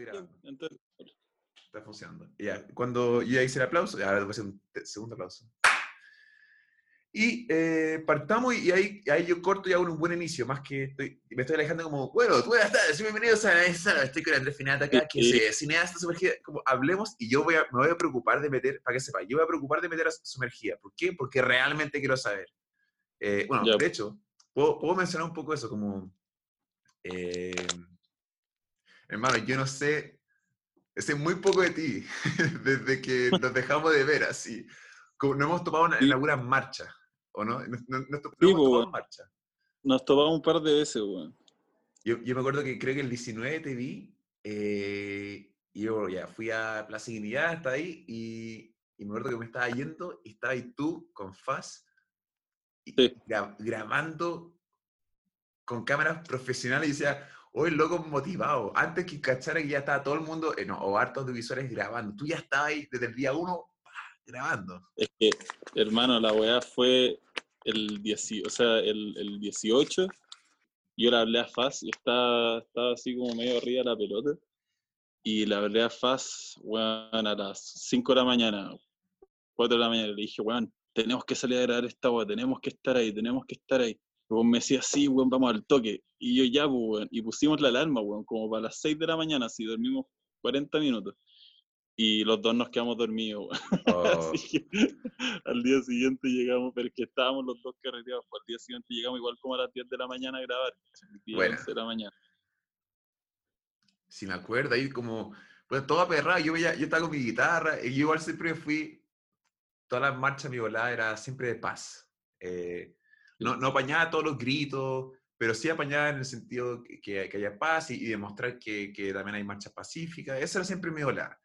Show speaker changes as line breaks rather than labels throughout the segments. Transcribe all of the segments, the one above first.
Estoy grabando.
Entonces,
Está funcionando. Ya, cuando yo ya hice el aplauso, ahora voy a hacer un segundo aplauso. Y eh, partamos y ahí, ahí yo corto y hago un buen inicio, más que estoy, me estoy alejando como, bueno, buenas tardes, bienvenidos a esta, estoy con Andrés Finata acá, que
Sí.
es cineasta sumergida, como hablemos y yo voy a, me voy a preocupar de meter, para que sepa, yo voy a preocupar de meter a sumergida. ¿Por qué? Porque realmente quiero saber. Eh, bueno, de hecho, puedo, puedo mencionar un poco eso, como, eh, hermano, yo no sé, sé muy poco de ti, desde que nos dejamos de ver, así. Como no hemos tomado una- en
Sí.
alguna marcha, ¿o no? No, no- no
Sí,
hemos tomado en marcha.
nos topamos un par de veces, weón.
Yo, yo me acuerdo que creo que el 19 te vi, eh, y yo ya fui a Plaza Dignidad, hasta ahí, y, y me acuerdo que me estaba yendo, y estaba ahí tú con Faz, y
Sí.
gra- grabando con cámaras profesionales, y decía, hoy loco motivado, antes que cachara que ya estaba todo el mundo, eh, no, o hartos grabando, tú ya estabas ahí desde el día uno, grabando.
Es que, hermano, la weá fue el, 10, o sea, el, el 18. Yo le hablé a Faz y estaba, estaba así como medio arriba de la pelota. Y le hablé a Faz, weón, a las 5 de la mañana, 4 de la mañana. Le dije, weón, tenemos que salir a grabar esta weá, tenemos que estar ahí, tenemos que estar ahí. Weón me decía, sí, weón, vamos al toque. Y yo ya, pues, weón. Y pusimos la alarma, weón, como para las 6 de la mañana, así dormimos 40 minutos. Y los dos nos quedamos dormidos, weón.
Oh,
Así que al día siguiente llegamos, pero es que estábamos los dos carreteados. pues, al día siguiente llegamos igual como a las 10 de la mañana a grabar. 10,
Buena.
11 de la mañana.
si me acuerdo, ahí como, pues todo aperrado, yo, veía- yo estaba con mi guitarra, y yo igual siempre fui, todas las marchas, mi volada era siempre de paz. Eh, no, no apañaba todos los gritos, pero sí apañaba en el sentido que, que, haya paz y, y demostrar que, que también hay marchas pacíficas, esa era siempre mi volada.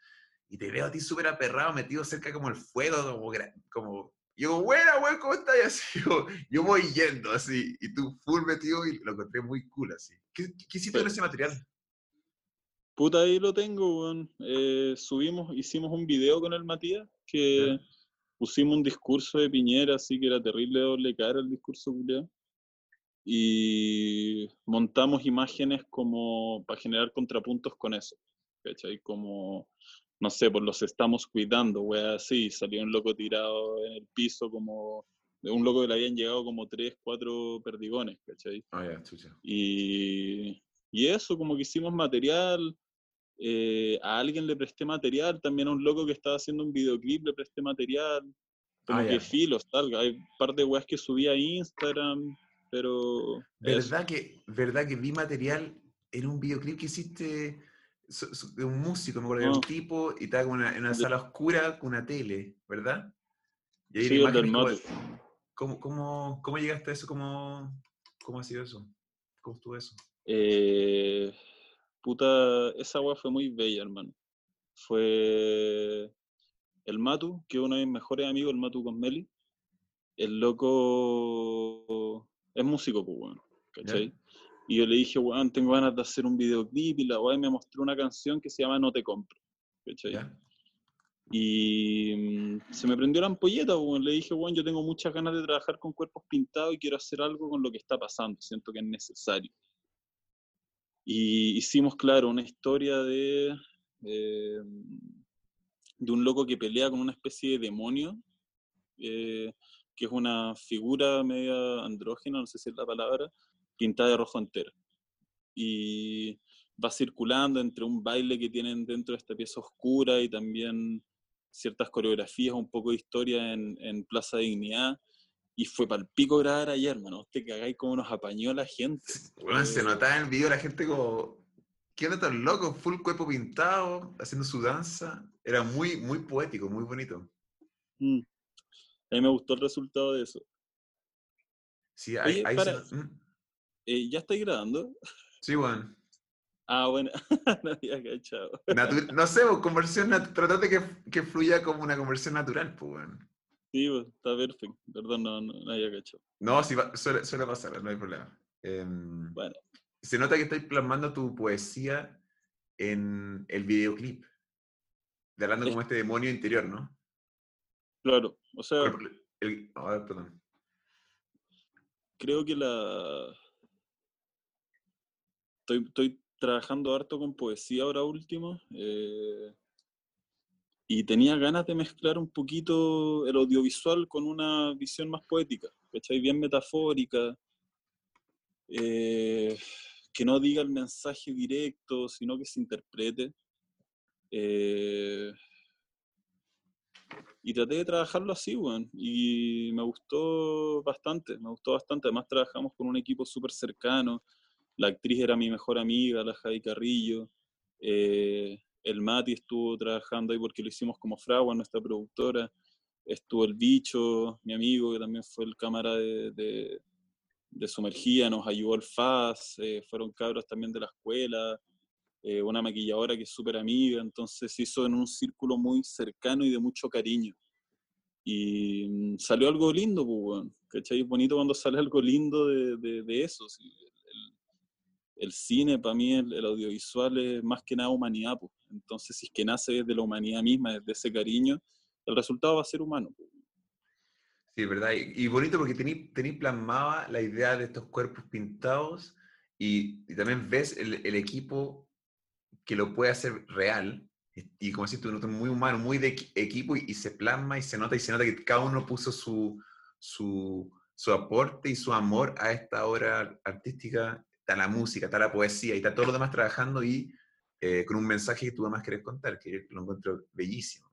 Y te veo a ti súper aperrado, metido cerca como el fuego, como, como yo como, buena, güey, ¿cómo estás? Y así, yo, yo voy yendo así, y tú full metido y lo encontré muy cool así. ¿Qué, hiciste con ese material?
Puta, ahí lo tengo, weón. Eh, subimos, hicimos un video con el Matías que. Pusimos un discurso de Piñera, así que era terrible doble cara el discurso culiao. Y montamos imágenes como para generar contrapuntos con eso. ¿Cachai? Como, no sé, pues los estamos cuidando, wea, así. Salió un loco tirado en el piso, como de un loco que le habían llegado como tres, cuatro perdigones, ¿cachai?
Ah, ya, chucha.
Y, y eso, como que hicimos material, eh, a alguien le presté material, también a un loco que estaba haciendo un videoclip le presté material, como
Ah,
que
ya.
filo, salga. Hay un par de weas que subí a Instagram, pero... eso.
¿Verdad que, ¿Verdad que vi material en un videoclip que hiciste de un músico? Me acuerdo que era un
Ah.
tipo y estaba como en una,
De-
sala oscura con una tele, ¿verdad? Y ahí
Sí, el
¿cómo, cómo, cómo llegaste a eso? ¿Cómo, ¿Cómo ha sido eso? ¿Cómo estuvo eso?
Eh, puta, esa wea fue muy bella, hermano. Fue el Matu, que es uno de mis mejores amigos, el Matu con Meli. El loco es músico, pues, weón, ¿cachai? Y yo le dije, weón, tengo ganas de hacer un videoclip y la weá me mostró una canción que se llama No te compro, ¿cachai?
¿Ya?
Y mm, se me prendió la ampolleta, weón. Le dije, weón, yo tengo muchas ganas de trabajar con cuerpos pintados y quiero hacer algo con lo que está pasando. Siento que es necesario. Y hicimos, claro, una historia de, eh, de un loco que pelea con una especie de demonio, eh, que es una figura media andrógena, no sé si es la palabra, pintada de rojo entera. Y va circulando entre un baile que tienen dentro de esta pieza oscura y también ciertas coreografías, un poco de historia en, en Plaza Dignidad. Y fue para el pico grabar ayer, hermano. Usted cagáis cómo nos apañó la gente.
Bueno, se
Eh,
notaba en el video la gente como, ¿qué onda tan loco? Full cuerpo pintado, haciendo su danza. Era muy, muy poético, muy bonito.
Mm. A mí me gustó el resultado de eso.
Sí, ahí,
Oye, para-
se- mm,
Eh, ¿Ya estáis grabando?
Sí, bueno.
Ah, bueno, no había cachado.
Natu- no sé, conversión, de que, que fluya como una conversión natural, pues, bueno.
Sí, pues, está perfecto. Perdón, no, no, no había cachado.
No, sí, va- suele, suele pasar, no hay problema. Em,
Bueno,
se nota que estás plasmando tu poesía en el videoclip. De hablando
Es-
como este demonio interior, ¿no?
claro. O sea,
ejemplo, el- a ver, perdón.
creo que la. Estoy, estoy trabajando harto con poesía ahora último. eh, y tenía ganas de mezclar un poquito el audiovisual con una visión más poética, ¿cachai? Bien metafórica, eh, que no diga el mensaje directo, sino que se interprete. Eh, y traté de trabajarlo así, weón. Y me gustó bastante, me gustó bastante. Además trabajamos con un equipo súper cercano. La actriz era mi mejor amiga, la Javi Carrillo. Eh, el Mati estuvo trabajando ahí porque lo hicimos como fragua, nuestra productora. Estuvo el Bicho, mi amigo, que también fue el cámara de, de, de Sumergía, nos ayudó el FAS, eh, fueron cabros también de la escuela, eh, una maquilladora que es súper amiga, entonces se hizo en un círculo muy cercano y de mucho cariño. Y mm, salió algo lindo, pues, ¿cachai? Es bonito cuando sale algo lindo de, de, de eso. El, cine, para mí, el, el audiovisual es más que nada humanidad, pues. Entonces, si es que nace desde la humanidad misma, desde ese cariño, el resultado va a ser humano. pues.
Sí, ¿verdad? Y, y bonito porque tení plasmada la idea de estos cuerpos pintados y, y también ves el, el equipo que lo puede hacer real. Y, y como decís tú, muy humano, muy de equi- equipo y, y se plasma y se nota y se nota que cada uno puso su, su, su aporte y su amor a esta obra artística. Está la música, está la poesía y está todo lo demás trabajando y eh, con un mensaje que tú además querés contar, que lo encuentro bellísimo.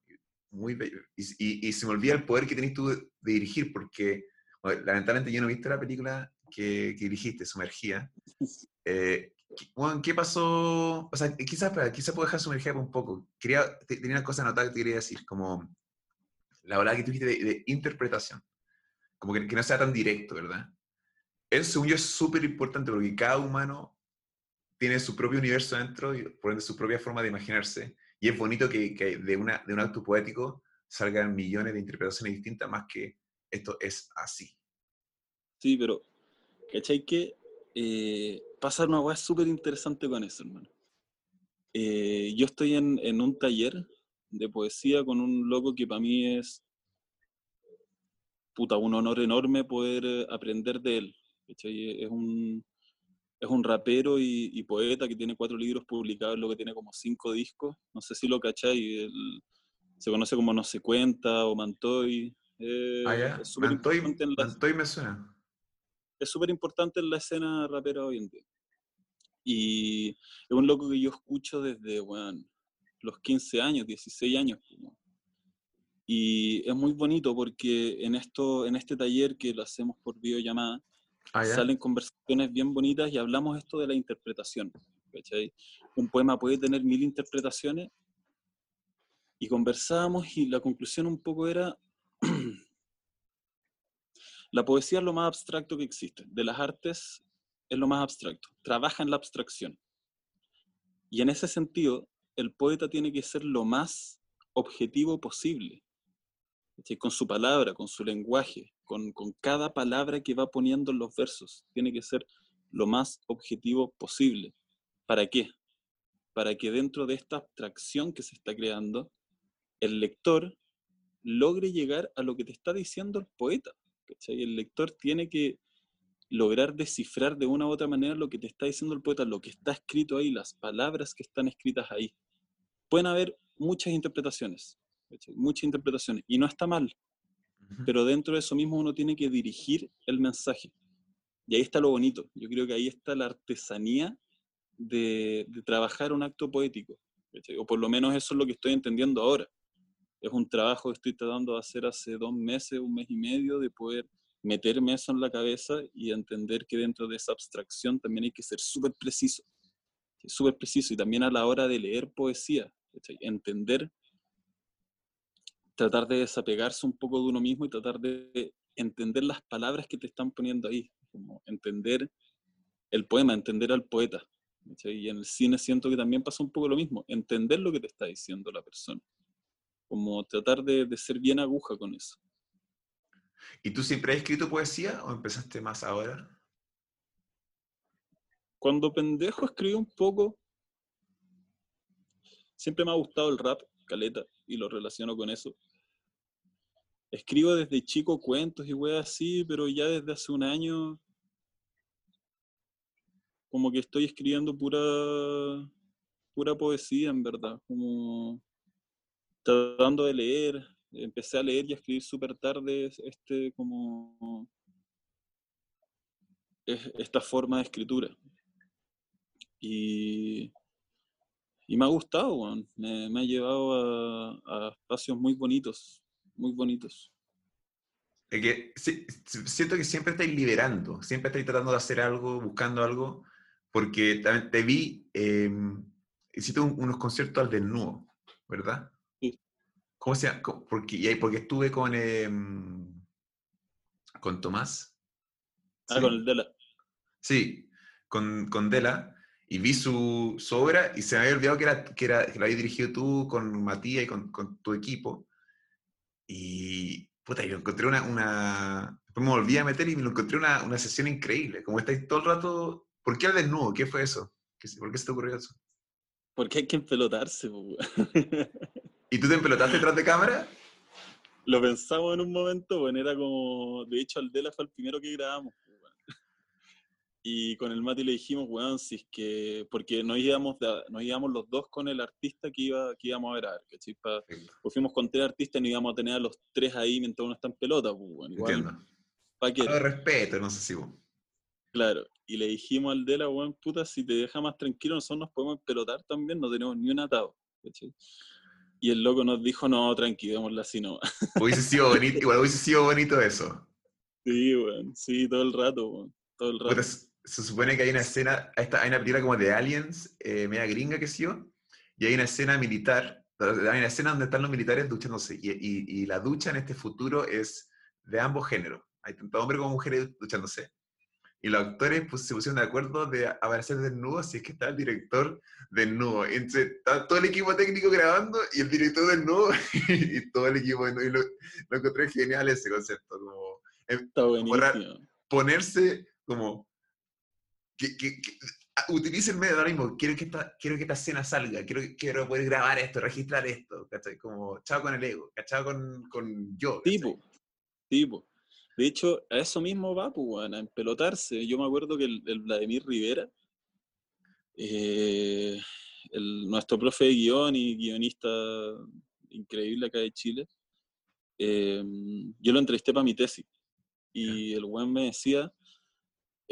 Muy bello. Y, y- y se me olvida el poder que tenés tú de, de dirigir, porque bueno, lamentablemente yo no he visto la película que, que dirigiste, Sumergía. Eh, ¿qué- bueno, ¿Qué pasó? O sea, quizás, quizás puedo dejar Sumergida por un poco. Quería, te- tenía una cosa anotada que te quería decir, como la verdad que tú dijiste de, de interpretación. Como que, que no sea tan directo, ¿verdad? Eso, según yo, es súper importante porque cada humano tiene su propio universo dentro y por ende su propia forma de imaginarse. Y es bonito que, que de, una, de un acto poético salgan millones de interpretaciones distintas, más que esto es así.
Sí, pero, ¿cachai que eh, pasa una weá súper interesante con eso, hermano? Eh, yo estoy en, en un taller de poesía con un loco que para mí es puta, un honor enorme poder eh, aprender de él. ¿Cachai? Es un, es un rapero y, y poeta que tiene cuatro libros publicados, lo que tiene como cinco discos. No sé si lo cachai. él se conoce como No se cuenta o Mantoy. eh,
Ah, ya.
es
Mantoy,
la-
Mantoy me suena.
es súper importante en la escena rapera hoy en día. Y es un loco que yo escucho desde, weón, los 15 años, 16 años. weón. Y es muy bonito porque en, esto, en este taller que lo hacemos por videollamada,
Ah,
salen conversaciones bien bonitas y hablamos esto de la interpretación. ¿cachai? Un poema puede tener mil interpretaciones y conversábamos y la conclusión un poco era, la poesía es lo más abstracto que existe, de las artes es lo más abstracto, trabaja en la abstracción. Y en ese sentido, el poeta tiene que ser lo más objetivo posible, ¿cachai? con su palabra, con su lenguaje, con, cada palabra que va poniendo en los versos. Tiene que ser lo más objetivo posible. ¿Para qué? Para que dentro de esta abstracción que se está creando, el lector logre llegar a lo que te está diciendo el poeta. ¿cachai? El lector tiene que lograr descifrar de una u otra manera lo que te está diciendo el poeta, lo que está escrito ahí, las palabras que están escritas ahí. Pueden haber muchas interpretaciones, muchas interpretaciones, y no está mal. Pero dentro de eso mismo uno tiene que dirigir el mensaje. Y ahí está lo bonito. Yo creo que ahí está la artesanía de, trabajar un acto poético. O por lo menos eso es lo que estoy entendiendo ahora. Es un trabajo que estoy tratando de hacer hace dos meses, un mes y medio, de poder meterme eso en la cabeza y entender que dentro de esa abstracción también hay que ser súper preciso. Súper preciso. Y también a la hora de leer poesía, entender tratar de desapegarse un poco de uno mismo y tratar de entender las palabras que te están poniendo ahí, como entender el poema, entender al poeta. Y en el cine siento que también pasa un poco lo mismo, entender lo que te está diciendo la persona, como tratar de, de ser bien aguja con eso.
¿Y tú siempre has escrito poesía o empezaste más ahora?
Cuando pendejo escribí un poco, siempre me ha gustado el rap, caleta, y lo relaciono con eso. Escribo desde chico cuentos y weas así, pero ya desde hace un año como que estoy escribiendo pura, pura poesía, en verdad, como tratando de leer, empecé a leer y a escribir súper tarde este como esta forma de escritura. Y, y me ha gustado, me, me, ha llevado a, a, espacios muy bonitos, muy bonitos.
Es que, siento que siempre estáis liberando, siempre estáis tratando de hacer algo, buscando algo, porque también te vi, eh, hiciste unos conciertos al desnudo, ¿verdad?
Sí.
¿Cómo se llama? Porque, porque estuve con, eh, con Tomás.
Ah, con el Dela.
Sí, con, con Dela. Y vi su, su, obra y se me había olvidado que, era, que, era, que lo habías dirigido tú con Matías y con, con, tu equipo. Y, puta, yo encontré una, una... Después me volví a meter y me lo encontré una, una sesión increíble. Como estáis todo el rato... ¿Por qué al desnudo? ¿Qué fue eso? ¿Por qué se te ocurrió eso?
Porque hay que empelotarse,
¿Y tú te empelotaste detrás de cámara?
Lo pensamos en un momento, bueno, era como, de hecho, Aldela fue el primero que grabamos. Y con el Mati le dijimos, weón, si es que, porque nos íbamos, nos íbamos los dos con el artista que, iba, que íbamos a ver, ¿cachai? pues fuimos con tres artistas y nos íbamos a tener a los tres ahí mientras uno está en pelota, pues, bueno, igual,
Entiendo. Respeto, no sé si vos.
Claro, y le dijimos al de la weón, puta, si te deja más tranquilo, nosotros nos podemos pelotar también, no tenemos ni un atado. Y el loco nos dijo, no, tranquilémosla así no.
Hubiese sido bonito, igual hubiese sido bonito eso.
Sí, weón, sí, todo el rato, weón, todo el rato.
Se supone que hay una escena, hay una película como de Aliens, eh, media gringa que sí, y hay una escena militar, hay una escena donde están los militares duchándose, y, y, y la ducha en este futuro es de ambos géneros. Hay tanto hombre como mujeres duchándose y los actores pues, se pusieron de acuerdo de aparecer desnudos si es que está el director desnudo. Entonces, está todo el equipo técnico grabando y el director desnudo y todo el equipo desnudo. Y lo, lo encontré genial ese concepto. Como,
em, está buenísimo.
ponerse como... Que, que, que, medio ahora mismo, quiero que, esta, quiero que esta escena salga, quiero, quiero poder grabar esto, registrar esto, ¿cachai? Como, chao con el ego, chao con, con yo.
Tipo, tipo. De hecho, a eso mismo va, pues, a empelotarse. Yo me acuerdo que el, Vladimir Rivera, eh, nuestro profe de guion y guionista increíble acá de Chile, eh, yo lo entrevisté para mi tesis. Y el buen me decía,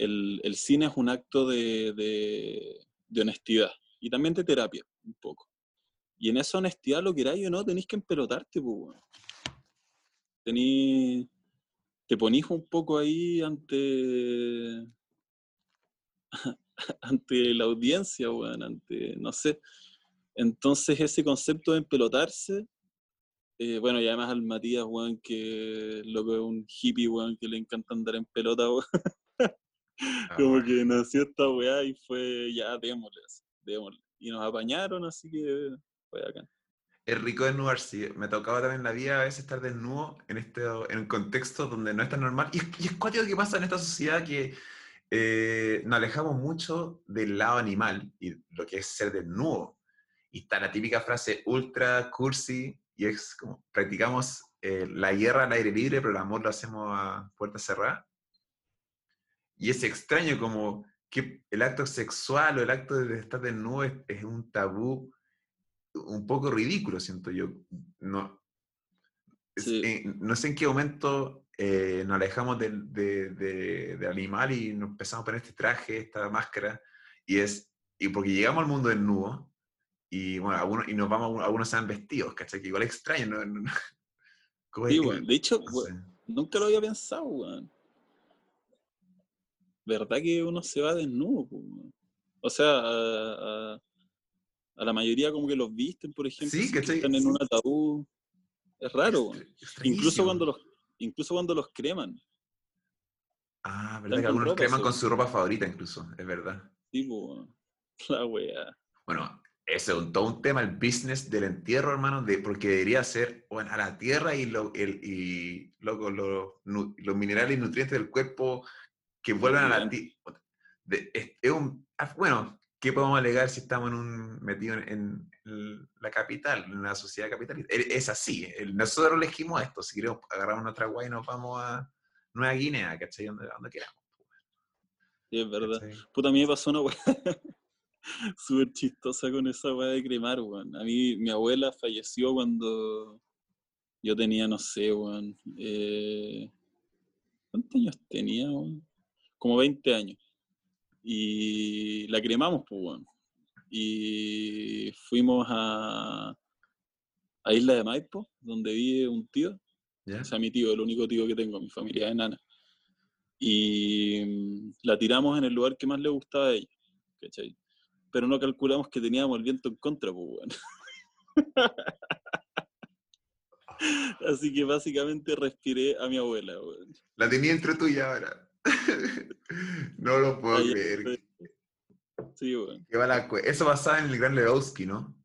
el, cine es un acto de, honestidad y también de terapia, un poco. Y en esa honestidad, lo queráis o no, tenéis que empelotarte, pues, Tenéis te ponís un poco ahí ante, ante la audiencia, weón, ante, no sé. Entonces ese concepto de empelotarse, eh, bueno, y además al Matías, weón, que lo que un hippie, weón, que le encanta andar en pelota, weón. Ah, Como que nació esta weá y fue, ya, démosle, démosle. Y nos apañaron, así que fue acá
es rico desnudarse. Me tocaba también la vida a veces estar desnudo en, este, en un contexto donde no es tan normal. Y, y es cuático que pasa en esta sociedad que eh, nos alejamos mucho del lado animal y lo que es ser desnudo. Y está la típica frase ultra cursi y es como practicamos eh, la guerra al aire libre, pero el amor lo hacemos a puerta cerrada. Y es extraño como que el acto sexual o el acto de estar desnudo es un tabú un poco ridículo, siento yo. No, eh, no sé en qué momento eh, nos alejamos del, de, animal y nos empezamos a poner este traje, esta máscara, y es y porque llegamos al mundo del nudo, y bueno, algunos, y nos vamos, algunos se han vestidos, ¿cachai? Que igual es extraño, ¿no?
sí, de hecho, nunca lo había pensado, weón. ¿Verdad que uno se va desnudo? O sea, a la mayoría como que los visten, por ejemplo,
sí, que
están en un ataúd. Es raro. incluso cuando los incluso cuando los creman.
Ah, verdad que algunos creman con su ropa favorita incluso, es verdad.
Sí, la wea.
Bueno, ese es un, todo un tema, el business del entierro, hermano, de, porque debería ser bueno, a la tierra y, lo, el, y lo, los minerales y nutrientes del cuerpo que vuelvan a la tierra. Es, un, ah, bueno, ¿qué podemos alegar si estamos en un, metidos en, la capital, en una sociedad capitalista? Es así, nosotros elegimos esto, si queremos agarrar nuestra guay nos vamos a Nueva Guinea, ¿cachai? Donde, donde queramos.
Sí, es verdad.
¿cachai?
Puta, a mí me pasó una weá súper chistosa con esa weá de cremar, weón. A mí, mi abuela falleció cuando yo tenía, no sé, weón. eh, ¿Cuántos años tenía, weón? Como 20 años. Y la cremamos, pues, weón. Y fuimos a, a Isla de Maipo, donde vive un tío. O sea, mi tío, el único tío que tengo, mi familia es enana. Y mm, la tiramos en el lugar que más le gustaba a ella, ¿cachai? Pero no calculamos que teníamos el viento en contra, pues, weón. Así que básicamente respiré a mi abuela, weón.
La tenía entre tú y ahora. no lo puedo
Ahí-
creer.
Sí, weón.
Qué mala cue- Eso basaba en el gran Lebowski, ¿no?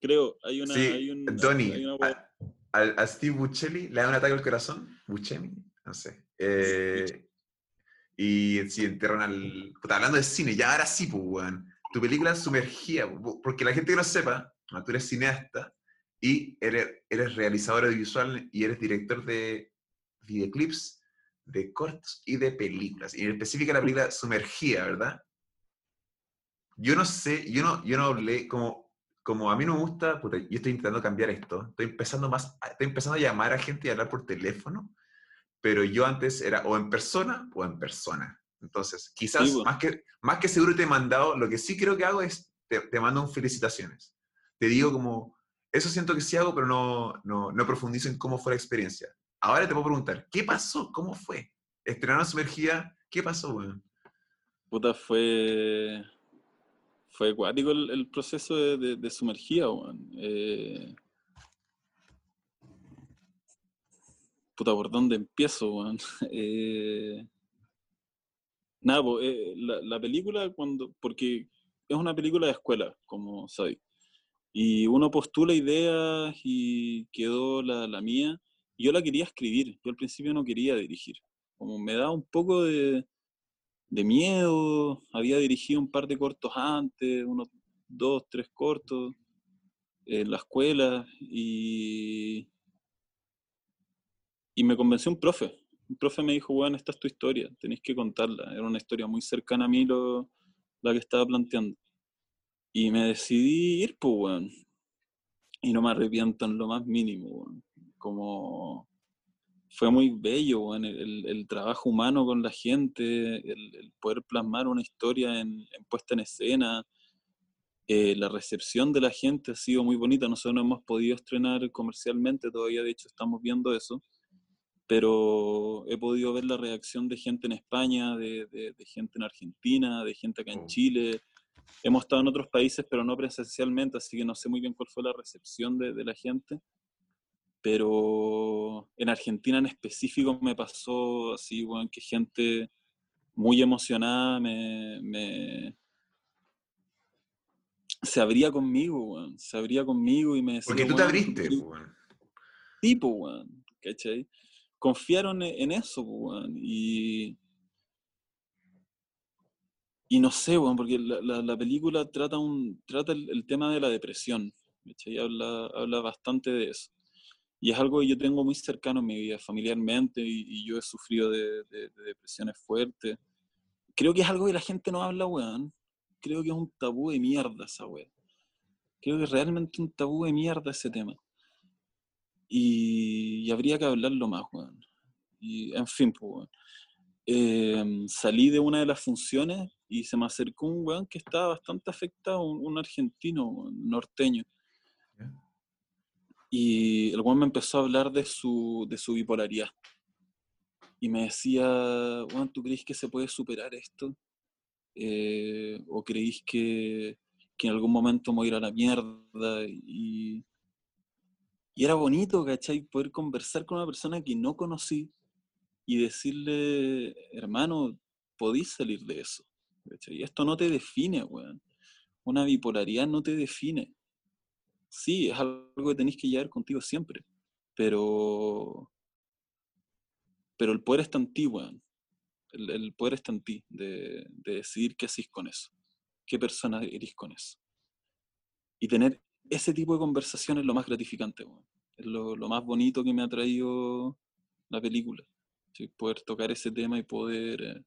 Creo, hay una...
sí,
hay un,
Donnie.
hay una weá-
a, a- a Steve Buscemi le da un ataque al corazón. Buscemi, no sé. Eh, y sí, enterran al. Puta, hablando de cine, ya ahora sí, pues, weón. Tu película sumergía, po- porque la gente que no sepa, tú eres cineasta y eres, eres realizador audiovisual y eres director de videoclips, de cortos y de películas. Y en específica la película Sumergía, ¿verdad? Yo no sé, yo no, yo no hablé como, como a mí no me gusta, puta, yo estoy intentando cambiar esto, estoy empezando más, estoy empezando a llamar a gente y hablar por teléfono, pero yo antes era o en persona o en persona. Entonces, quizás
Sí, bueno.
más, que, más que seguro te he mandado, lo que sí creo que hago es, te, te mando un felicitaciones. Te digo como, eso siento que sí hago, pero no, no, no profundizo en cómo fue la experiencia. Ahora te puedo preguntar, ¿qué pasó? ¿Cómo fue? ¿Estrenaron Sumergida? ¿Qué pasó, weón?
Puta, fue. Fue acuático el, el proceso de, de, de sumergida, weón. Eh, Puta, ¿por dónde empiezo, weón? Eh, Nada, po, eh, la, la película, cuando. Porque es una película de escuela, como sabéis. Y uno postula ideas y quedó la, la mía. Yo la quería escribir. Yo al principio no quería dirigir. Como me daba un poco de, de miedo. Había dirigido un par de cortos antes, unos dos, tres cortos en la escuela. Y, y me convenció un profe. Un profe me dijo, bueno, esta es tu historia, tenéis que contarla. Era una historia muy cercana a mí lo, la que estaba planteando. Y me decidí ir, pues, weón. Y no me arrepiento en lo más mínimo, weón. Como fue muy bello, weón, el, trabajo humano con la gente, el, el poder plasmar una historia en, en puesta en escena. Eh, la recepción de la gente ha sido muy bonita. Nosotros no hemos podido estrenar comercialmente todavía, de hecho estamos viendo eso. Pero he podido ver la reacción de gente en España, de, de- de gente en Argentina, de gente acá en
Oh.
Chile. Hemos estado en otros países, pero no presencialmente, así que no sé muy bien cuál fue la recepción de, de la gente. Pero en Argentina en específico me pasó así, bueno, que gente muy emocionada me, me- se abría conmigo, weón. Se abría conmigo y me decía.
Porque tú te
"Weón,
abriste,
querís-
weón.
tipo, weón, ¿cachai? Confiaron e- en eso, po, weón, y... Y no sé, weón, porque la, la- la película trata, un, trata el, el tema de la depresión, ¿cachai? Habla, habla bastante de eso. Y es algo que yo tengo muy cercano en mi vida, familiarmente, y, yo he sufrido de, de- de depresiones fuertes. Creo que es algo que la gente no habla, weón. Creo que es un tabú de mierda esa weón. Creo que es realmente un tabú de mierda ese tema. Y, y habría que hablarlo más, weón. Y, en fin, pues, weón. Eh, salí de una de las funciones y se me acercó un weón que estaba bastante afectado, un, un argentino, weón, norteño. Y el weón me empezó a hablar de su, de su bipolaridad. Y me decía, weón, ¿tú crees que se puede superar esto? Eh, ¿O creéis que, que en algún momento me voy a ir a la mierda? Y, y era bonito, ¿cachai? Poder conversar con una persona que no conocí y decirle, hermano, podéis salir de eso. ¿cachai? Esto no te define, weón. Una bipolaridad no te define. Sí, es algo que tenéis que llevar contigo siempre, pero, pero el poder está en ti, weón. El, poder está en ti, de, de decidir qué hacís con eso, qué persona eres con eso. Y tener ese tipo de conversación es lo más gratificante, weón. Es lo, lo más bonito que me ha traído la película. ¿sí? Poder tocar ese tema y poder, eh,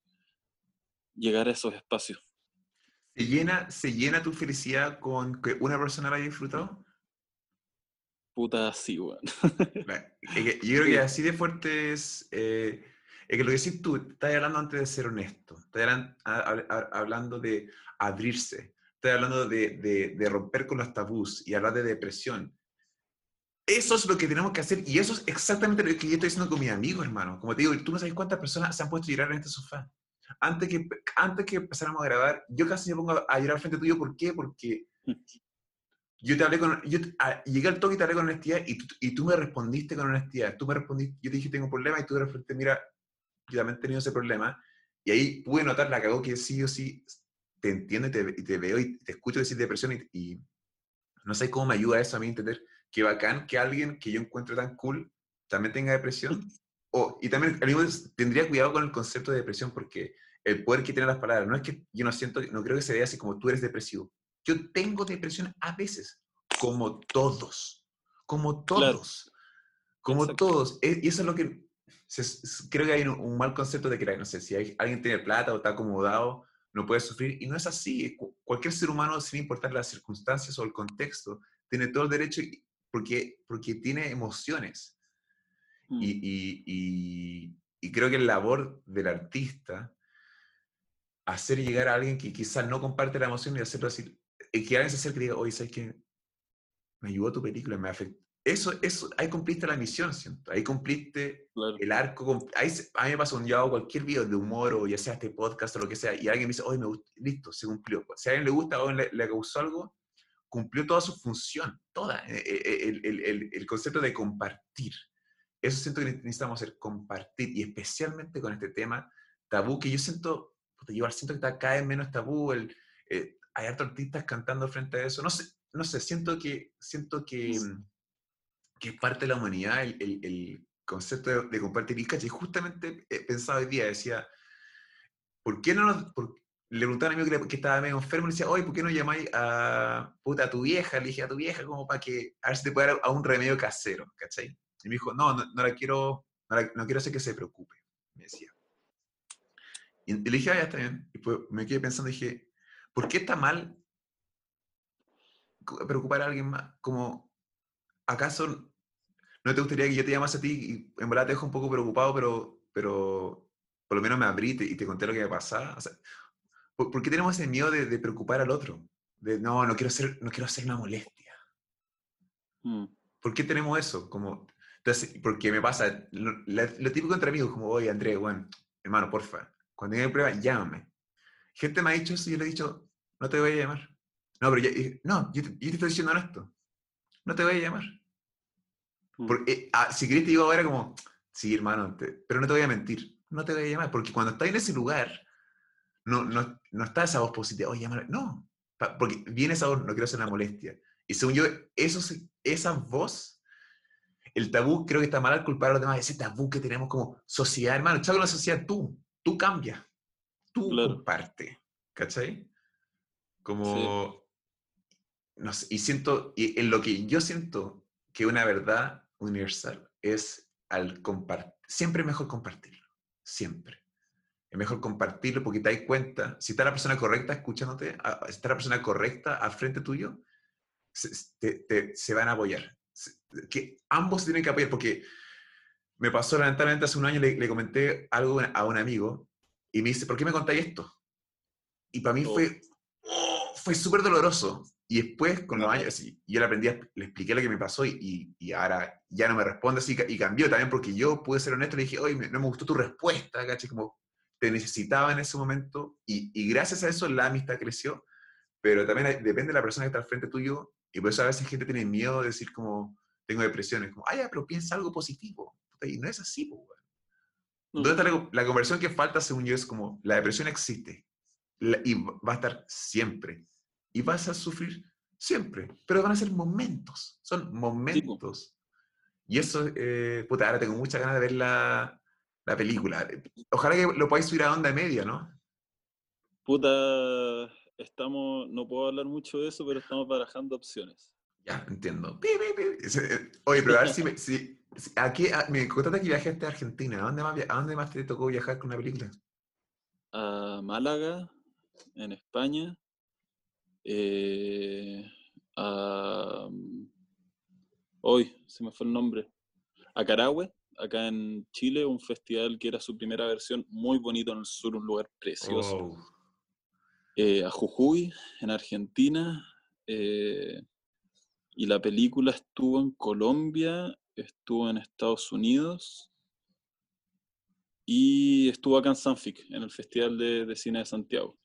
llegar a esos espacios.
¿Se llena, ¿Se llena tu felicidad con que una persona la haya disfrutado?
Puta, sí, weón.
yo creo que así de fuerte es... Eh, es que lo que decís tú, estás hablando antes de ser honesto, estás hablando de abrirse, estás hablando de, de, de, romper con los tabús y hablar de depresión. Eso es lo que tenemos que hacer y eso es exactamente lo que yo estoy diciendo con mi amigo, hermano. Como te digo, tú no sabes cuántas personas se han puesto a llorar en este sofá. Antes que, antes que empezáramos a grabar, yo casi me pongo a llorar frente tuyo. ¿Por qué? Porque yo te hablé con, yo llegué al toque y te hablé con honestidad y tú, y tú me respondiste con honestidad. Tú me respondiste, yo te dije tengo un problema y tú me respondiste, mira, yo también he tenido ese problema. Y ahí pude notar la cagó que sí o sí te entiendo y te, veo y te escucho decir depresión y, no sé cómo me ayuda eso a mí a entender que bacán que alguien que yo encuentro tan cool también tenga depresión. O, y también tendría cuidado con el concepto de depresión porque el poder que tienen las palabras, no es que yo no siento, no creo que se vea así como tú eres depresivo. Yo tengo depresión a veces, como todos, como todos, como todos. E, y eso es lo que creo que hay un, mal concepto de que, no sé, si hay, alguien tiene plata o está acomodado, no puede sufrir. Y no es así. Cualquier ser humano, sin importar las circunstancias o el contexto, tiene todo el derecho porque, porque tiene emociones. Mm. Y, y, y, creo que la labor del artista, hacer llegar a alguien que quizás no comparte la emoción y hacerlo así, y que alguien se acerque y diga, oye, ¿sabes qué? Me ayudó tu película, me afectó eso, eso, ahí cumpliste la misión, ¿siento? Ahí cumpliste el arco. Ahí, a mí me pasa un yo hago cualquier video de humor o ya sea este podcast o lo que sea, y alguien me dice, oye, me gusta, listo, se cumplió. Si a alguien le gusta o le, le causó algo, cumplió toda su función, toda. Eh, eh, el, el, el, el, concepto de compartir. Eso siento que necesitamos hacer, compartir, y especialmente con este tema tabú, que yo siento, yo siento que está cada vez menos tabú, el, eh, hay artistas cantando frente a eso, no sé, no sé, siento que, siento que que es parte de la humanidad el, el, el concepto de, compartir. Y caché, justamente eh, pensaba hoy día, decía, ¿por qué no nos... le preguntaba a mi amigo que, estaba medio enfermo, le decía, oye, ¿por qué no llamáis a, puta, a tu vieja? Le dije a tu vieja como para que, a ver si te puede dar a un remedio casero, ¿cachai? Y me dijo, no, no, no la quiero, no, quiero hacer que se preocupe, me decía. Y, le dije, ah, ya está bien. Y pues me quedé pensando, dije, ¿por qué está mal preocupar a alguien más? Como, ¿acaso ¿No te gustaría que yo te llamase a ti y en verdad te dejo un poco preocupado, pero, pero por lo menos me abrí y te conté lo que me pasaba? ¿por, qué tenemos ese miedo de, preocupar al otro? De, no, no quiero ser, no quiero hacer una molestia. Mm. ¿Por qué tenemos eso? Como, entonces, porque me pasa, lo, típico entre amigos, como, oye, Andrés, bueno, hermano, porfa, cuando llegue prueba, llámame. Gente me ha dicho eso y yo le he dicho, no te voy a llamar. No, pero no, yo te, yo te estoy diciendo esto. No te voy a llamar. Mm. Porque, ah, si querés te digo ahora como, sí, hermano, pero no te voy a mentir, no te voy a llamar, porque cuando estás en ese lugar, no, no, no está esa voz positiva, oye, llamar, no, porque viene esa voz, no quiero hacer una molestia. Y según yo, eso, esa voz, el tabú creo que está mal al culpar a los demás, ese tabú que tenemos como sociedad, hermano, chavo, la sociedad, tú, tú cambias, tú comparte, ¿cachai? Como, no sé, y siento, y en lo que yo siento que una verdad universal es al compartir. Siempre es mejor compartirlo. Siempre. Es mejor compartirlo porque te das cuenta, si está la persona correcta escuchándote, si está la persona correcta al frente tuyo, se, se van a apoyar. Que ambos tienen que apoyar porque me pasó lamentablemente hace un año, le, le, comenté algo a un amigo y me dice, ¿por qué me contáis esto? Y para mí oh. fue, oh, fue súper doloroso y después, con los años, yo le aprendí, le expliqué lo que me pasó y, y, ahora ya no me responde así y cambió también porque yo pude ser honesto, le dije, oye, no me gustó tu respuesta, ¿cachai? Como te necesitaba en ese momento y, y, gracias a eso la amistad creció, pero también depende de la persona que está al frente tuyo y por eso a veces gente tiene miedo de decir como, tengo depresiones, como, ay, pero piensa algo positivo. Y no es así, pues, ¿Dónde está la, la, conversión que falta, según yo, es como, la depresión existe y va a estar siempre y vas a sufrir siempre, pero van a ser momentos, son momentos. y eso, eh, puta, ahora tengo muchas ganas de ver la, la película. Ojalá que lo podáis subir a onda media, ¿no?
Puta, estamos, no puedo hablar mucho de eso, pero estamos barajando opciones.
Ya, entiendo. Eh, oye, pero a ver si, me, si, aquí, me contaste que viajaste a Argentina. ¿A dónde, más, ¿A dónde más te tocó viajar con una película?
a Málaga, en España, eh, a... Hoy se me fue el nombre. A Carahue, acá en Chile, un festival que era su primera versión, muy bonito en el sur, un lugar precioso.
Oh,
Eh, a Jujuy, en Argentina, eh, y la película estuvo en Colombia, estuvo en Estados Unidos y estuvo acá en Sanfic, en el Festival de, de Cine de Santiago.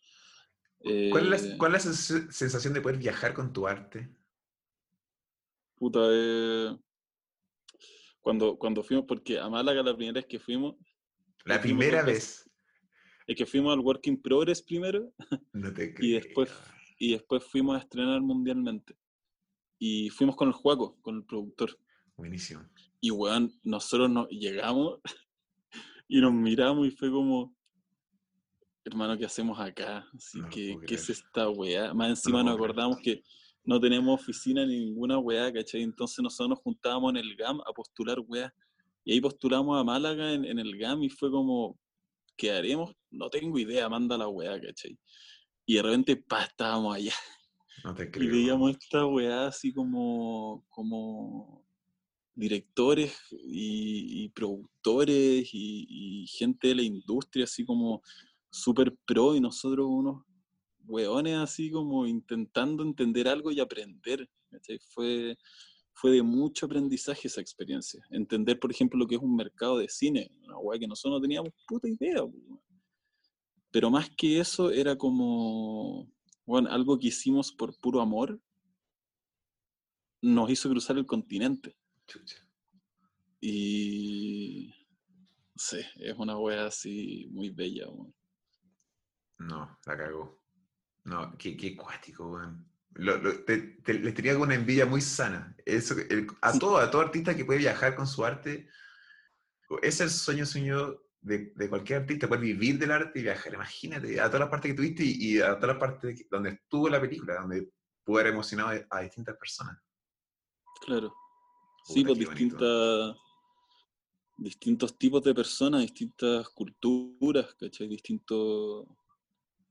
¿Cuál, es
Eh,
la, cuál es la sens- sensación de poder viajar con tu arte?
Puta, eh, cuando, cuando fuimos, porque a Málaga la primera vez que fuimos,
La
fuimos
primera vez.
es que fuimos al Work in Progress primero
No te
y después, y después fuimos a estrenar mundialmente. Y fuimos con el Juaco, con el productor.
Buenísimo.
Y weón, nosotros nos llegamos y nos miramos y fue como, hermano, ¿qué hacemos acá? Así
No
que, ¿qué es esta weá? Más encima
lo
nos
creer.
acordamos que no tenemos oficina ni ninguna weá, ¿cachai? Entonces nosotros nos juntábamos en el GAM a postular weá. Y ahí postulamos a Málaga en, en el GAM y fue como, ¿qué haremos? No tengo idea, manda la weá, ¿cachai? Y de repente, pa, estábamos allá.
No te
Y
creo.
veíamos esta weá así como, como directores y, productores y, gente de la industria así como súper pro y nosotros unos weones así como intentando entender algo y aprender. Fue, fue de mucho aprendizaje esa experiencia. Entender, por ejemplo, lo que es un mercado de cine, una weá que nosotros no teníamos puta idea. Pero más que eso era como, bueno, algo que hicimos por puro amor nos hizo cruzar el continente.
Chucha.
Y no sé, es una wea así muy bella. weón.
No, la cagó. No, qué, qué cuático, weón. Lo- lo- te, te- les tenía una envidia muy sana. Eso, el- a todo, a todo artista que puede viajar con su arte, ese es el sueño sueño de, de cualquier artista, poder vivir del arte y viajar. Imagínate, a todas las partes que tuviste y, y a todas las partes donde estuvo la película, donde pudo haber emocionado a distintas personas.
Claro. Sí, pues
bonito.
distintas, distintos tipos de personas, distintas culturas, ¿cachai? Distintos...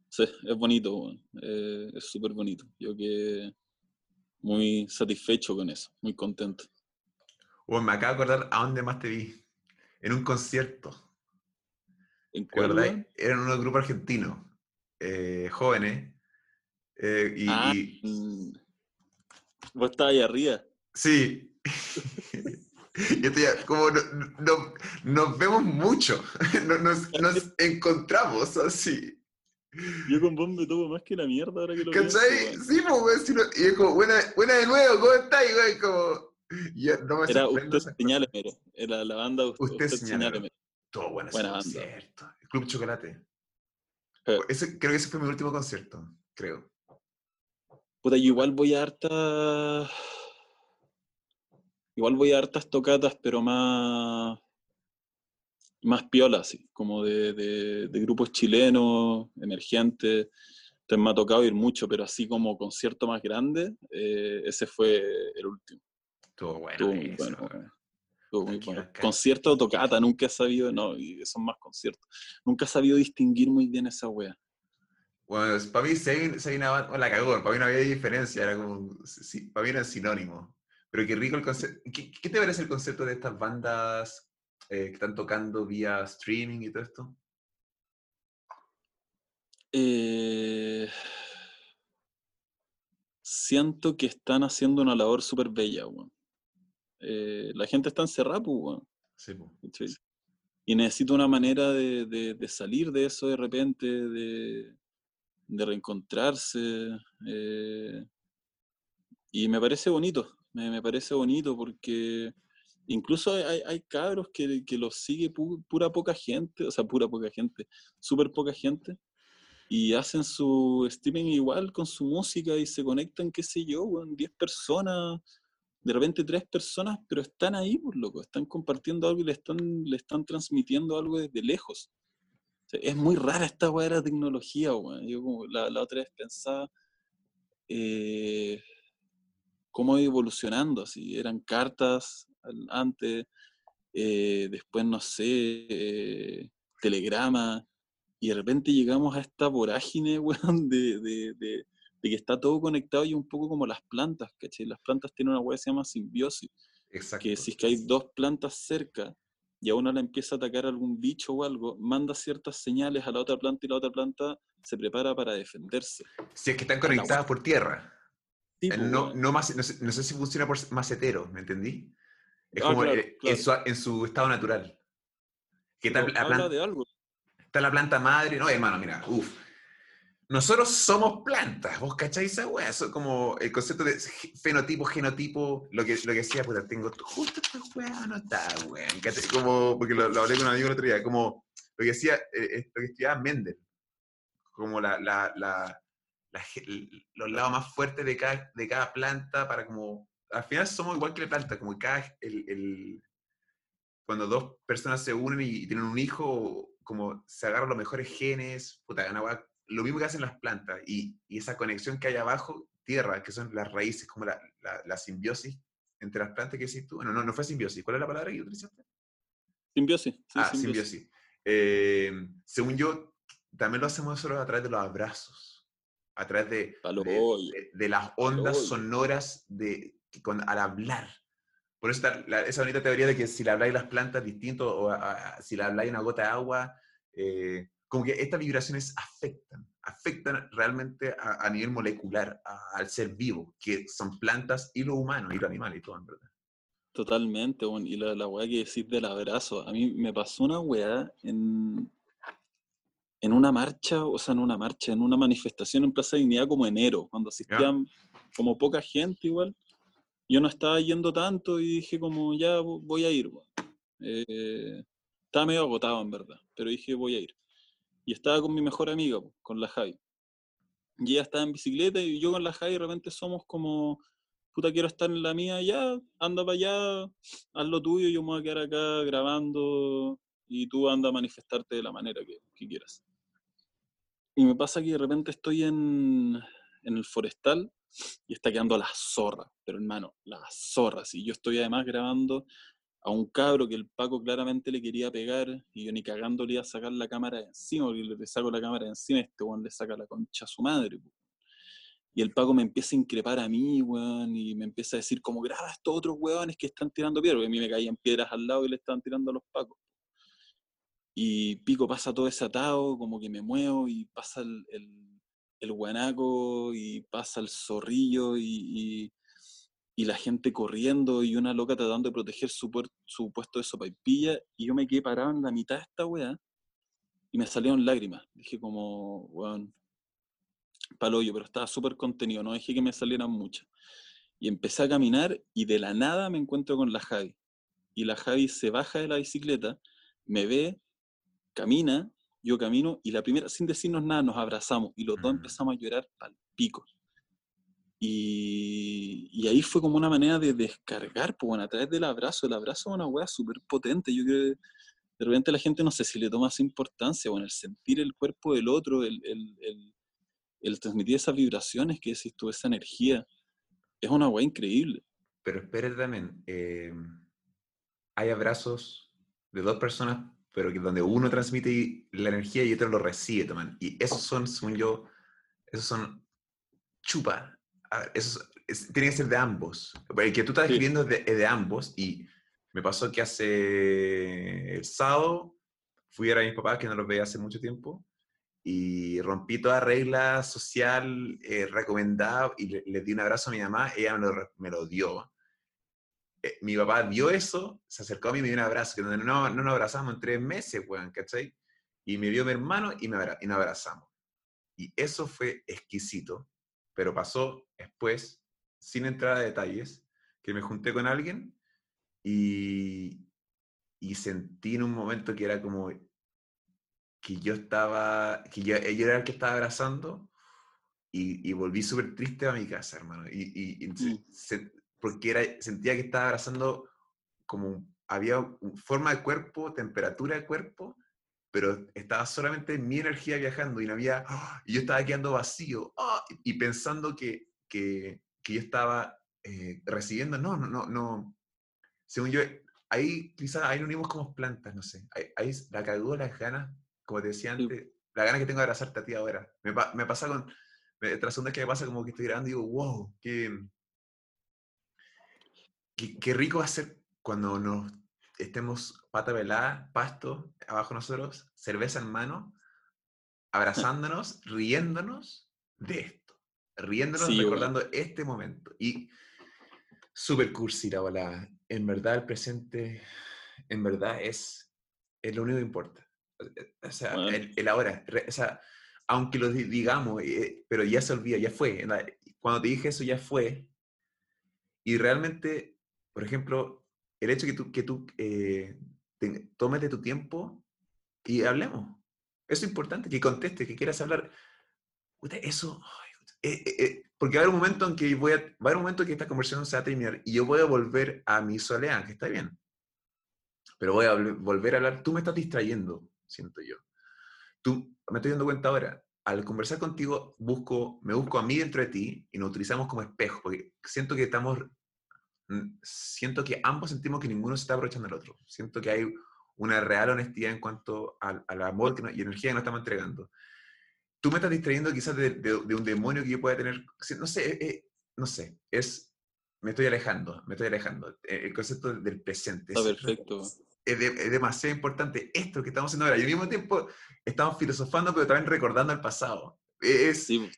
Sí, es bonito. Eh, es súper bonito. Yo que muy satisfecho con eso, muy contento.
Bueno, me acabo de acordar a dónde más te vi. En un concierto.
¿En
¿Te
cuál?
Eran unos grupos argentinos, eh, jóvenes. eh, y,
Ah,
y-
Vos estabas ahí arriba.
sí. Yo estoy a- como no- no- nos vemos mucho. No- Nos, nos encontramos así.
Yo con vos me tomo más que la mierda ahora que lo pienso,
¿Cachai?
weón.
Sí, pues, güey, si no- y es como, buena, buena de nuevo, ¿cómo estáis, güey? Como, y ya no me
Era usted señálemelo. Era la banda Usted,
Usted
usted.
Todo bueno ese
Buena banda.
concierto. El Club Chocolate.
Eh.
Ese, creo que ese fue mi último concierto, creo.
Puta, yo igual voy a hartas. Igual voy a hartas tocatas, pero más. Más piolas, así, como de, de- de grupos chilenos, emergentes. Entonces me ha tocado ir mucho, pero así como concierto más grande, eh, ese fue el último.
Estuvo bueno.
Estuvo muy
eso,
bueno. Estuvo muy bueno. Concierto o tocata, nunca he sabido, no, y son más conciertos. Nunca he sabido distinguir muy bien esa wea.
Bueno, para mí, banda, la cagó, para mí no había diferencia, era como, sí, para mí eran sinónimos. Pero qué rico el concepto. ¿Qué, qué te parece el concepto de estas bandas eh, que están tocando vía streaming y todo esto?
Eh, siento que están haciendo una labor súper bella, weón. Eh, la gente está encerrada, pues, weón,
Sí.
¿cachai? Y necesita una manera de, de- de salir de eso de repente, de, de reencontrarse. y me parece bonito, me, me parece bonito porque incluso hay, hay- cabros que, que los sigue pu- pura poca gente, o sea, pura poca gente, súper poca gente, y hacen su streaming igual con su música y se conectan, qué sé yo, weón, 10 personas, de repente tres personas, pero están ahí, pues loco, están compartiendo algo y le están, le están transmitiendo algo desde lejos. Es muy rara esta weá de tecnología, weón. Yo como la, la otra vez pensaba eh, cómo iba evolucionando, así, eran cartas antes, eh, después, no sé, eh, telegrama, y de repente llegamos a esta vorágine, weón, de, de, de, que está todo conectado y un poco como las plantas, ¿cachai? Las plantas tienen una weá que se llama simbiosis.
Exacto.
Que si es que hay dos plantas cerca y a una la empieza a atacar algún bicho o algo, manda ciertas señales a la otra planta y la otra planta se prepara para defenderse.
Si es que están conectadas por tierra.
Pues,
no, no, más, no, sé, no sé si funciona por macetero, ¿me entendí? Es
Ah,
como
claro,
eh,
claro.
En, su, en su estado natural. Que está,
Pero
la planta,
de algo.
está la planta madre. No, hermano, mira, uff. Nosotros somos plantas, ¿vos cacháis esa weá? Eso es como el concepto de fenotipo, genotipo, lo que, lo que decía, puta, tengo justo esta weá no está, weón. Como, porque lo, lo hablé con un amigo el otro día, como lo que decía, eh, lo que estudiaba Mendel, como la, la, la, la los lados más fuertes de cada, de cada planta para como, al final somos igual que la planta, como cada, el, el- cuando dos personas se unen y, tienen un hijo, como se agarran los mejores genes, puta, una weá- lo mismo que hacen las plantas, y, y esa conexión que hay abajo, tierra, que son las raíces, como la, la, la simbiosis entre las plantas que decís tú, bueno, no, no fue simbiosis, ¿cuál es la palabra que utilizaste?
Simbiosis. sí,
ah,
simbiosis.
simbiosis. Eh, según yo, también lo hacemos nosotros a través de los abrazos, a través de, de, de- las ondas sonoras de, con- al hablar. Por eso está la- esa bonita teoría de que si le habláis las plantas distinto o a- a- si le habláis una gota de agua, eh, como que estas vibraciones afectan, afectan realmente a, a nivel molecular al ser vivo, que son plantas y los humanos y los animales y todo, en verdad.
Totalmente, weón. Y la, la weá que decís del abrazo. A mí me pasó una weá en, en una marcha, o sea, en una marcha, en una manifestación en Plaza Dignidad como enero, cuando asistían como poca gente igual. Yo no estaba yendo tanto y dije como, ya vo- voy a ir. Eh, estaba medio agotado en verdad, pero dije voy a ir. Y estaba con mi mejor amiga, con la Javi. Y ella estaba en bicicleta y yo con la Javi de repente somos como, puta, quiero estar en la mía, ya, anda para allá, haz lo tuyo, yo me voy a quedar acá grabando y tú anda a manifestarte de la manera que, que quieras. Y me pasa que de repente estoy en, en el forestal y está quedando la zorra, pero hermano, la zorra. Si yo estoy además grabando a un cabro que el Paco claramente le quería pegar y yo ni cagando le a sacar la cámara de encima, porque le saco la cámara de encima y este weón le saca la concha a su madre. Y el Paco me empieza a increpar a mí, weón, y me empieza a decir como graba a estos otros weones que están tirando piedras, porque a mí me caían piedras al lado y le estaban tirando a los Pacos. Y Pico pasa todo ese atado, como que me muevo y pasa el, el, guanaco y pasa el zorrillo y, y, la gente corriendo y una loca tratando de proteger su, puer- su puesto de sopaipilla y yo me quedé parado en la mitad de esta weá y me salieron lágrimas. Dije como, weón, paloyo, pero estaba súper contenido, no dejé que me salieran muchas. Y empecé a caminar y de la nada me encuentro con la Javi. Y la Javi se baja de la bicicleta, me ve, camina, yo camino y la primera, sin decirnos nada, nos abrazamos y los dos
Mm.
empezamos a llorar al pico. Y, y ahí fue como una manera de descargar, pues bueno, a través del abrazo. El abrazo es una weá súper potente. Yo creo que de repente la gente no sé si le toma esa importancia, bueno, el sentir el cuerpo del otro, el, el, el, el transmitir esas vibraciones que decís tú, esa energía, es una weá increíble.
Pero espérate también, eh, hay abrazos de dos personas, pero que donde uno transmite la energía y otro lo recibe también. Y esos son, según yo, esos son chupa. Ver, esos, es- tiene que ser de ambos. El que tú estás
Sí.
escribiendo es de, es de ambos. Y me pasó que hace el sábado fui a ver a mis papás, que no los veía hace mucho tiempo, y rompí toda regla social eh, recomendada y le, le di un abrazo a mi mamá, ella me lo, me lo dio. Eh, mi papá vio eso, se acercó a mí y me dio un abrazo, que no, no, no nos abrazamos en tres meses, weón, ¿cachai? Y me vio mi hermano y, me abra- y nos abrazamos. Y eso fue exquisito, pero pasó después, sin entrar a detalles, que me junté con alguien y, y sentí en un momento que era como que yo estaba, que yo, yo era el que estaba abrazando y, y volví súper triste a mi casa, hermano. Y, y-
Mm.
se- porque era, sentía que estaba abrazando como, un- había un- forma de cuerpo, temperatura de cuerpo, pero estaba solamente mi energía viajando y no había, ¡ah! y yo estaba quedando vacío ¡ah! y pensando que, que, que yo estaba eh, recibiendo, no, no, no, no, según yo, ahí quizás ahí nos unimos como plantas, no sé, ahí, ahí la cagó las ganas, como te decía
Sí.
antes, la gana que tengo de abrazarte a ti ahora. Me, me pasa con, me, tras una que me pasa como que estoy grabando y digo, wow, qué, qué, rico va a ser cuando nos estemos pata velada, pasto, abajo nosotros, cerveza en mano, abrazándonos, riéndonos de esto, riéndonos, recordando este momento. Y súper cursi la bola. En verdad, el presente, en verdad, es, es lo único que importa. O sea, el, ahora. O sea, aunque lo digamos, eh, pero ya se olvida, ya fue. Cuando te dije eso, ya fue. Y realmente, por ejemplo, el hecho que tú, que tú eh, tomes de tu tiempo y hablemos. Eso es importante, que contestes, que quieras hablar. Eso, eh, eh, porque va a haber un momento en que voy a, va a haber un momento en que esta conversación se va a terminar y yo voy a volver a mi soledad, que está bien. Pero voy a volver a hablar, tú me estás distrayendo, siento yo. Tú, me estoy dando cuenta ahora, al conversar contigo, busco, me busco a mí dentro de ti y nos utilizamos como espejo, porque siento que estamos, siento que ambos sentimos que ninguno se está aprovechando del otro. Siento que hay una real honestidad en cuanto al, amor y energía que nos estamos entregando tú me estás distrayendo quizás de, un demonio que yo pueda tener, no sé, eh, eh, no sé, es, me estoy alejando, me estoy alejando. Eh, el concepto del presente.
Está perfecto.
Es, demasiado importante esto que estamos haciendo ahora. Y al mismo tiempo estamos filosofando, pero también recordando el pasado. Es, sí.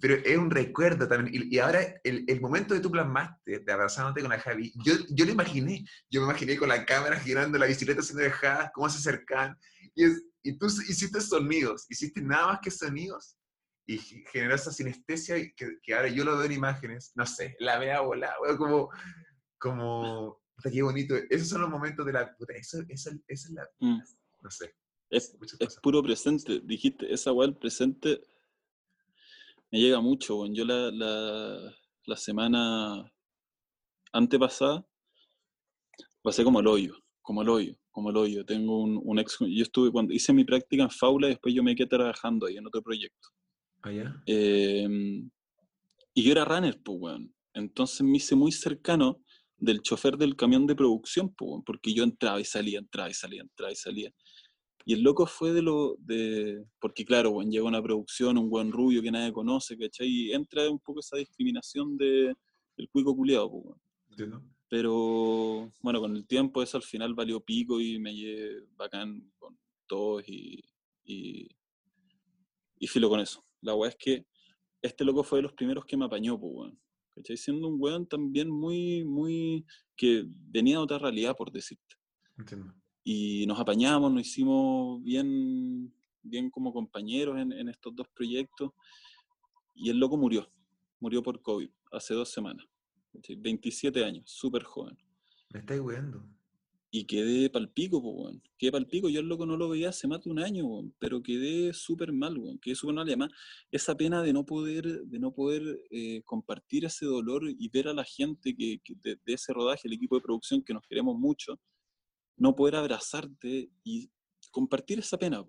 Pero es un recuerdo también. Y, ahora el, el, momento de tú plasmaste, de abrazándote con la Javi, yo, yo lo imaginé. Yo me imaginé con la cámara girando, la bicicleta haciendo dejadas, cómo se acercan. Y es, y tú hiciste sonidos, hiciste nada más que sonidos y generó esa sinestesia que, que ahora yo lo veo en imágenes, no sé, la vea volar, como, como, qué bonito. Esos son los momentos de la, puta, eso, eso, es la, mm. no sé.
Es, es, puro presente, dijiste, esa weá, el presente me llega mucho, bueno. yo la, la, la semana antepasada pasé como el hoyo, como el hoyo como el hoyo. Tengo un, un, ex, yo estuve cuando hice mi práctica en Faula, después yo me quedé trabajando ahí en otro proyecto.
¿Ah,
em, y yo era runner, pues, weón. Entonces me hice muy cercano del chofer del camión de producción, pues, porque yo entraba y salía, entraba y salía, entraba y salía. Y el loco fue de lo de. Porque, claro, bueno, llega una producción, un buen rubio que nadie conoce, ¿cachai? Y entra un poco esa discriminación de, del cuico culiado, pues,
Entiendo.
Pero bueno, con el tiempo eso al final valió pico y me llevé bacán con todos y, y, y filo con eso. La weá es que este loco fue de los primeros que me apañó, pues, weón. ¿Cachai? Siendo un weón también muy, muy. que venía de otra realidad, por decirte.
Entiendo.
Y nos apañamos, nos hicimos bien, bien como compañeros en, en estos dos proyectos. Y el loco murió. Murió por COVID hace dos semanas. 27 años, súper joven.
Me estáis weando.
Y quedé palpico, pues, weón. Quedé palpico. Yo el loco no lo veía hace más de un año, Pero quedé súper mal, weón. Quedé súper mal. además, esa pena de no poder, de no poder eh, compartir ese dolor y ver a la gente que, de, ese rodaje, el equipo de producción que nos queremos mucho, no poder abrazarte y compartir esa pena.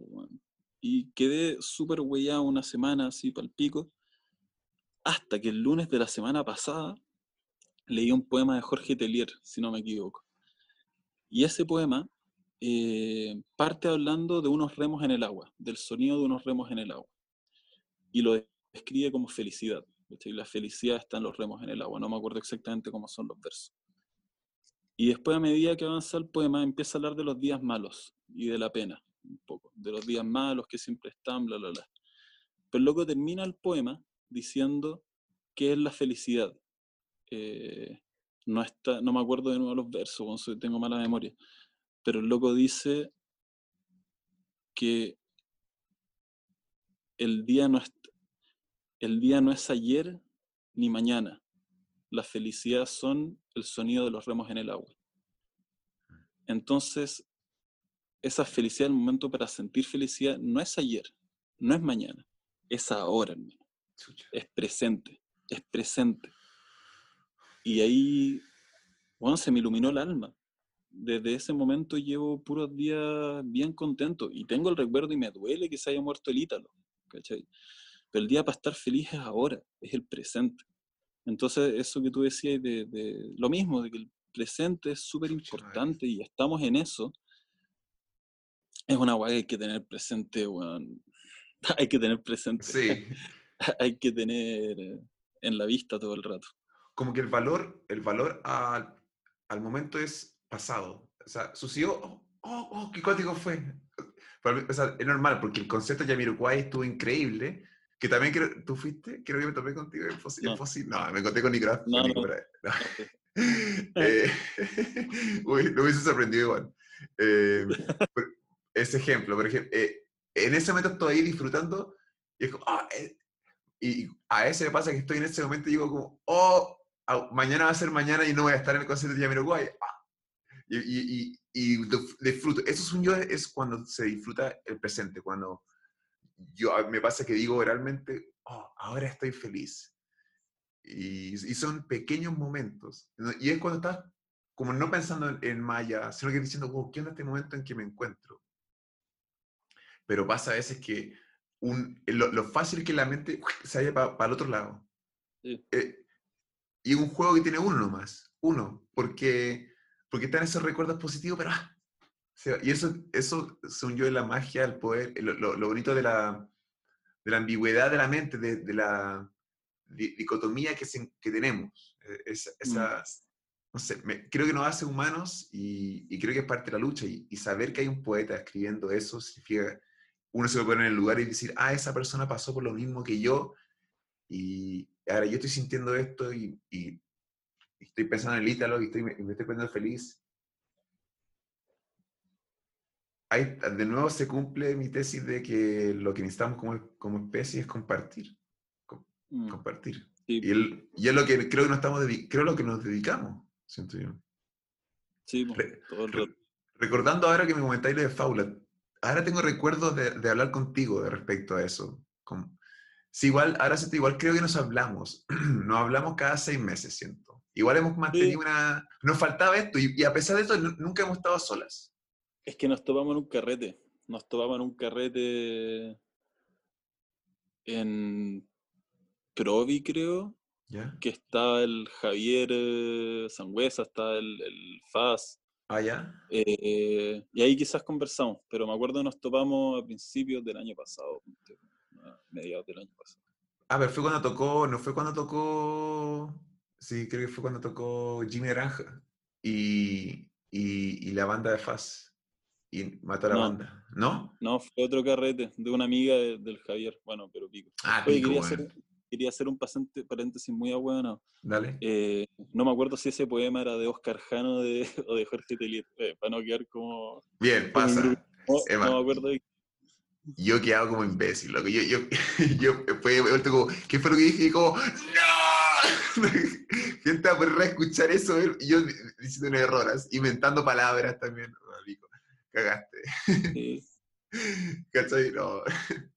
Y quedé súper weyado una semana así palpico. Hasta que el lunes de la semana pasada leí un poema de Jorge Telier, si no me equivoco. Y ese poema eh, parte hablando de unos remos en el agua, del sonido de unos remos en el agua. Y lo describe como felicidad. La felicidad está en los remos en el agua. No me acuerdo exactamente cómo son los versos. Y después, a medida que avanza el poema, empieza a hablar de los días malos y de la pena, un poco. De los días malos que siempre están, bla, bla, bla. Pero luego termina el poema diciendo qué es la felicidad eh, no, está, no me acuerdo de nuevo los versos, tengo mala memoria, pero el loco dice que el día no es, el día no es ayer ni mañana. La felicidad son el sonido de los remos en el agua. Entonces, esa felicidad, el momento para sentir felicidad, no es ayer, no es mañana, es ahora, Es presente, es presente. Y ahí, bueno, se me iluminó el alma. Desde ese momento llevo puros días bien contento y tengo el recuerdo y me duele que se haya muerto el Ítalo, ¿cachai? Pero el día para estar feliz es ahora, es el presente. Entonces, eso que tú decías de, lo mismo, de que el presente es súper importante y estamos en eso, es una guay que hay que tener presente, hay que tener presente.
Sí.
hay que tener en la vista todo el rato.
Como que el valor, el valor al, al momento es pasado. O sea, sucedió, oh, oh, oh qué código fue. O sea, es normal, porque el concepto de Yamiroquai estuvo increíble, que también creo, ¿tú fuiste? Creo que me topé contigo en Fósil. No, no me conté con Nicolás.
No, no.
eh, uy, lo hubiese sorprendido igual. Eh, ese ejemplo, por ejemplo, eh, en ese momento estoy ahí disfrutando y es como, eh", y a ese me pasa que estoy en ese momento y digo como, oh, mañana va a ser mañana y no voy a estar en el concierto de Yamiroquai. Ah, y, y, y, disfruto. Eso es un yo, es cuando se disfruta el presente, cuando yo me pasa que digo realmente, oh, ahora estoy feliz. Y, y, son pequeños momentos. Y es cuando estás como no pensando en, en Maya, sino que diciendo, oh, ¿qué onda este momento en que me encuentro? Pero pasa a veces que un, lo, lo fácil que la mente se vaya para el otro lado.
Sí.
Eh, y un juego que tiene uno nomás, uno, porque, porque están esos recuerdos positivos, pero... Ah, y eso, eso, según yo, es la magia, el poder, lo, lo, lo bonito de la, de la ambigüedad de la mente, de, de la dicotomía que, se, que tenemos. Eh, esa, esa no sé, me, creo que nos hace humanos y, y, creo que es parte de la lucha. Y, y, saber que hay un poeta escribiendo eso significa, uno se puede poner en el lugar y decir, ah, esa persona pasó por lo mismo que yo y ahora yo estoy sintiendo esto y, y estoy pensando en el Ítalo y, estoy, me estoy poniendo feliz hay, de nuevo se cumple mi tesis de que lo que necesitamos como, como especie es compartir. Com, mm. Compartir.
Sí.
Y, el, y, es lo que creo que, nos estamos creo lo que nos dedicamos, siento yo.
Sí, Re, todo el rato.
Recordando ahora que me comentáis de Faula, ahora tengo recuerdos de, de, hablar contigo de respecto a eso. Con, sí, igual, ahora siento igual creo que nos hablamos. nos hablamos cada seis meses, siento. Igual hemos mantenido sí. una... Nos faltaba esto y, y, a pesar de esto nunca hemos estado solas.
Es que nos topamos en un carrete. Nos topamos en un carrete en Provi, creo.
¿Ya?
Que está el Javier eh, Sangüesa, está el, el Faz.
Ah, ya.
Eh, y ahí quizás conversamos, pero me acuerdo que nos topamos a principios del año pasado, mediados del año pasado.
Ah, pero fue cuando tocó, no fue cuando tocó, sí, creo que fue cuando tocó Jimmy Naranja y, y, y la banda de Faz y mató a la
No.
banda, ¿no?
No, fue otro carrete de una amiga de- del Javier. Bueno, pero pico.
Ah,
Oye,
pico,
quería, hacer, quería hacer un pasante- paréntesis muy bueno.
Dale.
Eh, no me acuerdo si ese poema era de Oscar Jano de, o de Jorge Telier, eh, para no quedar como...
Bien, pasa.
No,
Emma.
no me acuerdo de
Yo he quedado como imbécil, loco. Yo, yo, yo fue, como, ¿qué fue lo que dije? Y como, ¡No! Gente a poder reescuchar eso yo diciendo un error, así, inventando palabras también. Pico, Cagaste.
qué.
¿Cachai? No.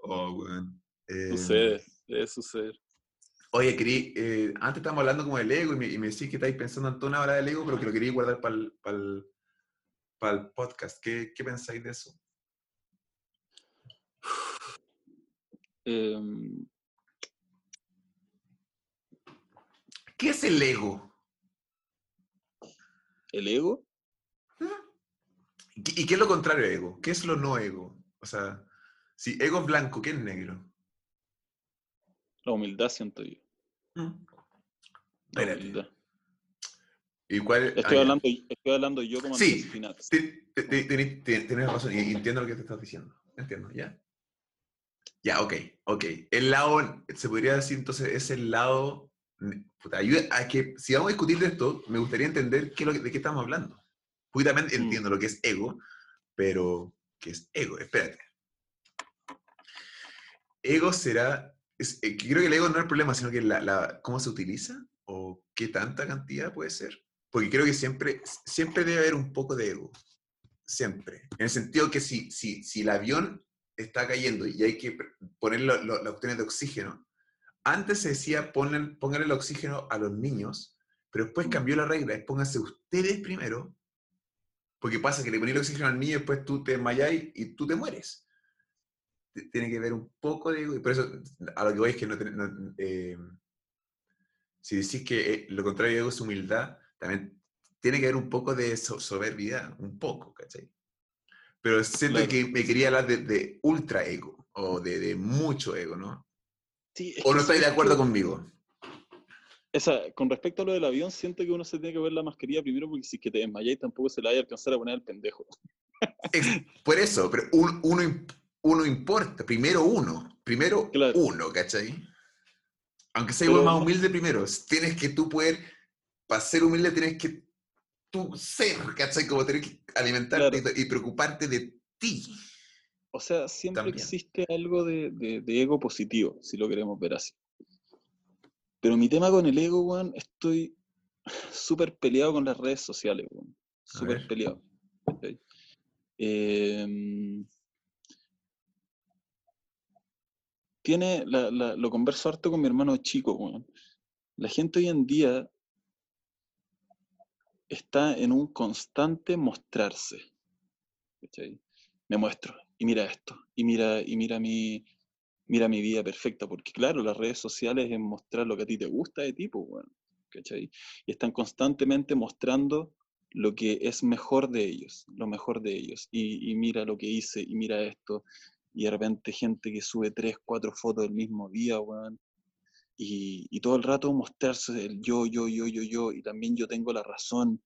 Oh, weón. Eh,
Sucede, debe suceder.
Oye, querí, eh, antes estábamos hablando como del ego y me, y me decís que estáis pensando en toda una hora del ego, pero que lo quería guardar para el, para el, el podcast. ¿Qué, ¿Qué pensáis de eso?
Em,
¿Qué es el ego?
¿El ego?
¿Y qué- es lo contrario a ego? ¿Qué es lo no ego? O sea, si ego es blanco, ¿qué es negro?
La humildad, siento yo. La
Espérate.
humildad.
¿Y cuál,
Estoy,
ah,
hablando, estoy hablando yo como
Sí. Te- Tienes razón, y entiendo lo que te estás diciendo. Entiendo, ¿ya? Ya, ok, ok. El lado, se podría decir entonces, es el lado... Puta, ayuda a que, si vamos a discutir de esto, me gustaría entender qué de qué estamos hablando. Porque también
Mm.
entiendo lo que es ego, pero ¿qué es ego? Espérate. Ego será... es- eh, creo que el ego no es el problema, sino que la, la- cómo se utiliza o qué tanta cantidad puede ser. Porque creo que siempre, siempre debe haber un poco de ego. Siempre. En el sentido que si, si, si el avión está cayendo y hay que poner las opciones de oxígeno, antes se decía ponen, pónganle el oxígeno a los niños, pero después cambió la regla, es pónganse ustedes primero, porque pasa que le pones el oxígeno al niño y después tú te desmayas y tú te mueres. Tiene que haber un poco de por eso a lo que voy es que no, no, eh, si decís que eh, lo contrario de ego es humildad, también tiene que haber un poco de so- soberbia, un poco, ¿cachai? pero siento
Claro.
que me quería hablar de, de ultra ego o de, de mucho ego, ¿no?
Sí,
¿O no estáis de acuerdo
que-
conmigo?
Esa, con respecto a lo del avión, siento que uno se tiene que ver la mascarilla primero porque si es que te desmayáis tampoco se la vaya a alcanzar a poner al pendejo.
Por eso, pero un- uno, imp- uno importa, primero uno, primero
Claro.
uno, ¿cachai? Aunque sea
Pero
más humilde primero, tienes que tú poder, para ser humilde tienes que tú ser, ¿cachai? Como tener que alimentarte
Claro.
y, y preocuparte de ti.
O sea, siempre
También.
existe algo de, de- de ego positivo, si lo queremos ver así. Pero mi tema con el ego, weón, estoy súper peleado con las redes sociales, weón. Súper peleado. Em, tiene, la- la- lo converso harto con mi hermano chico, weón. La gente hoy en día está en un constante mostrarse. ¿cachai? Me muestro, y mira esto, y mira, y mira mi, mira mi vida perfecta, porque claro, las redes sociales es mostrar lo que a ti te gusta de tipo, weón, ¿cachai? Y están constantemente mostrando lo que es mejor de ellos, lo mejor de ellos, y, y mira lo que hice, y mira esto, y de repente gente que sube tres, cuatro fotos del mismo día, weón, y, y todo el rato mostrarse el yo, yo, yo, yo, yo, y también yo tengo la razón,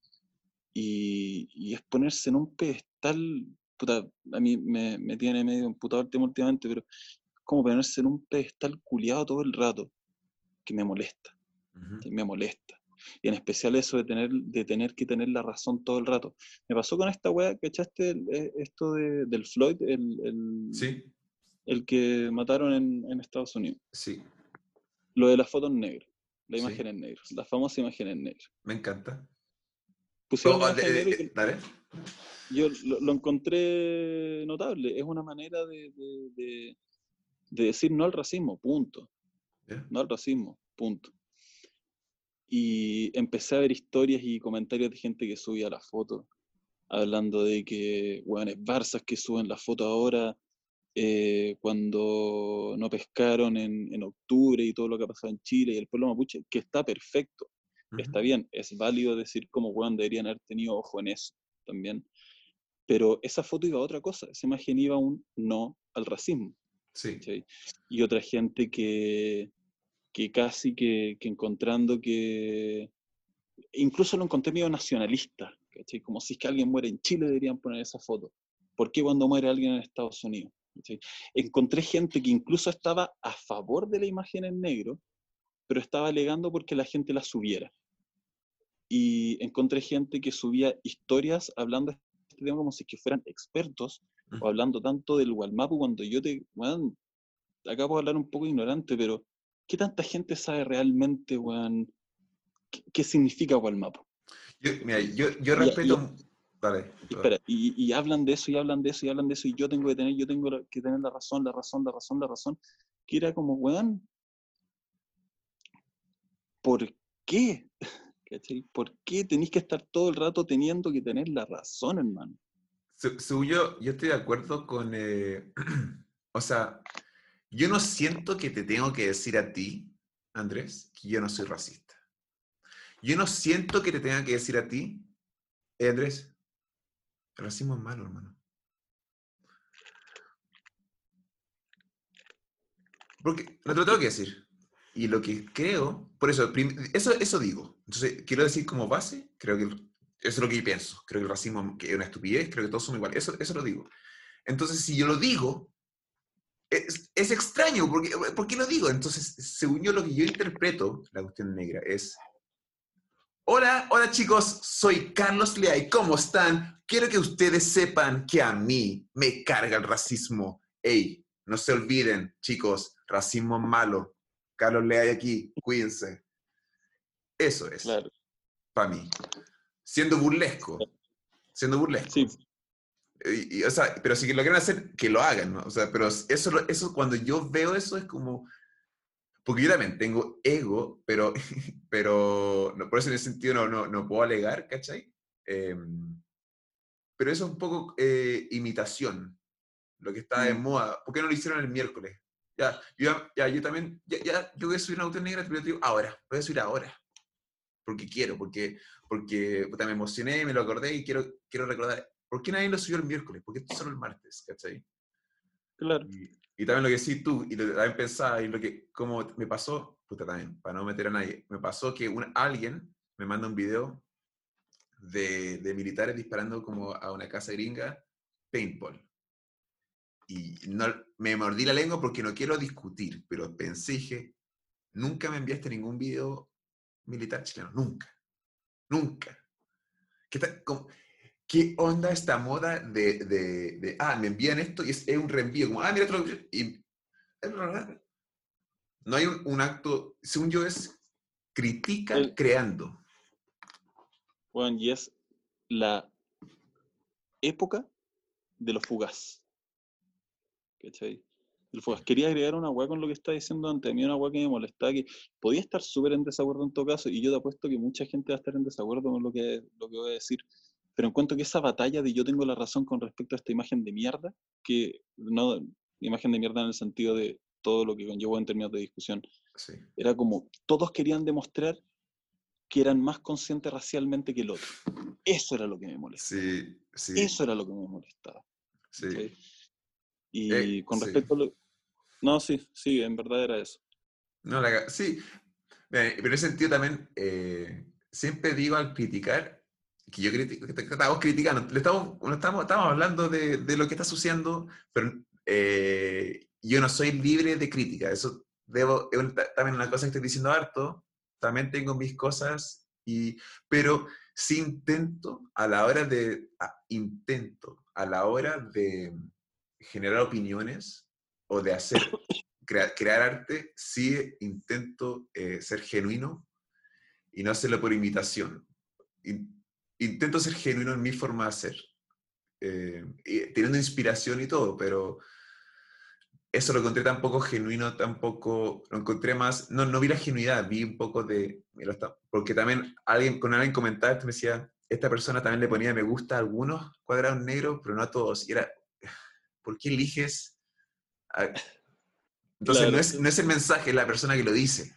y, y es ponerse en un pedestal, puta, a mí me, me tiene medio emputado el tema últimamente, pero como ponerse en un pedestal culiado todo el rato, que me molesta, que me molesta. Y en especial eso de tener, de tener que tener la razón todo el rato. Me pasó con esta weá, ¿cachaste el- eh, esto de, del Floyd, el, el,
Sí,
el que mataron en, en Estados Unidos?
sí,
Lo de la foto en negro, la
Sí.
imagen en negro, la famosa imagen en negro.
me encanta.
Pusieron
Oh,
imagen en
de- dale.
yo lo, lo encontré notable. Es una manera de, de- de- de decir no al racismo, punto. No al racismo, punto. Y empecé a ver historias y comentarios de gente que subía la foto, hablando de que, hueones Barzas que suben la foto ahora, eh, cuando no pescaron en, en octubre y todo lo que ha pasado en Chile y el pueblo mapuche, que está perfecto, está bien, es válido decir como, weón, deberían haber tenido ojo en eso también. Pero esa foto iba a otra cosa, esa imagen iba a un no al racismo.
Sí.
Y otra gente que, que casi que, encontrando que, incluso lo encontré medio nacionalista, como si es que alguien muere en Chile deberían poner esa foto. ¿Por qué cuando muere alguien en Estados Unidos? Encontré gente que incluso estaba a favor de la imagen en negro, pero estaba alegando porque la gente la subiera. Y encontré gente que subía historias hablando de este tema como si fueran expertos o hablando tanto del Walmapu cuando yo te, weón, acá puedo hablar un poco ignorante, pero ¿qué tanta gente sabe realmente, weón, qué, qué significa Walmapu?
Yo, mira, yo, yo
Y-
respeto. Dale.
Y, espera, y, y hablan de eso, y hablan de eso, y hablan de eso, y yo tengo que tener, yo tengo que tener la razón, la razón, la razón, la razón, que era como, weón, ¿por qué? ¿Cachai? ¿Por qué tenéis que estar todo el rato teniendo que tener la razón, hermano?
Según yo, estoy de acuerdo con. eh, o sea, yo no siento que te tengo que decir a ti, Andrés, que yo no soy racista. Yo no siento que te tenga que decir a ti, eh, Andrés, el racismo es malo, hermano. Porque no te lo tengo que decir. Y lo que creo, por eso, eso, eso digo. Entonces, quiero decir como base, creo que eso es lo que yo pienso. Creo que el racismo que es una estupidez, creo que todos somos iguales. Eso, eso lo digo. Entonces, si yo lo digo, es, es extraño. Porque, ¿Por qué lo digo? Entonces, según yo, lo que yo interpreto, la cuestión negra, es... Hola, hola chicos, soy Carlos Leay, ¿cómo están? Quiero que ustedes sepan que a mí me carga el racismo. Ey, no se olviden, chicos, racismo malo. Carlos Leay aquí, cuídense. Eso es,
Claro,
para mí. Siendo burlesco. Siendo burlesco.
sí,
Y- y, o sea, pero si lo quieren hacer, que lo hagan, ¿no? O sea, pero eso, eso cuando yo veo eso es como... Porque yo también tengo ego, pero, pero no, por eso en ese sentido no, no, no puedo alegar, ¿cachai? Em, pero eso es un poco eh, imitación, lo que está de
Mm.
moda. ¿Por qué no lo hicieron el miércoles? Ya, yo, ya, yo también, ya, ya, yo voy a subir una auto negra, pero yo digo, ahora, voy a subir ahora. Porque quiero, porque, porque puta, me emocioné, me lo acordé y quiero, quiero recordar. ¿Por qué nadie lo subió el miércoles? ¿Por qué esto solo el martes? ¿Cachai?
Claro.
Y, y también lo que sí tú, y lo que también pensaba, y lo que, como me pasó, puta también, para no meter a nadie, me pasó que un, alguien me manda un video de, de militares disparando como a una casa gringa, paintball. Y no, me mordí la lengua porque no quiero discutir, pero pensé, dije, nunca me enviaste ningún video militar chileno, nunca, nunca. ¿Qué, tal- cómo- qué onda esta moda de, de- de, ah, me envían esto y es, es un reenvío, como, ah, mira otro, y no hay un, un acto, según yo es, critica
El-
creando.
Bueno, y es la época de los fugaz. ¿Cachai? El. Quería agregar una weá con lo que estaba diciendo antes. A mí una weá que me molestaba, que podía estar súper en desacuerdo en todo caso, y yo te apuesto que mucha gente va a estar en desacuerdo con lo que, lo que voy a decir. Pero encuentro que esa batalla de yo tengo la razón con respecto a esta imagen de mierda, que no, imagen de mierda en el sentido de todo lo que conllevó en términos de discusión,
Sí.
era como todos querían demostrar que eran más conscientes racialmente que el otro. Eso era lo que me molestaba.
Sí, sí.
Eso era lo que me molestaba. Y
Eh,
con
sí.
respecto a lo... No, sí, sí, en verdad era eso.
No, la sí, pero en ese sentido también, eh, siempre digo al criticar, que yo critico, que estamos criticando, le estamos, estamos, estamos hablando de, de lo que está sucediendo, pero eh, yo no soy libre de crítica, eso debo, también una cosa que estoy diciendo harto, también tengo mis cosas, y, pero sí intento a la hora de, intento a la hora de generar opiniones o de hacer crea- crear arte, sí intento eh, ser genuino y no hacerlo por imitación. In- intento ser genuino en mi forma de hacer, eh, teniendo inspiración y todo, pero eso lo encontré tampoco genuino, tampoco, lo encontré más, no, no vi la genuidad, vi un poco de, porque también alguien, con alguien comentaba me decía, esta persona también le ponía me gusta a algunos cuadrados negros, pero no a todos, y era, ¿por qué eliges? A- entonces,
Claro.
no, es, no es el mensaje, es la persona que lo dice.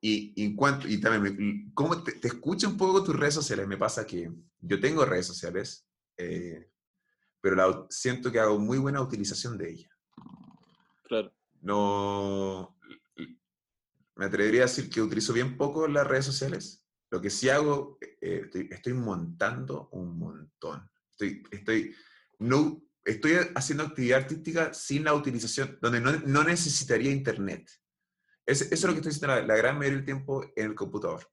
Y, y en cuanto, y también, me- ¿cómo te, te escucho un poco tus redes sociales? Me pasa que yo tengo redes sociales, eh, pero la- siento que hago muy buena utilización de ellas.
Claro.
No, me atrevería a decir que utilizo bien poco las redes sociales. Lo que sí hago, eh, estoy, estoy montando un montón. Estoy, estoy, no, estoy haciendo actividad artística sin la utilización, donde no, no necesitaría internet. Es- eso es lo que estoy haciendo la, la gran mayoría del tiempo en el computador.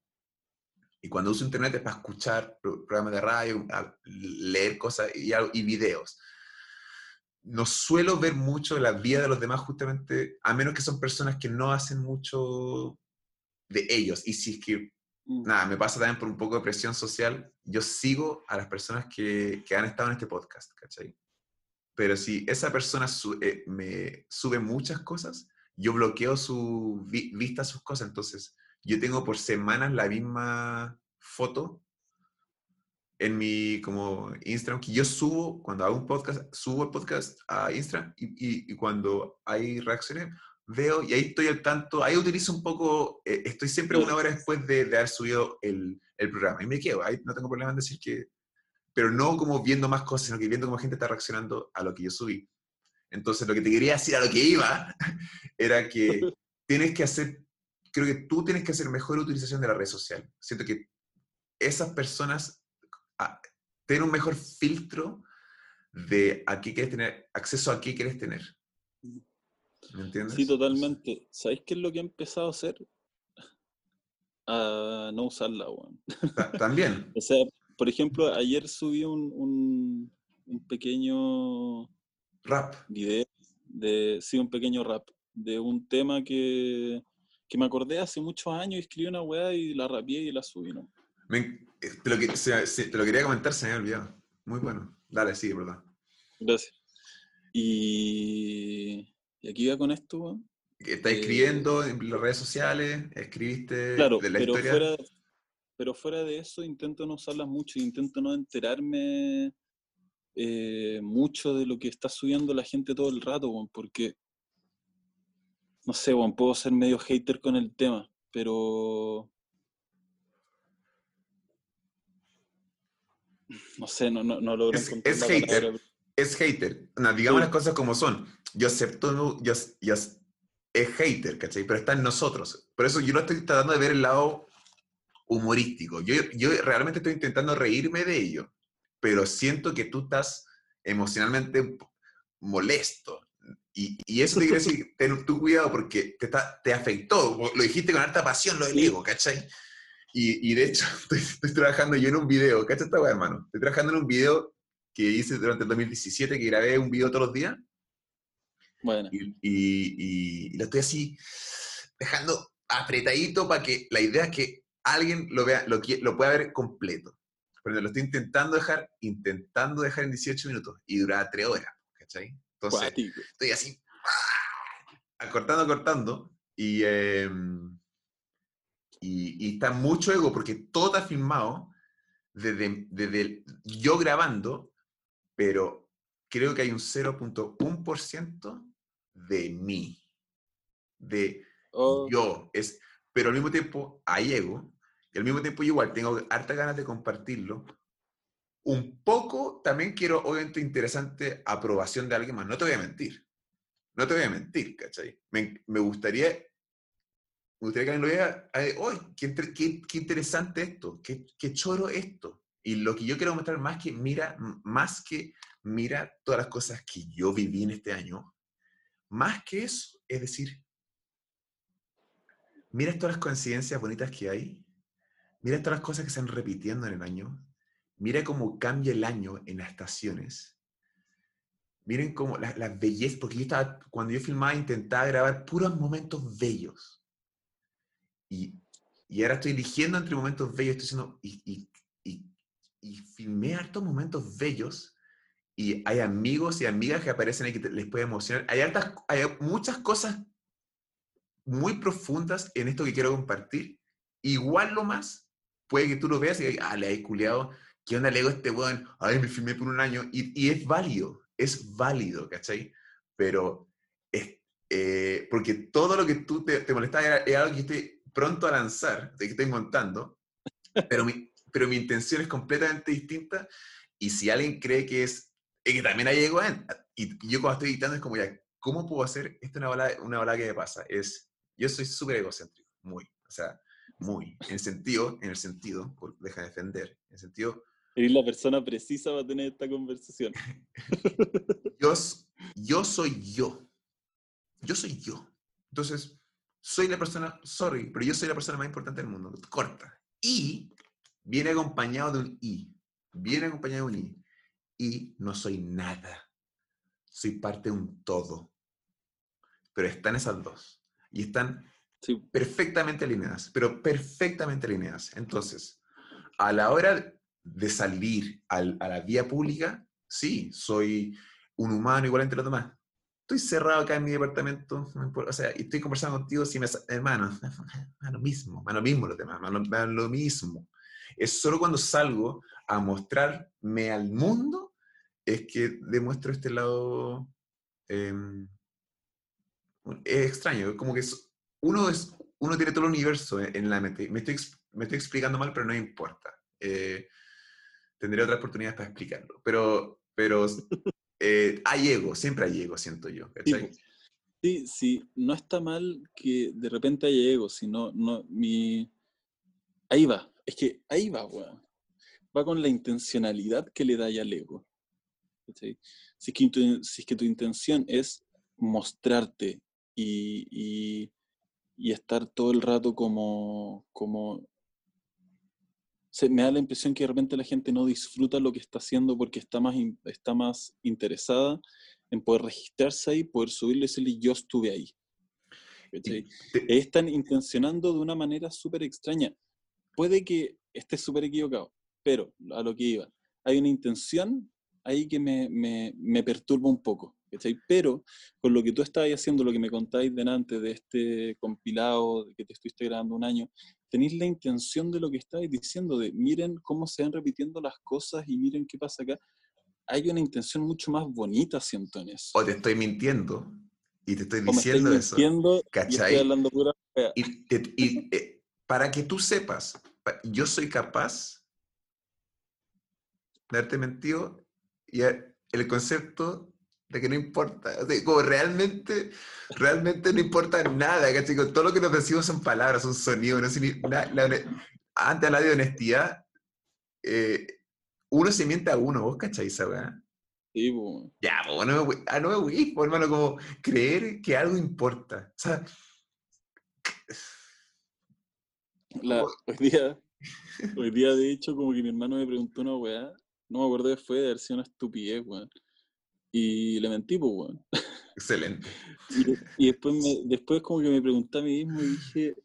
Y cuando uso internet es para escuchar pro- programas de radio, leer cosas y, y videos. No suelo ver mucho la vida de los demás justamente, a menos que son personas que no hacen mucho de ellos. Y si es que
Mm.
nada, me pasa también por un poco de presión social. Yo sigo a las personas que, que han estado en este podcast, ¿cachai? Pero si esa persona eh, me sube muchas cosas, yo bloqueo su vi- vista sus cosas. Entonces, yo tengo por semanas la misma foto en mi como Instagram, que yo subo, cuando hago un podcast, subo el podcast a Instagram y, cuando hay reacciones, veo y ahí estoy al tanto, ahí utilizo un poco, eh, estoy siempre una hora después de, de haber subido el, el programa y me quedo, ahí no tengo problema en decir que, pero no como viendo más cosas, sino que viendo cómo gente está reaccionando a lo que yo subí. Entonces lo que te quería decir a lo que iba era que tienes que hacer, creo que tú tienes que hacer mejor utilización de la red social. Siento que esas personas tienen un mejor filtro de a qué quieres tener, acceso a qué quieres tener. ¿Me entiendes?
Sí, totalmente. ¿Sabéis qué es lo que he empezado a hacer? A no usarla, weón.
Ta- También.
O sea, por ejemplo, ayer subí un, un, un pequeño
Rap.
video de, sí, un pequeño rap de un tema que, que me acordé hace muchos años, escribí una weá y la rapié y la subí, ¿no?
Me eh, te, lo, se- se- te lo quería comentar, se me había olvidado. Muy bueno. Dale, sí, verdad.
Gracias. Y, y aquí iba con esto.
Que Estás
Eh,
escribiendo en las redes sociales, escribiste
Claro,
de la
pero
historia.
fuera, pero fuera de eso intento no usarlas mucho, intento no enterarme eh, mucho de lo que está subiendo la gente todo el rato, porque, no sé, weón, puedo ser medio hater con el tema, pero no sé, no, no, no logro
Es,
encontrar
es
la
hater.
palabra.
Es hater. No, digamos
Sí.
las cosas como son. Yo acepto, yo- es hater, ¿cachai? Pero está en nosotros. Por eso yo no estoy tratando de ver el lado humorístico. Yo, yo realmente estoy intentando reírme de ello, pero siento que tú estás emocionalmente molesto. Y, y eso te quiere decir, ten tu cuidado porque te, está- te afectó. Lo dijiste con harta pasión, lo del ego, ¿cachai? Y, y de hecho, estoy, estoy trabajando yo en un video, ¿cachai esta weá, hermano? Estoy trabajando en un video que hice durante el 2017, que grabé un video todos los días,
Bueno,
y- y- y lo estoy así dejando apretadito para que la idea es que alguien lo vea, lo, lo pueda ver completo. Pero lo estoy intentando dejar, intentando dejar en 18 minutos y duraba 3 horas, ¿cachai? Entonces,
cuático.
estoy así, ¡ah! cortando, cortando, y, eh, y, y está mucho ego porque todo está filmado desde, desde el- yo grabando, pero creo que hay un 0.1% de mí, de
Oh,
yo, es, pero al mismo tiempo hay ego, al mismo tiempo yo igual tengo harta ganas de compartirlo. Un poco también quiero, obviamente, interesante aprobación de alguien más. No te voy a mentir. No te voy a mentir, ¿cachai? Me, me gustaría, me gustaría que alguien lo vea, ¡ay, qué, qué- qué interesante esto! Qué, ¡Qué choro esto! Y lo que yo quiero mostrar más que mira, más que mira todas las cosas que yo viví en este año, más que eso, es decir, mira todas las coincidencias bonitas que hay, mira todas las cosas que están repitiendo en el año, mira cómo cambia el año en las estaciones, miren cómo las la bellezas, porque yo estaba, cuando yo filmaba intentaba grabar puros momentos bellos. Y, y ahora estoy eligiendo entre momentos bellos, estoy diciendo, y, y, y, y filmé hartos momentos bellos, y hay amigos y amigas que aparecen ahí que te- les puede emocionar. Hay, hartas, hay muchas cosas muy profundas en esto que quiero compartir. Igual lo más, puede que tú lo veas y digas, ah, le hay culiado, ¿qué onda le digo a este weón? Ay, me filmé por un año. Y, y es válido, es válido, ¿cachai? Pero es, eh, porque todo lo que tú te, te molestaba era, era algo que estoy pronto a lanzar, de que estoy montando, pero mi, pero mi intención es completamente distinta. Y si alguien cree que es, es que también hay ego en, y, y yo cuando estoy editando es como ya, ¿cómo puedo hacer? Esta es una balada, una balada que me pasa, es, yo soy súper egocéntrico, muy, o sea, muy, en el sentido, en el sentido, deja de defender, en el sentido,
eres la persona precisa para tener esta conversación.
yo, yo soy yo, yo soy yo. Entonces, soy la persona, sorry, pero yo soy la persona más importante del mundo, corta. Y viene acompañado de un I, viene acompañado de un I, y no soy nada, soy parte de un todo. Pero están esas dos, y están
Sí,
perfectamente alineadas, pero perfectamente alineadas. Entonces, a la hora de salir al- a la vía pública, sí, soy un humano igual entre los demás. Estoy cerrado acá en mi departamento, o sea, y estoy conversando contigo, si me, hermano, lo mismo, lo mismo los demás, lo, mismo. Es solo cuando salgo a mostrarme al mundo, es que demuestro este lado em, es extraño, como que es- uno, es, uno tiene todo el universo en, la mente. Me estoy, me estoy explicando mal, pero no importa. Eh, tendré otra oportunidad para explicarlo. Pero, pero eh, hay ego, siempre hay ego, siento yo. ¿cachai?
po. sí, sí, no está mal que de repente haya ego, sino, no, mi... Ahí va, es que ahí va, weón. Va con la intencionalidad que le da al ego. ¿cachai? Si es, que, tu- si es que tu intención es mostrarte y, y- y estar todo el rato como, como se, me da la impresión que de repente la gente no disfruta lo que está haciendo porque está más, in- está más interesada en poder registrarse ahí, poder subirle y decirle yo estuve Ahí están intencionando de una manera súper extraña. Puede que esté súper equivocado, pero a lo que iba, hay una intención ahí que me, me- me perturba un poco. ¿Cachai? Pero con lo que tú estabas haciendo, lo que me contáis delante de este compilado que te estuviste grabando un año, tenéis la intención de lo que estáis diciendo, de miren cómo se van repitiendo las cosas y miren qué pasa acá. Hay una intención mucho más bonita, siento en eso.
o te estoy mintiendo y te estoy
estáis
diciendo eso.
mintiendo y
¿cachai?
estoy hablando pura wea.
Y, y, eh, para que tú sepas, pa- yo soy capaz de haberte mentido y el concepto de que no importa, como realmente, realmente no importa nada, ¿cachai? Todo lo que nos decimos son palabras, son sonidos, no antes de hablar de honestidad, eh, uno se miente a uno, ¿vos cachai esa weá?
Sí, pues.
Ya, no me, ah, no me hermano, como creer que algo importa. O sea,
hoy, día, hoy día, de hecho, como que mi hermano me preguntó una weá, no me acuerdo de fue de haber sido una estupidez, weón. Y le mentí, pues, weón.
Excelente.
Y, después, me, después como que me pregunté a mí mismo y dije,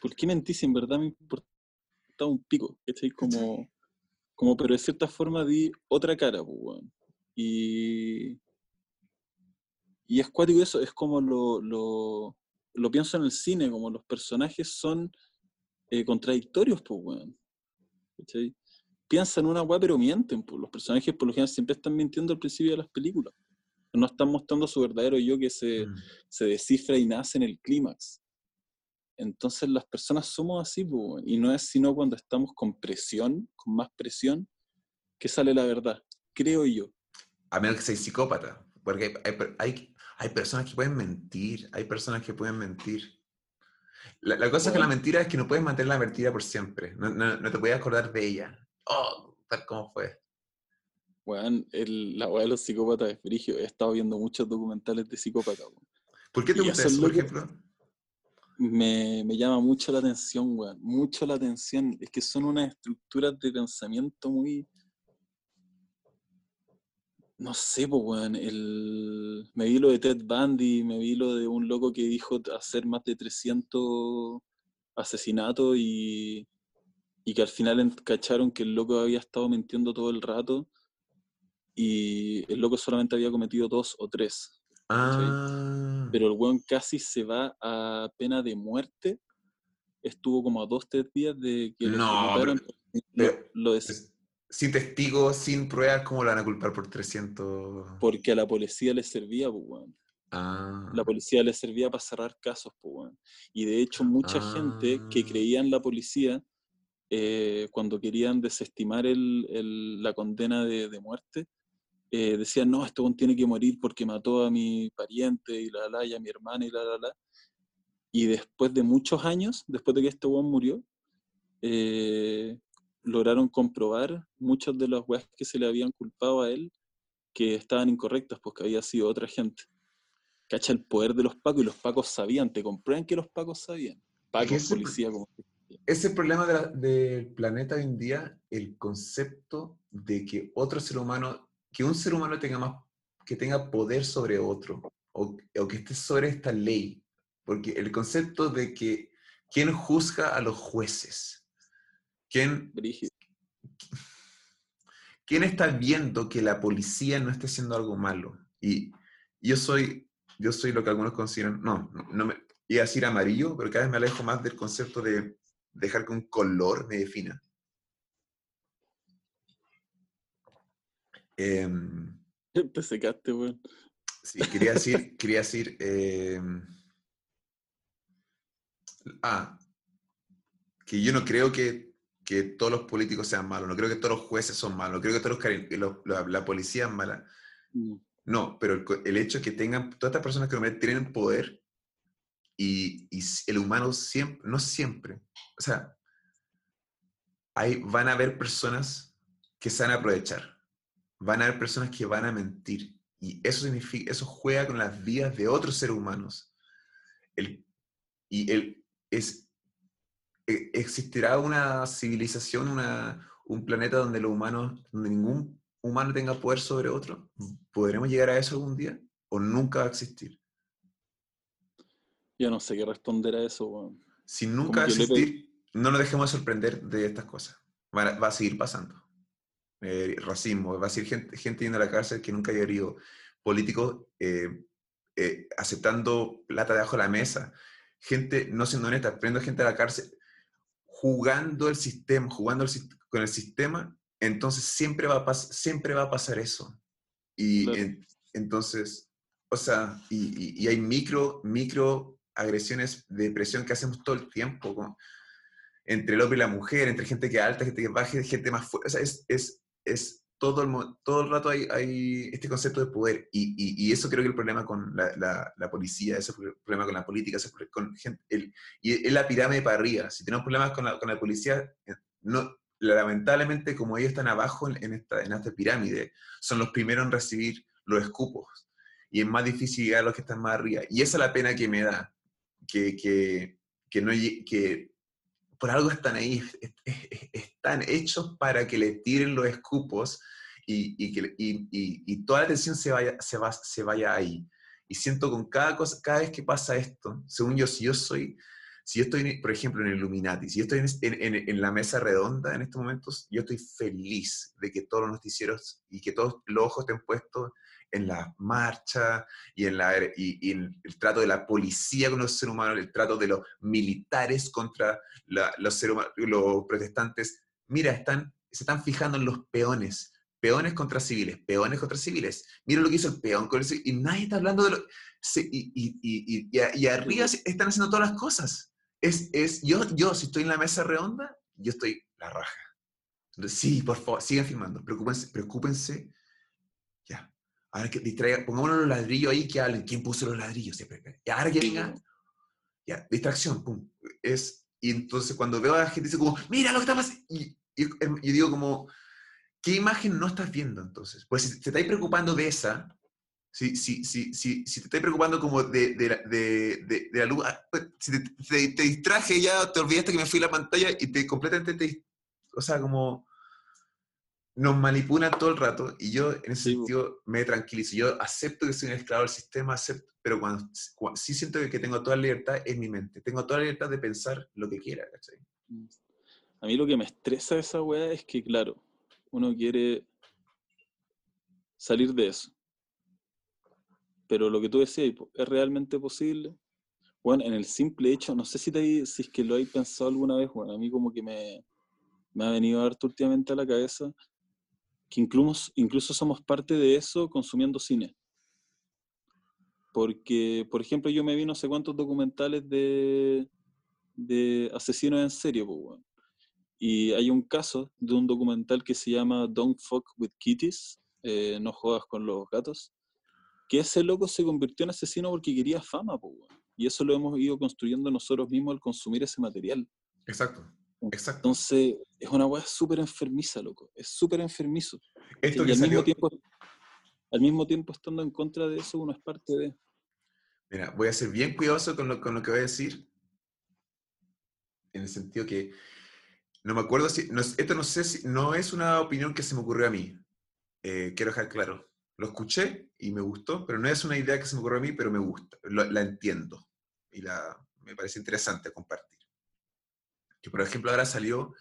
¿por qué mentí si en verdad me importaba un pico? ¿Cachai? Como, como, pero de cierta forma di otra cara, pues, weón. Y, y es cuático eso, es como lo, lo, lo, pienso en el cine, como los personajes son eh, contradictorios, pues, weón. ¿Cachai? Piensan una weá, pero mienten. Pues. Los personajes por lo general siempre están mintiendo al principio de las películas. No están mostrando su verdadero yo que se, mm. se descifra y nace en el clímax. Entonces las personas somos así, pues, y no es sino cuando estamos con presión, con más presión, que sale la verdad, creo yo.
A menos que seas psicópata, porque hay, hay, hay, personas que pueden mentir, hay personas que pueden mentir. La, cosa es que la mentira es que no puedes mantener la mentira por siempre, no, no, no te puedes acordar de ella oh, tal como fue.
Bueno, el, la weá de los psicópatas es frigio. He estado viendo muchos documentales de psicópatas.
¿Por qué te gusta eso, por ejemplo?
Me, me, llama mucho la atención, weón. Mucho la atención. Es que son unas estructuras de pensamiento muy. No sé, pues, weón. El... Me vi lo de Ted Bundy, me vi lo de un loco que dijo hacer más de 300 asesinatos y y que al final cacharon que el loco había estado mintiendo todo el rato y el loco solamente había cometido dos o tres.
Ah.
Pero el weón casi se va a pena de muerte. Estuvo como a dos, tres días de que
no, lo, sin testigos, sin pruebas, ¿cómo lo van a culpar por 300?
Porque a la policía le servía, pues, weón.
Ah.
La policía le servía para cerrar casos, pues, weón. Y de hecho, mucha gente que ah. creía en la policía eh, cuando querían desestimar el, la condena de, muerte, eh, decían, no, este tiene que morir porque mató a mi pariente y la, la, y a mi hermana y la, la, la. Y después de muchos años, después de que este weón murió, eh, lograron comprobar muchas de las weas que se le habían culpado a él que estaban incorrectas porque había sido otra gente. Cacha el poder de los pacos y los pacos sabían, te comprueban que los pacos sabían. Pacos, policía, como
ese problema del planeta hoy en día, el concepto de que otro ser humano, que un ser humano tenga más, que tenga poder sobre otro, o, que esté sobre esta ley, porque el concepto de que quién juzga a los jueces, quién, quién está viendo que la policía no esté haciendo algo malo, y yo soy, yo soy lo que algunos consideran, no, no, me, iba a decir amarillo, pero cada vez me alejo más del concepto de dejar que un color me defina. Em,
Te secaste, weón.
Sí, quería decir, quería decir, em, ah, que yo no creo que, que, todos los políticos sean malos, no creo que todos los jueces son malos, no creo que todos los, la, policía es mala. Mm. No, pero el, el, hecho de que tengan, todas estas personas que tienen poder y, y, el humano siempre, no siempre, o sea, hay, van a haber personas que se van a aprovechar, van a haber personas que van a mentir, y eso significa, eso juega con las vidas de otros seres humanos. El, y el, es, e, existirá una civilización, una, un planeta donde los humanos, donde ningún humano tenga poder sobre otro. ¿Podremos llegar a eso algún día? ¿O nunca va a existir?
Yo no sé qué responder a eso.
Si nunca existir, no nos dejemos de sorprender de estas cosas. Va, a seguir pasando. Eh, racismo, va a seguir gente, gente yendo a la cárcel que nunca haya herido. Políticos eh, eh, aceptando plata debajo de la mesa. Gente no siendo honesta, prendo gente a la cárcel, jugando el sistema, jugando con el sistema, entonces siempre va a, siempre va a pasar eso. Y entonces, o sea, y, y, hay micro, micro agresiones de presión que hacemos todo el tiempo. Entre el hombre y la mujer, entre gente que es alta, gente que baja, gente más fuerte. Es, es, es todo el, todo el rato hay, hay este concepto de poder y, y, eso creo que el problema con la, la, policía, ese el problema con la política, ese con gente, el, y es la pirámide para arriba. Si tenemos problemas con la, con la policía, eh, no, lamentablemente como ellos están abajo en, esta, en esta pirámide, son los primeros en recibir los escupos y es más difícil llegar a los que están más arriba. Y esa es la pena que me da, que, que, que, no, que por algo están ahí, están hechos para que le tiren los escupos y, y, que, y, y toda la atención se vaya, se, va, se vaya ahí. Y siento con cada, cosa, cada vez que pasa esto, según yo, si yo soy, si yo estoy, por ejemplo, en el Illuminati, si yo estoy en, en, en, la mesa redonda en estos momentos, yo estoy feliz de que todos los noticieros y que todos los ojos estén puestos en la marcha y en, la, y, en el trato de la policía con los seres humanos, el trato de los militares contra los, seres los protestantes. Mira, están, se están fijando en los peones, peones contra civiles, peones contra civiles. Mira lo que hizo el peón con el y nadie está hablando de lo... y, y, y, arriba están haciendo todas las cosas. Es, es, yo, yo, si estoy en la mesa redonda, yo estoy la raja. Entonces, sí, por favor, sigan filmando, preocúpense, preocúpense Ahora que distraiga, pongámonos los ladrillos ahí que hablen. ¿Quién puso los ladrillos? Y ahora que venga, ya, distracción, pum. Es, y entonces cuando veo a la gente dice como, mira lo que está pasando. Y, y, digo como, ¿qué imagen no estás viendo entonces? Pues si te estáis preocupando de esa, si, si, si, si, si te estáis preocupando como de, de, de, de la luz, ah, pues, si te, te, distraje ya, te olvidaste que me fui a la pantalla y te completamente te, o sea, como nos manipulan todo el rato y yo en ese sentido me tranquilizo. Yo acepto que soy un esclavo del sistema, acepto, pero cuando, sí siento que tengo toda la libertad en mi mente. Tengo toda la libertad de pensar lo que quiera,
A mí lo que me estresa de esa weá es que, claro, uno quiere salir de eso. Pero lo que tú decías, ¿es realmente posible? Bueno, en el simple hecho, no sé si, te, si es que lo habéis pensado alguna vez, bueno, a mí como que me, me ha venido a darte últimamente a la cabeza que incluso, somos parte de eso consumiendo cine. Porque, por ejemplo, yo me vi no sé cuántos documentales de, asesinos en serie, y hay un caso de un documental que se llama Don't Fuck with Kitties, eh, no juegas con los gatos, que ese loco se convirtió en asesino porque quería fama, y eso lo hemos ido construyendo nosotros mismos al consumir ese material.
Exacto. Exacto.
Entonces, es una weá súper enfermiza, loco. Es súper enfermizo.
Esto y
al, mismo tiempo, al mismo tiempo, estando en contra de eso, uno es parte de.
Mira, voy a ser bien cuidadoso con lo, con lo que voy a decir. En el sentido que. No me acuerdo si. esto no sé si. No es una opinión que se me ocurrió a mí. Eh, quiero dejar claro. Lo escuché y me gustó, pero no es una idea que se me ocurrió a mí, pero me gusta. la entiendo. Y la, me parece interesante compartir que por ejemplo ahora salió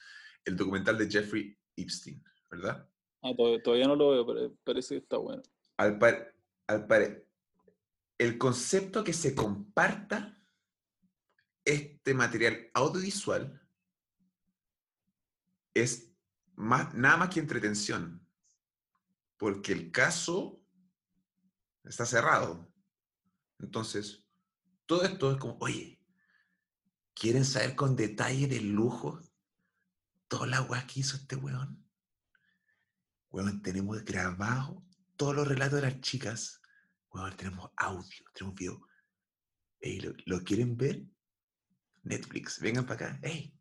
el documental de Jeffrey Epstein, ¿verdad?
Ah, todavía, no lo veo, pero parece que está bueno.
Al, al el concepto que se comparta este material audiovisual es más, nada más que entretención, porque el caso está cerrado. Entonces, todo esto es como, oye, ¿Quieren saber con detalle del lujo toda la agua que hizo este weón? Weón, tenemos grabado todos los relatos de las chicas. Weón, tenemos audio, tenemos video. ¿lo, quieren ver? Netflix, vengan para acá. Ey,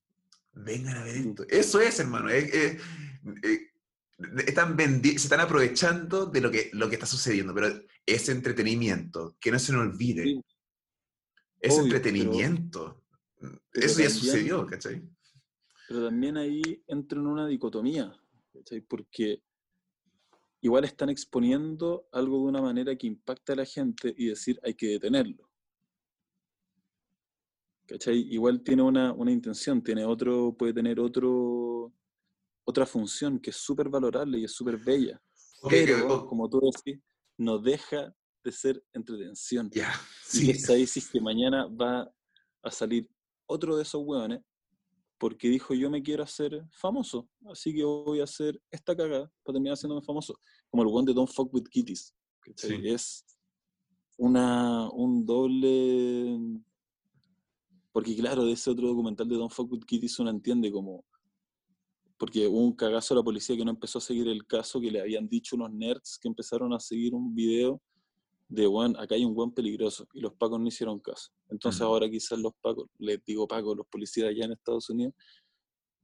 vengan a ver esto. Eso es, hermano. Eh, están se están aprovechando de lo que, lo que está sucediendo, pero es entretenimiento, que no se nos olvide. Es entretenimiento. Eso ya sucedió, ¿cachai?
Pero también ahí entra en una dicotomía, ¿cachai? Porque igual están exponiendo algo de una manera que impacta a la gente y decir hay que detenerlo. ¿Cachai? Igual tiene una, intención, tiene otro, puede tener otro, otra función que es súper valorable y es súper bella. Pero, como tú decís, no deja de ser entretención.
Ya,
sí. Y es ahí si que mañana va a salir otro de esos hueones, porque dijo yo me quiero hacer famoso, así que voy a hacer esta cagada para terminar haciéndome famoso. Como el hueón de Don't Fuck With Kitties. Es una, un doble... Porque claro, de ese otro documental de Don't Fuck With Kitties uno entiende como porque hubo un cagazo a la policía que no empezó a seguir el caso, que le habían dicho unos nerds que empezaron a seguir un video de, bueno, acá hay un buen peligroso, y los pacos no hicieron caso. Entonces ahora quizás los pacos, les digo pacos, los policías allá en Estados Unidos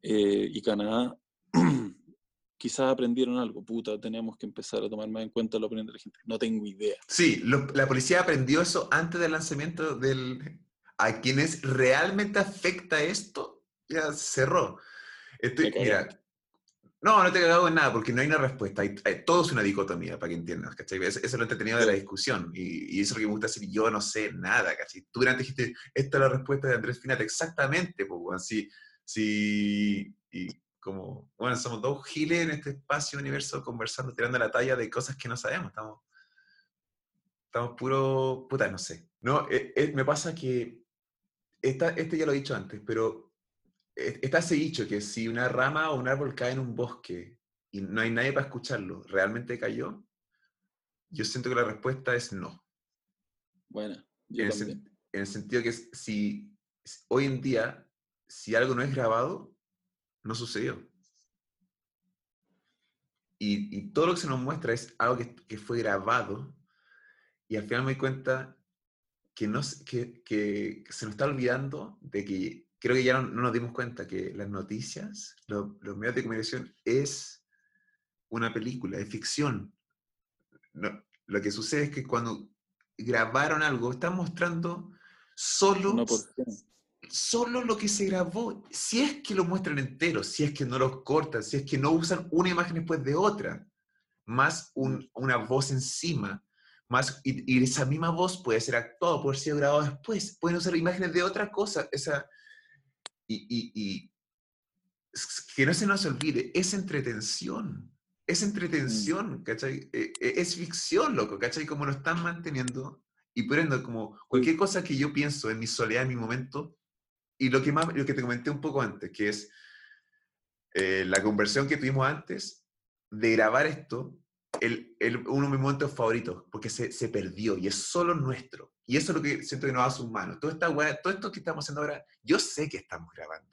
eh, y Canadá, quizás aprendieron algo, puta, tenemos que empezar a tomar más en cuenta la opinión de la gente. No tengo idea.
Sí, la policía aprendió eso antes del lanzamiento del... A quienes realmente afecta esto, ya cerró. Estoy, mira, no, no te he cagado en nada, porque no hay una respuesta. Hay, todo es una dicotomía, para que entiendas, ¿cachai? Eso, es lo entretenido de la discusión. Y, eso es lo que me gusta decir, yo no sé nada, ¿cachai? Tú antes dijiste, esta es la respuesta de Andrés Finate, exactamente, pues, así, sí, y como, bueno, somos dos giles en este espacio universo conversando, tirando la talla de cosas que no sabemos, estamos, estamos puro, puta, no sé. No, eh, eh, me pasa que, esta, este ya lo he dicho antes, pero está ese dicho que si una rama o un árbol cae en un bosque y no hay nadie para escucharlo, ¿realmente cayó? Yo siento que la respuesta es no.
Bueno,
en, el, sentido que si hoy en día, si algo no es grabado, no sucedió. Y, todo lo que se nos muestra es algo que, fue grabado y al final me doy cuenta que, no, que, que se nos está olvidando de que creo que ya no, nos dimos cuenta que las noticias, los medios de comunicación es una película, es ficción. lo que sucede es que cuando grabaron algo, están mostrando solo, solo lo que se grabó. Si es que lo muestran entero, si es que no lo cortan, si es que no usan una imagen después de otra, más mm. una voz encima. Más, y, esa misma voz puede ser actuada, puede ser grabada después, pueden usar imágenes de otra cosa. Esa, y, que no se nos olvide, es entretención. Es entretención, mm. ¿cachai? E, e, es ficción, loco, ¿cachai? Como lo están manteniendo. Y por ende, como cualquier cosa que yo pienso en mi soledad, en mi momento, y lo que, más, lo que te comenté un poco antes, que es eh, la conversión que tuvimos antes de grabar esto, el, el, uno de mis momentos favoritos, porque se, se, perdió y es solo nuestro. Y eso es lo que siento que nos hace humanos. Todo, esta todo esto que estamos haciendo ahora, yo sé que estamos grabando.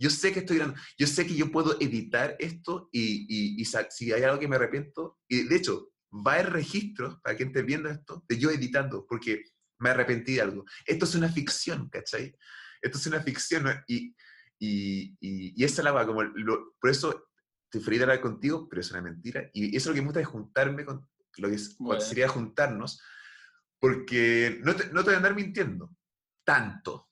Yo sé que estoy grabando. Yo sé que yo puedo editar esto y, y, si hay algo que me arrepiento, y de hecho, va a haber registros para quien esté viendo esto de yo editando, porque me arrepentí de algo. Esto es una ficción, ¿cachai? Esto es una ficción y, y, y, esa la va, como por eso estoy feliz de hablar contigo, pero es una mentira. Y eso es lo que me gusta de juntarme con lo que sería juntarnos, porque no te, no te voy a andar mintiendo tanto.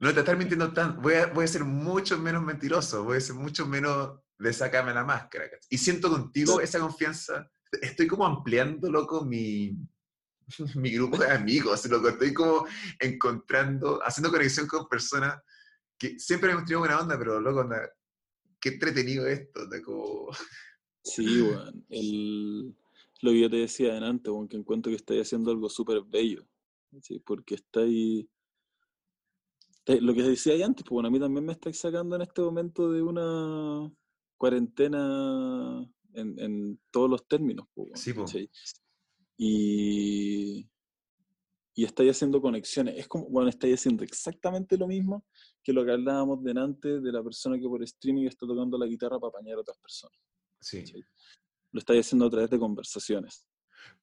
No te voy a estar mintiendo tanto. Voy a, voy a ser mucho menos mentiroso, voy a ser mucho menos de sacarme la máscara. Y siento contigo esa confianza. Estoy como ampliando, loco, mi, mi grupo de amigos, loco. Estoy como encontrando, haciendo conexión con personas que siempre hemos tenido buena onda, pero loco, onda, qué entretenido esto. Como...
Sí, bueno, el, lo que yo te decía adelante, que encuentro que estáis haciendo algo súper bello, ¿sí? porque estáis... Lo que decía antes, pues bueno, a mí también me estáis sacando en este momento de una cuarentena en, en todos los términos. Pues,
sí, pues.
Y, y estáis haciendo conexiones. Es como, bueno, estáis haciendo exactamente lo mismo que lo que hablábamos delante de la persona que por streaming está tocando la guitarra para apañar a otras personas.
Sí
lo estáis haciendo a través de conversaciones.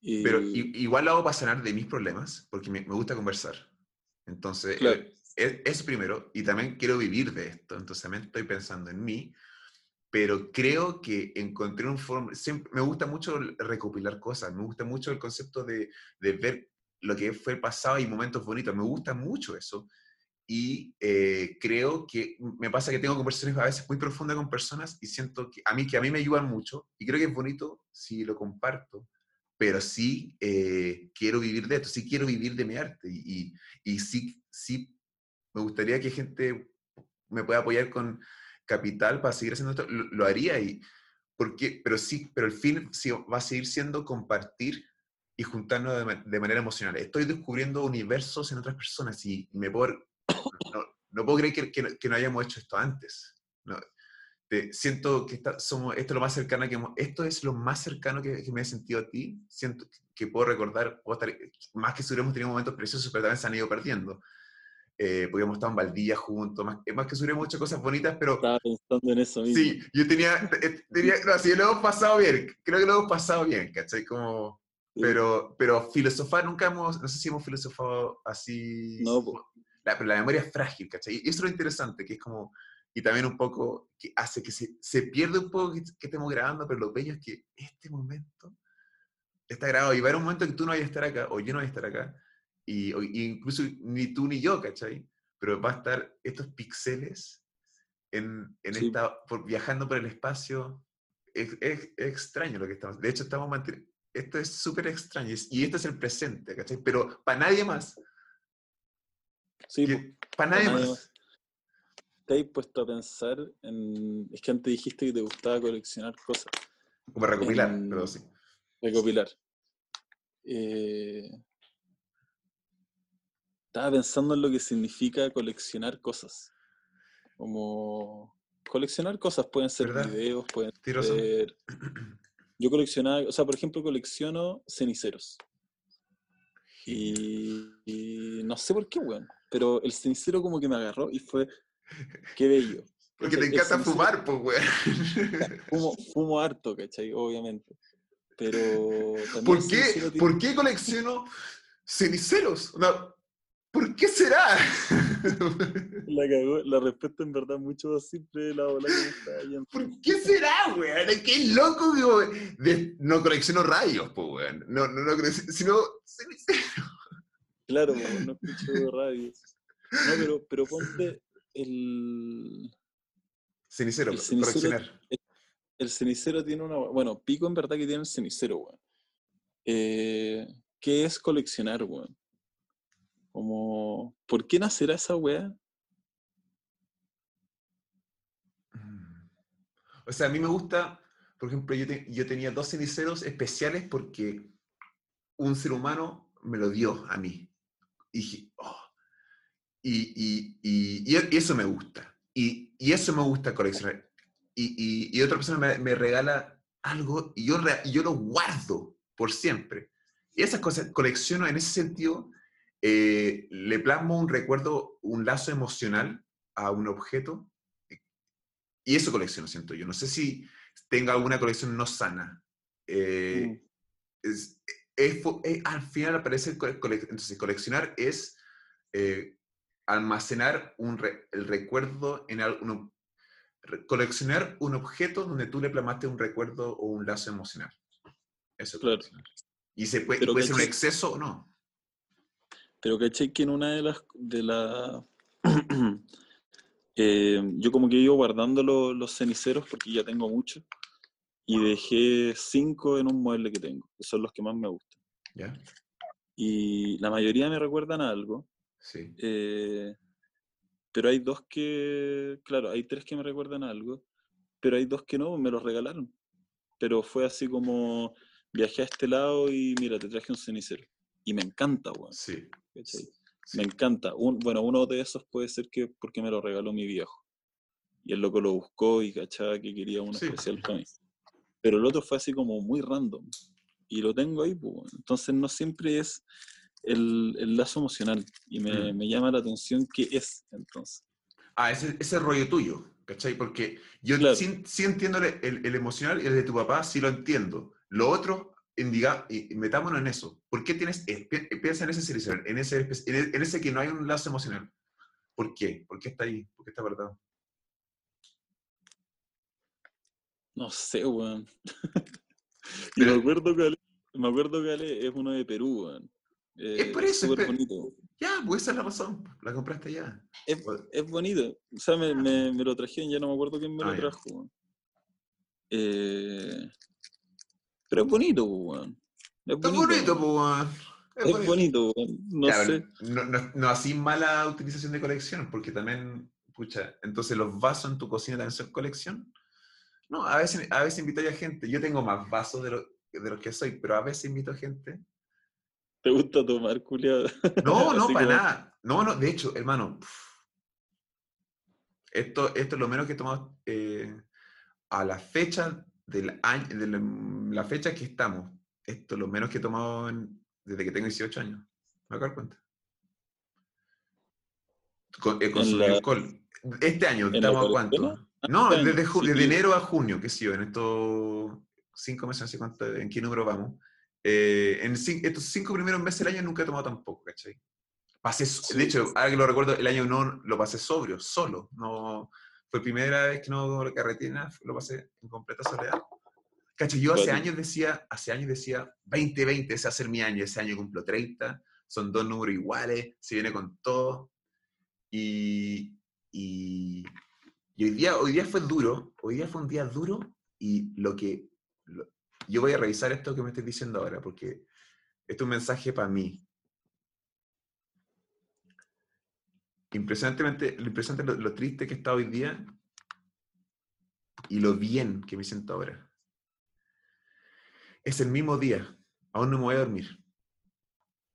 Pero igual lo hago para sanar de mis problemas, porque me, gusta conversar. Entonces, eh, es, es, primero, y también quiero vivir de esto, entonces también estoy pensando en mí, pero creo que encontré un forma, me gusta mucho recopilar cosas, me gusta mucho el concepto de, de ver lo que fue el pasado y momentos bonitos, me gusta mucho eso, y eh, creo que me pasa que tengo conversaciones a veces muy profundas con personas y siento que a mí, que a mí me ayudan mucho y creo que es bonito si lo comparto, pero sí eh, quiero vivir de esto, sí quiero vivir de mi arte y, y, sí, sí me gustaría que gente me pueda apoyar con capital para seguir haciendo esto, lo, haría y porque, pero sí, pero el fin sí, va a seguir siendo compartir y juntarnos de, de, manera emocional. Estoy descubriendo universos en otras personas y me puedo no, puedo creer que, que, no hayamos hecho esto antes. No, siento que somos, esto, es lo más cercano que esto es lo más cercano que, me he sentido a ti. Siento que puedo recordar, más que seguro hemos tenido momentos preciosos, pero también se han ido perdiendo. eh, porque hemos estado en Valdía juntos, más, más que sobre muchas cosas bonitas, pero
Estaba pensando en eso mismo.
sí, yo tenía, eh, tenía no, sí, lo hemos pasado bien, creo que lo hemos pasado bien, ¿cachai? Como,
Sí.
pero, pero filosofar nunca hemos, no sé si hemos filosofado así,
No.
La, pero la memoria es frágil, ¿cachai? Y eso es lo interesante, que es como, y también un poco, que hace que se, se pierde un poco que, que estemos grabando, pero lo bello es que este momento está grabado y va a haber un momento que tú no vayas a estar acá, o yo no voy a estar acá, y, o- y incluso ni tú ni yo, ¿cachai? Pero va a estar estos píxeles en, en
Sí.
esta, por, viajando por el espacio. Es, es- es extraño lo que estamos. De hecho, estamos manteniendo. Esto es súper extraño. Y esto es el presente, ¿cachai? Pero para nadie más.
Sí.
Para nadie más.
más. ¿Te has puesto a pensar en... Es que antes dijiste que te gustaba coleccionar cosas,
Como recopilar,
en-
pero sí.
recopilar. Eh, Estaba pensando en lo que significa coleccionar cosas. Como coleccionar cosas, pueden ser
¿Verdad?
videos, pueden ser... Yo coleccionaba, o sea, por ejemplo, colecciono ceniceros. Y, y no sé por qué, weón. Pero el cenicero como que me agarró y fue, qué bello.
Porque te encanta fumar, pues, güey.
Fumo, fumo harto, ¿cachai? Obviamente. Pero
¿Por qué,
tiene-
¿Por qué colecciono ceniceros? No, ¿Por qué será?
La cagó, la respuesta en verdad mucho más simple de la bola que me estaba yendo.
¿Por qué será, güey? Qué loco, güey. De- no colecciono rayos, pues, güey. No, no, no sino.
Claro, weón, no escucho radios. No, pero, pero ponte el,
Cenicero,
El cenicero-
coleccionar.
el cenicero tiene una. Bueno, Pico en verdad que tiene el cenicero, weón. Eh, ¿Qué es coleccionar, weón? Como, ¿por qué nacerá esa weá?
Mm. O sea, a mí me gusta, por ejemplo, yo, te- yo tenía dos ceniceros especiales porque un ser humano me lo dio a mí. Y dije, oh. Y, y- y- e- eso me gusta. Y, eso me gusta coleccionar. Y, otra persona me, me regala algo y yo, yo lo guardo por siempre. Y esas cosas colecciono en ese sentido, eh, le plasmo un recuerdo, un lazo emocional a un objeto y eso colecciono, siento yo. No sé si tenga alguna colección no sana. Eh, es, es fo- eh, al final aparece, cole- cole- entonces coleccionar es eh, almacenar un re- el recuerdo en algún... Coleccionar un objeto donde tú le plasmaste un recuerdo o un lazo emocional. Eso es
Claro.
Y se puede, puede ser un exceso o no.
Pero caché que en una de las. De la, eh, yo como que iba guardando lo- los ceniceros porque ya tengo muchos. Y dejé cinco en un mueble que tengo, que son los que más me gustan.
¿Ya?
Y la mayoría me recuerdan a algo.
Sí.
eh, pero hay dos que. Claro, hay tres que me recuerdan a algo. Pero hay dos que no, me los regalaron. Pero fue así como. Viajé a este lado y mira, te traje un cenicero. Y me encanta, weón.
Sí.
Me encanta. Un, bueno, uno de esos puede ser que porque me lo regaló mi viejo. Y el loco lo buscó y cachaba que quería uno
Sí.
especial para mí. Pero el otro fue así como muy random. Y lo tengo ahí, pues. Entonces no siempre es el, el lazo emocional. Y me,
Mm.
me llama la atención qué es entonces.
Ah, ese, ese rollo tuyo, ¿cachai? Porque yo
Claro.
sí, sí entiendo el, el- el emocional y el de tu papá, sí lo entiendo. Lo otro, en diga, metámonos en eso. ¿Por qué tienes, eh, pi- piensa en ese cenicero, en ese, en, ese que no hay un lazo emocional? ¿Por qué? ¿Por qué está ahí? ¿Por qué está guardado?
No sé, weón. me acuerdo que Ale, me acuerdo que Ale es uno de Perú, weón.
Es por
Eh,
eso,
súper
es
bonito.
Ya, pues esa es la razón. La compraste ya.
Es,
Bueno.
es bonito. O sea, me, me, me lo trajeron, ya no me acuerdo quién me
Ah,
lo trajo. Eh, pero es bonito, pues, weón. Es
Está
bonito.
bonito, pues. weón. Es
Es
bonito.
bonito, weón. No
Claro,
sé.
no, no, no así mala utilización de colección, porque también, pucha, entonces los vasos en tu cocina también son colección. No, a veces, a veces invito a gente. Yo tengo más vasos de, lo- de los que soy, pero a veces invito a gente.
¿Te gusta tomar, culiado?
No, no, para
como-
nada. No, no, de hecho, hermano, esto, esto es lo menos que he tomado eh, a la fecha del año, de la, fecha que estamos. Esto es lo menos que he tomado en- desde que tengo 18 años. Me acabo de dar cuenta. Con, eh,
la-
alcohol. Este año, ¿estamos a cuánto? No,
este
desde,
sí.
desde enero a junio, qué sé yo, en estos cinco meses, no sé cuánto, en qué número vamos. Eh, en estos cinco primeros meses del año nunca he tomado tampoco, ¿cachai? Pasé,
Sí.
de hecho, ahora que lo recuerdo, el año no lo pasé sobrio, solo. No, fue primera vez que no lo carreteé nada, lo pasé en completa soledad. ¿Cachai? Yo hace años decía, hace años decía, 2020, ese va a ser mi año, ese año cumplo 30, son dos números iguales, se viene con todo. Y, y, y hoy, día, hoy día fue duro, hoy día fue un día duro y lo que... lo- yo voy a revisar esto que me estoy diciendo ahora, porque esto es un mensaje para mí. Impresionantemente, lo impresionante lo, lo triste que está hoy día y lo bien que me siento ahora. Es el mismo día, aún no me voy a dormir.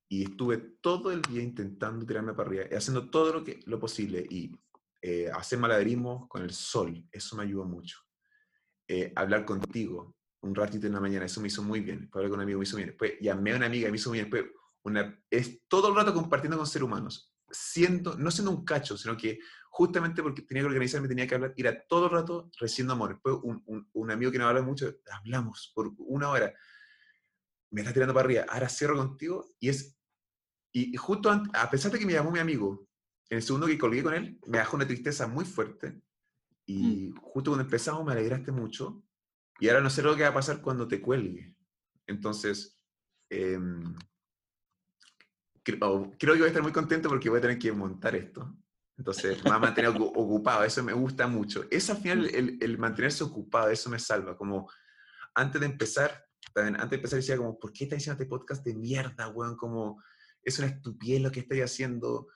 Y estuve todo el día intentando tirarme para arriba, haciendo todo lo, posible y eh, hacer malabarismos con el sol, eso me ayudó mucho. Eh, hablar contigo un ratito en la mañana, eso me hizo muy bien. Hablar con un amigo me hizo bien. Después llamé a una amiga, me hizo bien. Después es todo el rato compartiendo con seres humanos, siendo, no siendo un cacho, sino que justamente porque tenía que organizarme, tenía que hablar, era todo el rato recibiendo amor. Después un, un, un amigo que no habla mucho, hablamos por una hora, me está tirando para arriba, ahora cierro contigo y es, y, y justo ant- a pesar de que me llamó mi amigo, en el segundo que colgué con él, me dejó una tristeza muy fuerte y justo cuando empezamos me alegraste mucho y ahora no sé lo que va a pasar cuando te cuelgue. Entonces, em, creo, que voy a estar muy contento porque voy a tener que montar esto. Entonces, me va a mantener ocu- ocupado, eso me gusta mucho. Eso al final, el, el mantenerse ocupado, eso me salva. Como antes de empezar, también, antes de empezar decía como, ¿por qué estás haciendo este podcast de mierda, weón? Como, es una estupidez lo que estoy haciendo,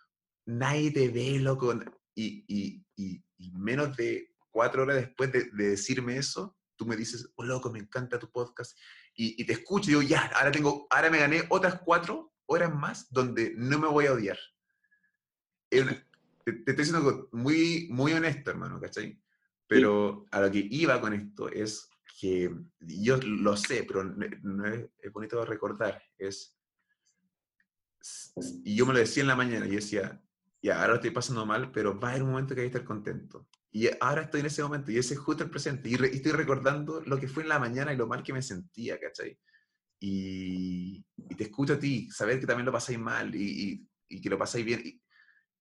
nadie te ve, loco. Y, y, y, y menos de cuatro horas después de, de decirme eso, tú me dices, oh, loco, me encanta tu podcast. Y, y te escucho y digo, ya, ahora, tengo, ahora me gané otras cuatro horas más donde no me voy a odiar. Te, te estoy algo muy, muy honesto, hermano, ¿cachai? Pero a lo que iba con esto es que yo lo sé, pero no es, es bonito recordar, es, y yo me lo decía en la mañana, y decía, ya, ahora lo estoy pasando mal, pero va a haber un momento que hay que estar contento. Y ahora estoy en ese momento, y ese es justo el presente, y, re- y estoy recordando lo que fue en la mañana y lo mal que me sentía, ¿cachai? Y, y te escucho a ti, saber que también lo pasáis mal y, y- y que lo pasáis bien,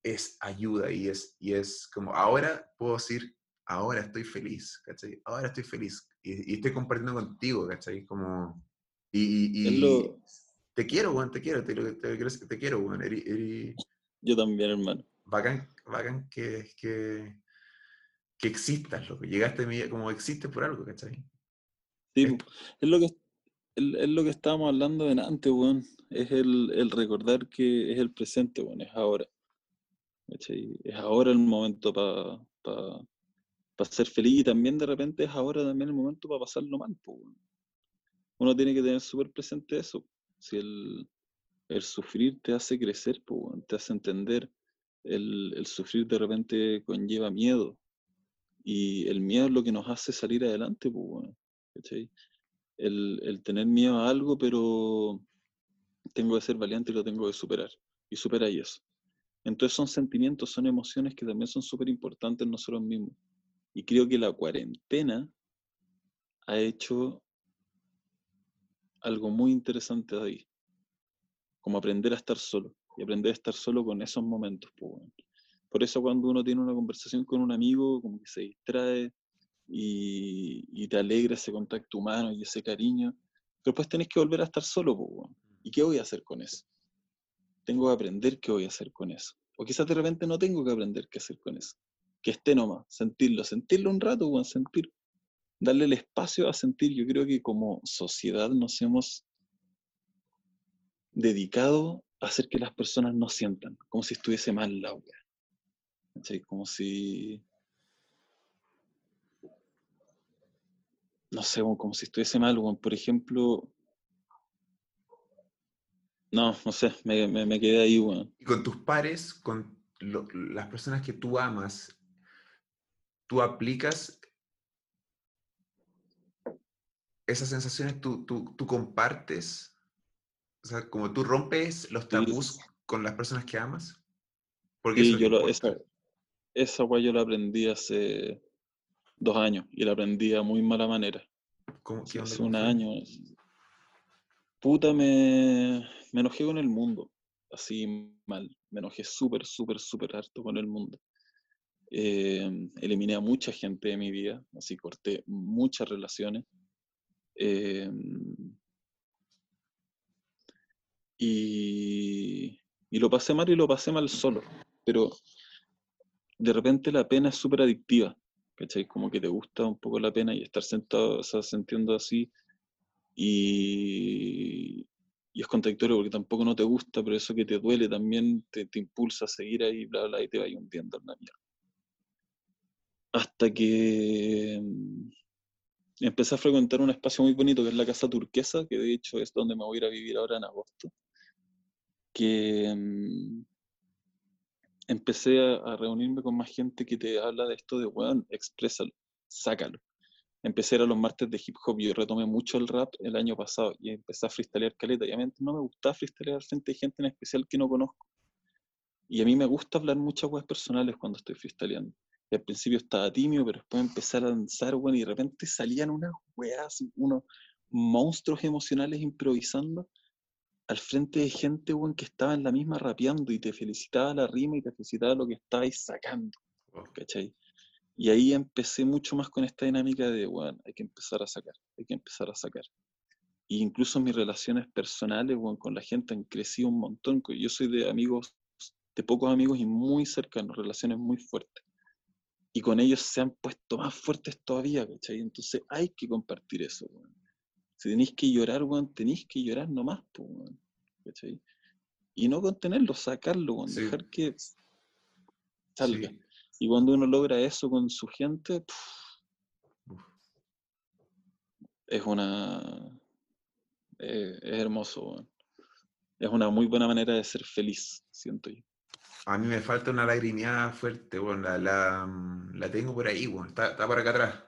es ayuda, y es, y es como, ahora puedo decir, ahora estoy feliz, ¿cachai? Ahora estoy feliz, y, estoy compartiendo contigo, ¿cachai? Como, y,
lo-
te quiero, weón, te quiero, te, te, te, quiero- te quiero, weón, eri- eri-
Yo también, hermano.
bacán, bacán que, que, que existas, loco. Llegaste a como existes por algo, ¿cachai?
Sí,
es
lo que es, lo que estábamos hablando en antes. Es el, el recordar que es el presente, weón, es ahora. ¿cachai? Es ahora el momento para ser feliz y también de repente es ahora también el momento para pasarlo mal, weón. Uno tiene que tener súper presente eso. Si el, el sufrir te hace crecer, po, weón, te hace entender. El, el sufrir de repente conlleva miedo. Y el miedo es lo que nos hace salir adelante, pues, ¿cachai? El, tener miedo a algo, pero tengo que ser valiente y lo tengo que superar. Y superáis eso. Entonces son sentimientos, son emociones que también son súper importantes en nosotros mismos. Y creo que la cuarentena ha hecho algo muy interesante ahí. Como aprender a estar solo. Y aprender a estar solo con esos momentos, pues. Por eso cuando uno tiene una conversación con un amigo, como que se distrae y, te alegra ese contacto humano y ese cariño. Pero después tenés que volver a estar solo, pues, weón. ¿Y qué voy a hacer con eso? Tengo que aprender qué voy a hacer con eso. O quizás de repente no tengo que aprender qué hacer con eso. Que esté nomás, sentirlo, sentirlo un rato, weón, sentir. Darle el espacio a sentir. Yo creo que como sociedad nos hemos dedicado a hacer que las personas no sientan, como si estuviese mal la. ¿Cachai? Como si. No sé, como si estuviese mal, weón. Por ejemplo. No, no sé, me, me, me quedé ahí, weón.
Y con tus pares, con lo- las personas que tú amas, tú aplicas esas sensaciones, tú, tú, tú compartes, o sea, como tú rompes los
Sí.
tabús con las personas que amas. Porque
Sí, yo lo- esa, esa weá yo la aprendí hace dos años y la aprendí a muy mala manera.
¿Cómo- qué
Hace un año. Puta, me, me enojé con el mundo. Así mal. Me enojé súper, súper, súper harto con el mundo. Eh, eliminé a mucha gente de mi vida. Así corté muchas relaciones. Eh, y, y lo pasé mal y lo pasé mal solo. Pero de repente la pena es súper adictiva. ¿Cachai? Como que te gusta un poco la pena y estar sentado, o sea, sintiendo así. Y, y es contradictorio porque tampoco no te gusta, pero eso que te duele también te, te impulsa a seguir ahí, bla, bla, y te va hundiendo en la mierda. Hasta que mm, empecé a frecuentar un espacio muy bonito que es la Casa Turquesa, que de hecho es donde me voy a ir a vivir ahora en agosto. Que mm, empecé a, reunirme con más gente que te habla de esto de, weón, exprésalo, sácalo. Empecé a los martes de hip hop, yo retomé mucho el rap el año pasado y empecé a freestylear caleta. Y a mí no me gustaba freestylear frente a gente en especial que no conozco. Y a mí me gusta hablar muchas weas personales cuando estoy freestyleando. Y al principio estaba tímido, pero después empecé a lanzar, weón, y de repente salían unas weas, unos monstruos emocionales improvisando al frente de gente, weón, que estaba en la misma rapeando y te felicitaba la rima y te felicitaba lo que estabais sacando,
Wow.
¿cachai? Y ahí empecé mucho más con esta dinámica de, bueno, hay que empezar a sacar, hay que empezar a sacar. E incluso mis relaciones personales, bueno, con la gente han crecido un montón. Yo soy de amigos, de pocos amigos y muy cercanos, relaciones muy fuertes. Y con ellos se han puesto más fuertes todavía, ¿cachai? Entonces hay que compartir eso, weón. Si tenéis que llorar, weón, tenéis que llorar nomás, pues, weón, ¿cachai? Y no contenerlo, sacarlo, weón,
Sí.
dejar que salga.
Sí.
Y cuando uno logra eso con su gente, es una. eh, es hermoso, weón. Es una muy buena manera de ser feliz, siento yo.
A mí me falta una lagrimeada fuerte, bueno, la, la, mm, la tengo por ahí, bueno, está, está por acá atrás.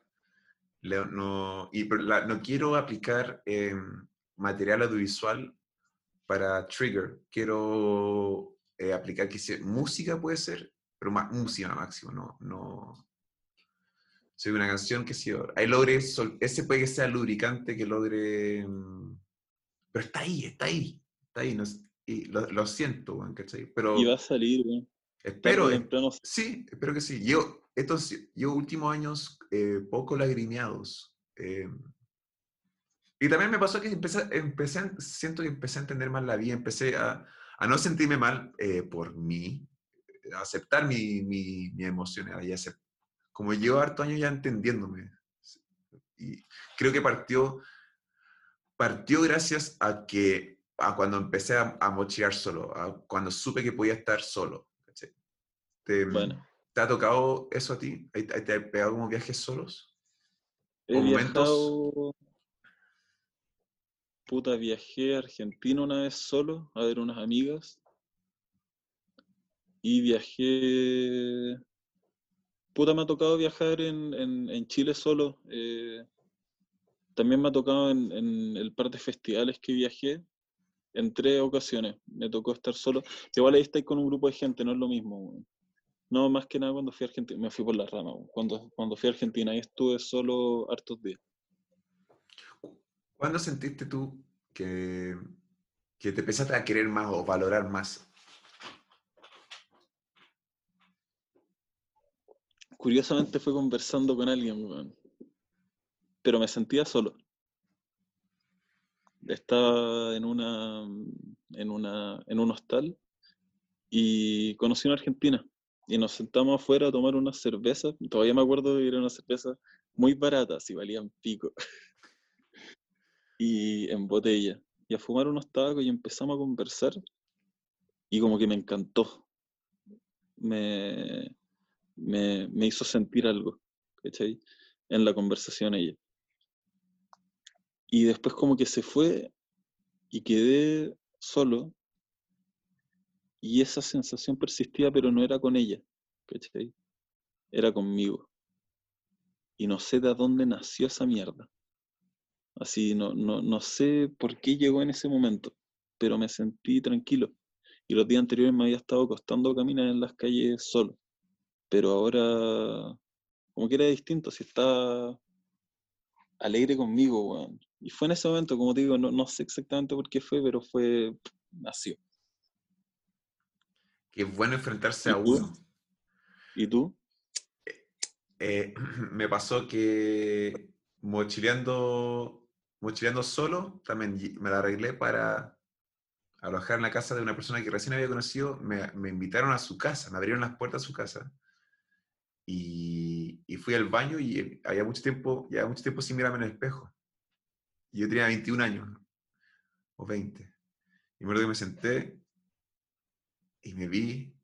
No, y, la- no quiero aplicar em, material audiovisual para trigger. Quiero eh, aplicar que sea- música puede ser, pero más música máximo, no, no. Soy una canción que sí, ahí logre, sol- ese puede que sea lubricante que logre, mm, pero está ahí, está ahí, está ahí, no y lo, lo siento, ¿cachai? Pero
Y va a salir, weón.
espero, eh, Sí, espero que sí. Yo, estos, yo últimos años eh, poco lagrimeados. eh, y también me pasó que empecé, siento que empecé a entender más la vida, empecé a, no sentirme mal eh, por mí, a aceptar mi, mi, y acep- como llevo harto años ya entendiéndome. Y creo que partió, partió gracias a que, a cuando empecé a, a mochilar solo, a cuando supe que podía estar solo. ¿cachai? Te-
Bueno.
¿Te ha tocado eso a ti? ¿Ahí- ahí ¿Te ha pegado como viajes solos?
He viajado. Puta, viajé a Argentina una vez solo a ver unas amigas. Y viajé. Puta, me ha tocado viajar en, en- en Chile solo. eh, también me ha tocado en, en el par de festivales que viajé. En tres ocasiones me tocó estar solo. Igual ahí estáis con un grupo de gente, no es lo mismo. No, más que nada cuando fui a Argentina, me fui por la rama. Cuando, cuando fui a Argentina, ahí estuve solo hartos días.
¿Cuándo sentiste tú que, que te empezaste a querer más o valorar más?
Curiosamente fue conversando con alguien, pero me sentía solo. Estaba en una, en una, en un hostal y conocí una argentina y nos sentamos afuera a tomar unas cervezas. Todavía me acuerdo de que eran unas cervezas muy baratas y valían pico. y en botella. Y a fumar unos tabacos y empezamos a conversar y como que me encantó. Me, me, me hizo sentir algo, ¿cachai? En la conversación ella. Y después como que se fue y quedé solo y esa sensación persistía, pero no era con ella. Era conmigo. Y no sé de dónde nació esa mierda. Así, no, no, no sé por qué llegó en ese momento, pero me sentí tranquilo. Y los días anteriores me había estado costando caminar en las calles solo. Pero ahora, como que era distinto, si está alegre conmigo, weón. Y fue en ese momento, como te digo, no, no sé exactamente por qué fue, pero fue, nació.
Que es bueno enfrentarse
¿Y
a uno.
¿Y tú?
Eh, me pasó que mochileando, mochileando solo, también me la arreglé para alojar en la casa de una persona que recién había conocido. Me, me invitaron a su casa, me abrieron las puertas a su casa. Y, y fui al baño y había mucho tiempo, ya mucho tiempo sin mirarme en el espejo. Y yo tenía 21 años, o 20. Y me acuerdo que me senté y me vi,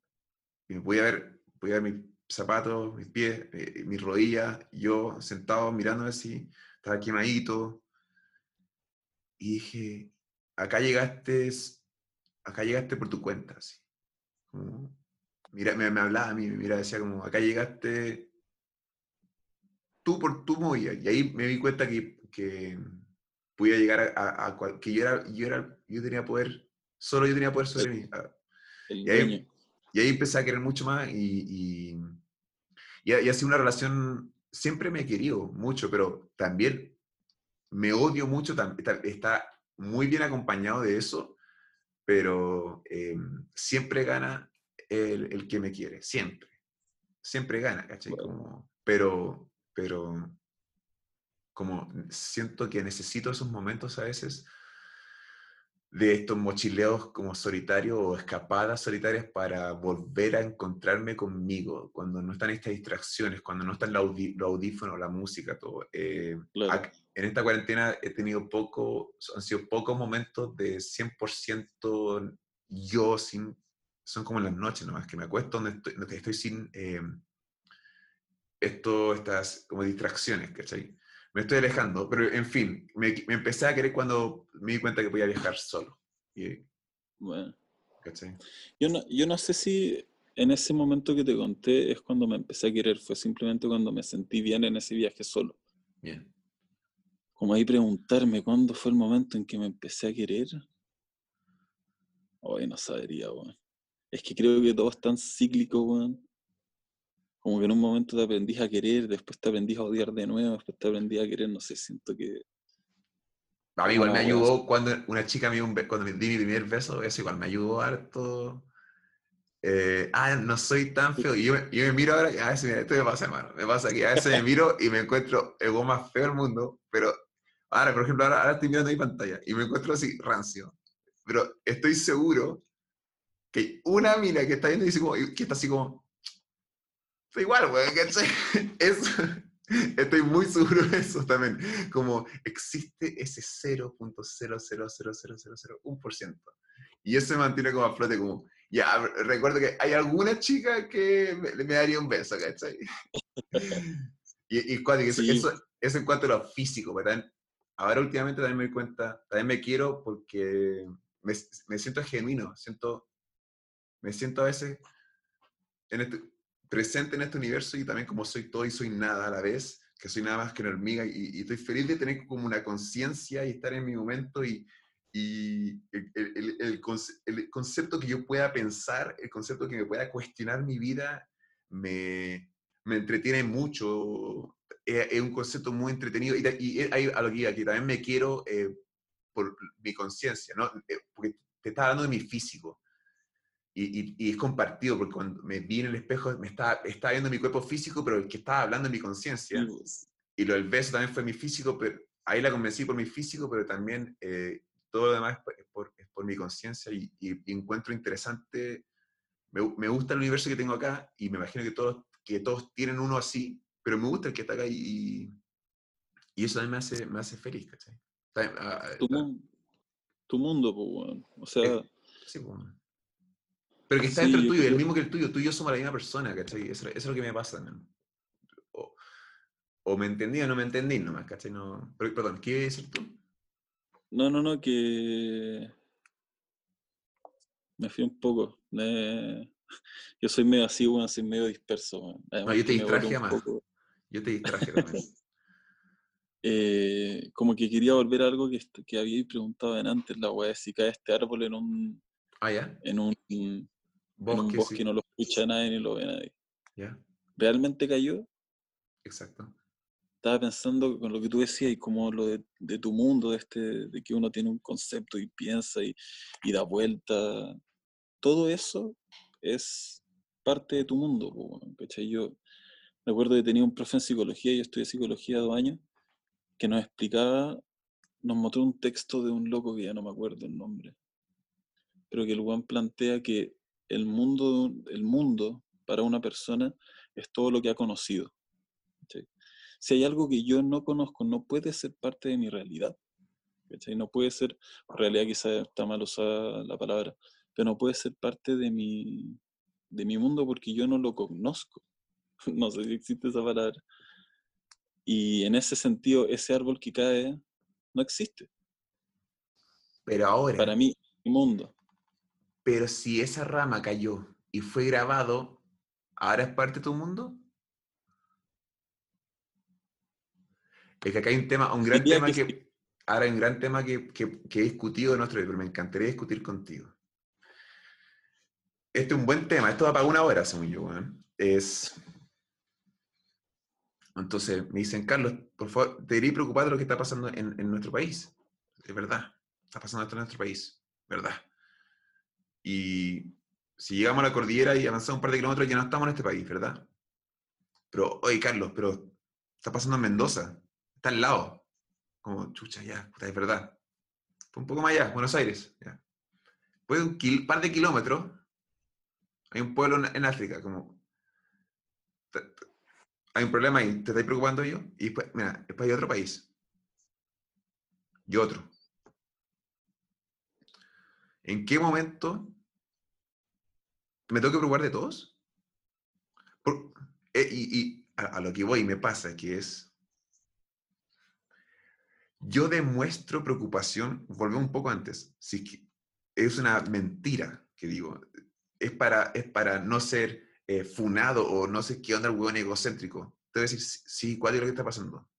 y me podía ver, podía ver mis zapatos, mis pies, eh, mis rodillas, yo sentado mirándome así, estaba quemadito. Y dije, acá llegaste, acá llegaste por tu cuenta, así. Como, mira, me, me hablaba a mí, me miraba, decía como, acá llegaste tú por tu movida. Y ahí me di cuenta que, que podía llegar a, a- a cual- que yo era, yo era, yo tenía poder, solo yo tenía poder sobre mí. a-
El
Y ahí- y ahí empecé a querer mucho más y, y, y ha, y ha sido una relación, siempre me he querido mucho, pero también me odio mucho, está muy bien acompañado de eso, pero eh, siempre gana el, el que me quiere, siempre, siempre gana, ¿cachai?
Bueno.
Como, pero, pero como siento que necesito esos momentos a veces de estos mochileos como solitarios o escapadas solitarias para volver a encontrarme conmigo, cuando no están estas distracciones, cuando no están los audí- los audífonos, la música, todo. Eh,
Claro.
en esta cuarentena he tenido poco, han sido pocos momentos de 100% yo sin, son como en las noches nomás, que me acuesto donde estoy, donde estoy sin eh, esto, estas como distracciones, ¿cachai? Me estoy alejando, pero en fin, me, me empecé a querer cuando me di cuenta que podía viajar solo. Y,
Bueno.
¿cachai?
Yo no, yo no sé si en ese momento que te conté es cuando me empecé a querer, fue simplemente cuando me sentí bien en ese viaje solo.
Bien.
Como ahí preguntarme cuándo fue el momento en que me empecé a querer. Hoy no sabría, weón. Es que creo que todo es tan cíclico, weón. Como que en un momento te aprendís a querer, después te aprendís a odiar de nuevo, después te aprendí a querer, no sé, siento que...
A mí igual me ayudó cuando una chica me dio un cuando me di mi primer beso, eso igual me ayudó harto. Eh, ah, no soy tan feo. Y yo, yo me miro ahora, a veces, mira, esto me pasa, hermano. Me pasa que a veces me miro y me encuentro el más feo del mundo, pero ahora, por ejemplo, ahora, ahora estoy mirando mi pantalla y me encuentro así, rancio. Pero estoy seguro que una mina que está viendo y dice como, que está así como, "Soy igual, weón, ¿cachai? Eso, estoy muy seguro de eso también. Como existe ese 0.0000001%. Y eso me mantiene como a flote, como, ya, recuerdo que hay alguna chica que me, me daría un beso, ¿cachai? y, y eso,
Sí.
eso, eso en cuanto a lo físico, también- ahora últimamente también me doy cuenta, también me quiero porque me, me siento genuino, siento, me siento a veces en este- presente en este universo y también como soy todo y soy nada a la vez, que soy nada más que una hormiga y, y estoy feliz de tener como una conciencia y estar en mi momento y, y el, el- el- el conce- el concepto que yo pueda pensar, el concepto que me pueda cuestionar mi vida, me, me entretiene mucho. Es, un concepto muy entretenido y, y ahí a que que también me quiero eh, por mi conciencia, ¿no? Eh, Porque te estaba hablando de mi físico. Y, y- y es compartido, porque cuando me vi en el espejo, me estaba, estaba viendo mi cuerpo físico, pero el que estaba hablando es mi conciencia. Y lo del beso también fue mi físico, pero ahí la convencí por mi físico, pero también eh, todo lo demás es por, es por, es por mi conciencia y, y- encuentro interesante, me, me gusta el universo que tengo acá y me imagino que todos, que todos tienen uno así, pero me gusta el que está acá y, y eso también me hace, me hace feliz, ¿cachai? También, ah,
Tu,
ah,
mun- tu mundo, pues, weón. O sea,
Es- sí, pues. Pero que está
Sí,
dentro
yo
tuyo, el mismo que el tuyo, tú y yo somos la misma persona, ¿cachai? Eso, eso es lo que me pasa también. O, o me entendí o no me entendí nomás, ¿cachai? No, pero, perdón, ¿qué ibas a decir tú?
no, no, no, que me fui un poco. eh, Yo soy medio así, weón, soy medio disperso,
yo te distraje más.
poco-
Yo te distraje también.
eh, como que quería volver a algo que, que había preguntado en antes, la weá, si cae este árbol en un,
Ah, ya.
en un, en un
Bosque,
bosque
sí.
no lo escucha nadie ni lo ve nadie.
Ya,
¿Realmente cayó?
exacto.
Estaba pensando con lo que tú decías y como lo de, de tu mundo, de, este, de que uno tiene un concepto y piensa y, y da vuelta. Todo eso es parte de tu mundo. ¿cachai? Yo recuerdo que tenía un profe en psicología, yo estudié psicología dos años, que nos explicaba, nos mostró un texto de un loco que ya no me acuerdo el nombre, pero que el Juan plantea que el mundo, el mundo para una persona es todo lo que ha conocido. Si hay algo que yo no conozco, no puede ser parte de mi realidad. ¿cachai? No puede ser, en realidad quizás está mal usada la palabra, pero no puede ser parte de mi, de mi mundo porque yo no lo conozco. No sé si existe esa palabra. Y en ese sentido, ese árbol que cae no existe.
Pero ahora,
Para mí, mi mundo.
Pero si esa rama cayó y fue grabado, ¿ahora es parte de tu mundo? Es que acá hay un tema, un gran
Diría
tema
que
que, ahora hay un gran tema que, que, que he discutido en nuestro pero me encantaría discutir contigo. Este es un buen tema, esto va para una hora, según yo. Es. Entonces me dicen, Carlos, por favor, te debería preocupar de lo que está pasando en, en nuestro país. Es verdad, está pasando esto en nuestro país, ¿verdad? Y si llegamos a la cordillera y avanzamos un par de kilómetros, ya no estamos en este país, ¿verdad? Pero, oye, Carlos, pero está pasando en Mendoza, está al lado. Como, chucha, ya, puta, es verdad. Un poco más allá, Buenos Aires, ya. De un par de kilómetros, hay un pueblo en, en África, como... hay un problema ahí, ¿te estáis preocupando yo? Y después, mira, después hay otro país. Y otro. ¿En qué momento me tengo que preocupar de todos? Eh, y a, lo que voy me pasa que es, yo demuestro preocupación, volvemos un poco antes, si es una mentira que digo, es para, es para no ser eh, funado o no sé qué onda el hueón egocéntrico. Te voy a decir, sí, cuál es lo que está pasando.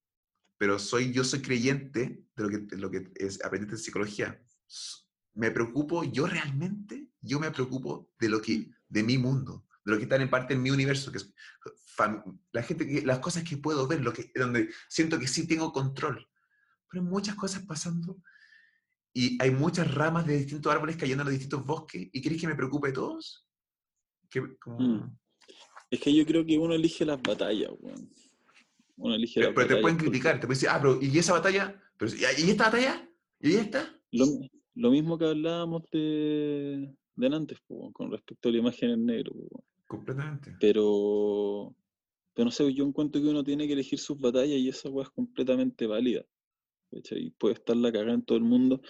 Pero soy, yo soy creyente de lo que, lo que es, aprendiste en psicología. Me preocupo, yo realmente, yo me preocupo de lo que, de mi mundo, de lo que está en parte en mi universo, que es la gente, las cosas que puedo ver, lo que, donde siento que sí tengo control. Pero hay muchas cosas pasando y hay muchas ramas de distintos árboles cayendo en los distintos bosques. ¿Y querés que me preocupe de todos? Que, como-
Mm. Es que yo creo que uno elige las batallas, weón. Uno elige
Pero,
las
pero te
batallas
pueden
porque
criticar, te pueden decir, ah, pero ¿y esa batalla? Pero, ¿Y y esta batalla? ¿Y esta?
Lo, lo mismo que hablábamos de, de antes, po, con respecto a la imagen en negro, po.
Completamente.
pero, pero no sé, yo encuentro que uno tiene que elegir sus batallas y esa weá es completamente válida. ¿cachai? Puede estar la cagada en todo el mundo,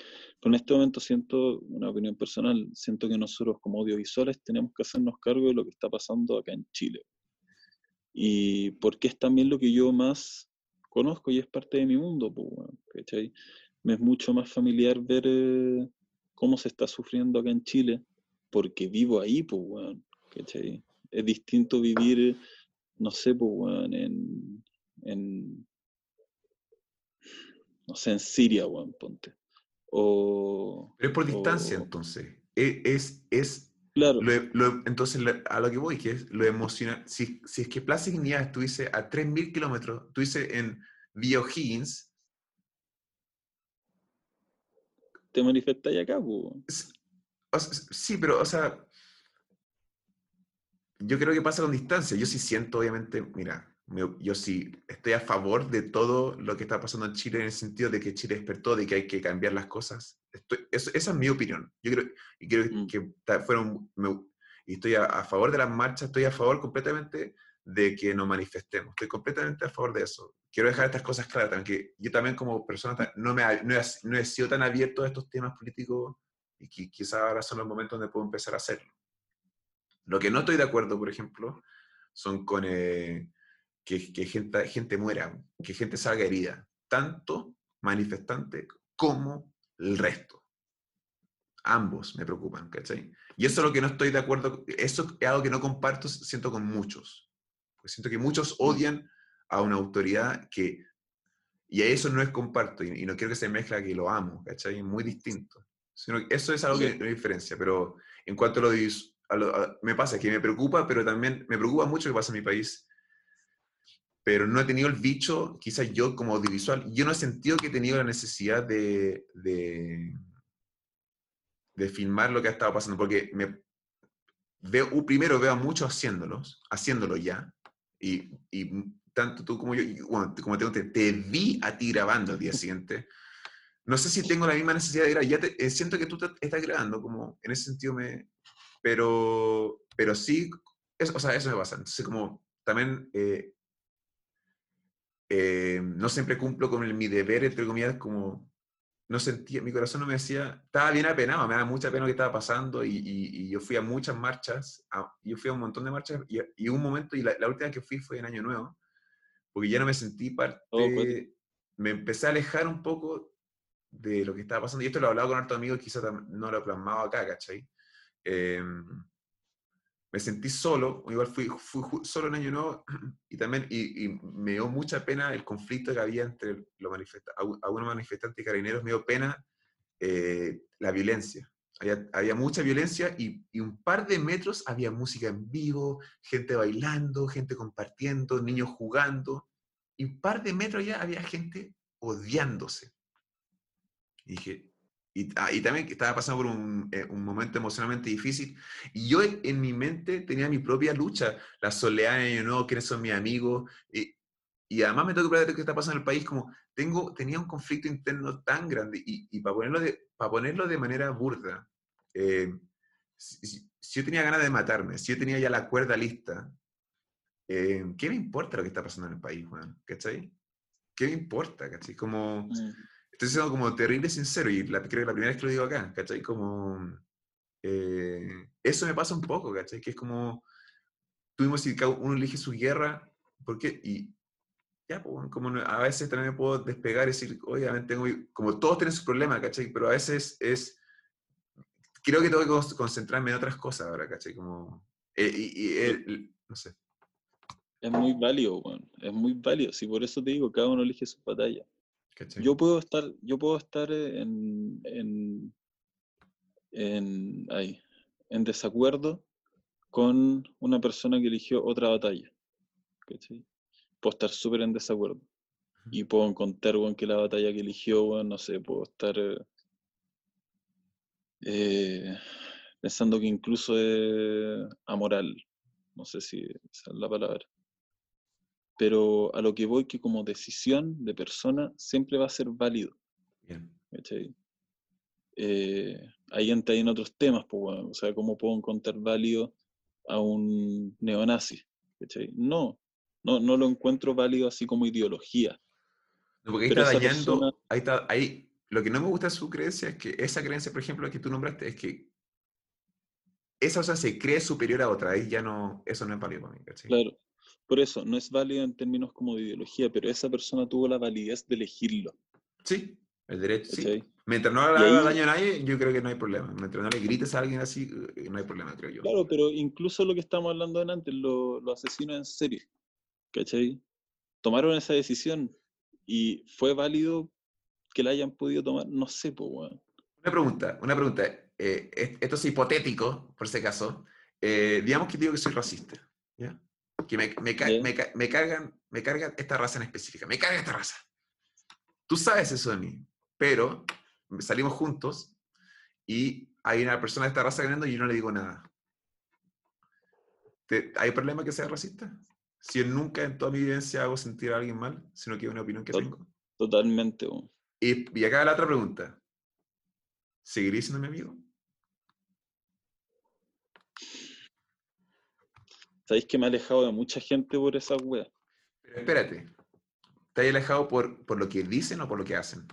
pero en este momento siento, una opinión personal, siento que nosotros como audiovisuales tenemos que hacernos cargo de lo que está pasando acá en Chile. Y porque es también lo que yo más conozco y es parte de mi mundo, ¿cachai? Me es mucho más familiar ver eh, cómo se está sufriendo acá en Chile, porque vivo ahí, pues, weón, ¿cachai? Es distinto vivir, no sé, pues, weón, en, en, no sé, en Siria, weón, ponte. O,
Pero es por distancia,
o-
entonces. E- Es, es,
claro,
lo- lo- entonces, lo- a lo que voy, que es lo emocional. Si, si es que Plaza Dignidad estuviese a 3.000 kilómetros, estuviese en Via O'Higgins,
te manifestáis acá,
sí, pero, o sea, yo creo que pasa con distancia. Yo sí siento, obviamente, mira, yo sí estoy a favor de todo lo que está pasando en Chile en el sentido de que Chile despertó, de que hay que cambiar las cosas. Estoy- eso- esa es mi opinión. Yo creo, y creo
Mm.
que fueron, me- y estoy a, a favor de las marchas, estoy a favor completamente de que nos manifestemos. Estoy completamente a favor de eso. Quiero dejar estas cosas claras también, que yo también como persona no, me, no, he, no he sido tan abierto a estos temas políticos y que quizás ahora son los momentos donde puedo empezar a hacerlo. Lo que no estoy de acuerdo, por ejemplo, son con eh, que, que gente, gente muera, que gente salga herida, tanto manifestante como el resto. Ambos me preocupan, ¿cachai? Y eso es lo que no estoy de acuerdo, eso es algo que no comparto, siento con muchos. Siento que muchos odian a una autoridad que, y a eso no es comparto, y, y no quiero que se mezcla que lo amo, ¿cachai? Es muy distinto. Sino eso es algo que no diferencia, pero en cuanto a lo, a lo- a- me pasa que me preocupa, pero también me preocupa mucho lo que pasa en mi país. Pero no he tenido el bicho, quizás yo como audiovisual, yo no he sentido que he tenido la necesidad de, de, de filmar lo que ha estado pasando, porque me veo, primero veo a muchos haciéndolos, haciéndolo ya, y, y tanto tú como yo, bueno, como te, conté, te vi a ti grabando al día siguiente. No sé si tengo la misma necesidad de grabar, ya te- eh, siento que tú te- estás grabando, como en ese sentido me... Pero, pero sí, es- o sea, eso me pasa. Entonces, como también eh, eh, no siempre cumplo con el- mi deber, entre comillas, como no sentía, mi corazón no me decía, estaba bien apenado, me daba mucha pena lo que estaba pasando y, y- y yo fui a muchas marchas, a- yo fui a un montón de marchas y, y un momento, y la, la última que fui fue en Año Nuevo, porque ya no me sentí parte,
Oh, pues.
me empecé a alejar un poco de lo que estaba pasando, y esto lo he hablado con hartos amigos, quizás no lo he plasmado acá, ¿cachai? Em, me sentí solo, igual fui, fui solo en Año Nuevo y también y, y me dio mucha pena el conflicto que había entre los manifestantes, algunos manifestantes y carabineros, me dio pena eh, la violencia. Había, había mucha violencia y, y un par de metros había música en vivo, gente bailando, gente compartiendo, niños jugando, y un par de metros ya había gente odiándose. Y dije, y, ah, y también estaba pasando por un, eh, un momento emocionalmente difícil. Y yo en, mi mente tenía mi propia lucha, la soledad de Año Nuevo, quiénes son mis amigos. Y, y además me tengo que lo que está pasando en el país, como tengo, tenía un conflicto interno tan grande. Y, y para, ponerlo de, para ponerlo de manera burda, eh, si, si- yo tenía ganas de matarme, si yo tenía ya la cuerda lista, eh, ¿qué me importa lo que está pasando en el país, Juan? ¿Cachai? ¿Qué me importa? ¿Cachai? Como...
Mm.
Estoy siendo como terrible sincero y la, creo que la primera vez que lo digo acá, ¿cachai? Como... eh, eso me pasa un poco, ¿cachai? Que es como... Tuvimos cada uno elige su guerra, porque... Y ya, pues, como a veces también me puedo despegar y decir, obviamente, tengo, como todos tienen sus problemas, ¿cachai? Pero a veces es... Creo que tengo que concentrarme en otras cosas ahora, ¿cachai? Como... eh, y, y, eh, no sé.
Es muy válido, weón. Es muy válido. Si por eso te digo, cada uno elige su batalla.
¿cachai?
Yo puedo estar, yo puedo estar en, en, en, ahí, en desacuerdo con una persona que eligió otra batalla. ¿cachai? Puedo estar súper en desacuerdo. Y puedo encontrar, weón, que la batalla que eligió, weón, no sé, puedo estar eh, pensando que incluso es amoral. No sé si esa es la palabra. Pero a lo que voy que como decisión de persona siempre va a ser válido.
Bien.
¿cachai? Eh, ahí entra en otros temas, pues, weón. o sea, ¿cómo puedo encontrar válido a un neonazi? ¿cachai? No, no, no lo encuentro válido así como ideología.
No, porque ahí
Pero
está dañando,
persona-
ahí está, ahí, lo que no me gusta de su creencia es que esa creencia, por ejemplo, que tú nombraste, es que esa cosa se cree superior a otra, ahí ya no, eso no es válido para mí.
Claro. Por eso, no es válido en términos como de ideología, pero esa persona tuvo la validez de elegirlo.
Sí, el derecho, sí. Mientras no le
Y
haga daño a nadie, yo creo que no hay problema. Mientras no le grites a alguien así, eh, no hay problema, creo yo.
Claro, pero incluso lo que estamos hablando antes, lo- los asesinos en serie, ¿cachai? Tomaron esa decisión y fue válido que la hayan podido tomar, no sé, pues.
Una pregunta, una pregunta. eh, es- esto es hipotético, por si acaso. Eh, digamos que digo que soy racista, ¿ya? Que me, me, ca- me ca- me cargan, me carga esta raza en específica, me carga esta raza. Tú sabes eso de mí, pero salimos juntos y hay una persona de esta raza ganando y yo no le digo nada. ¿Te- ¿Hay problema que sea racista? Si yo nunca en toda mi vivencia hago sentir a alguien mal, sino que es una opinión que
Tot-
tengo.
Totalmente, weón.
Y, y acá la otra pregunta. ¿Seguiría siendo mi amigo?
Sabéis que me he alejado de mucha gente por esa wea.
Pero espérate. ¿Te has alejado por, por lo que dicen o por lo que hacen?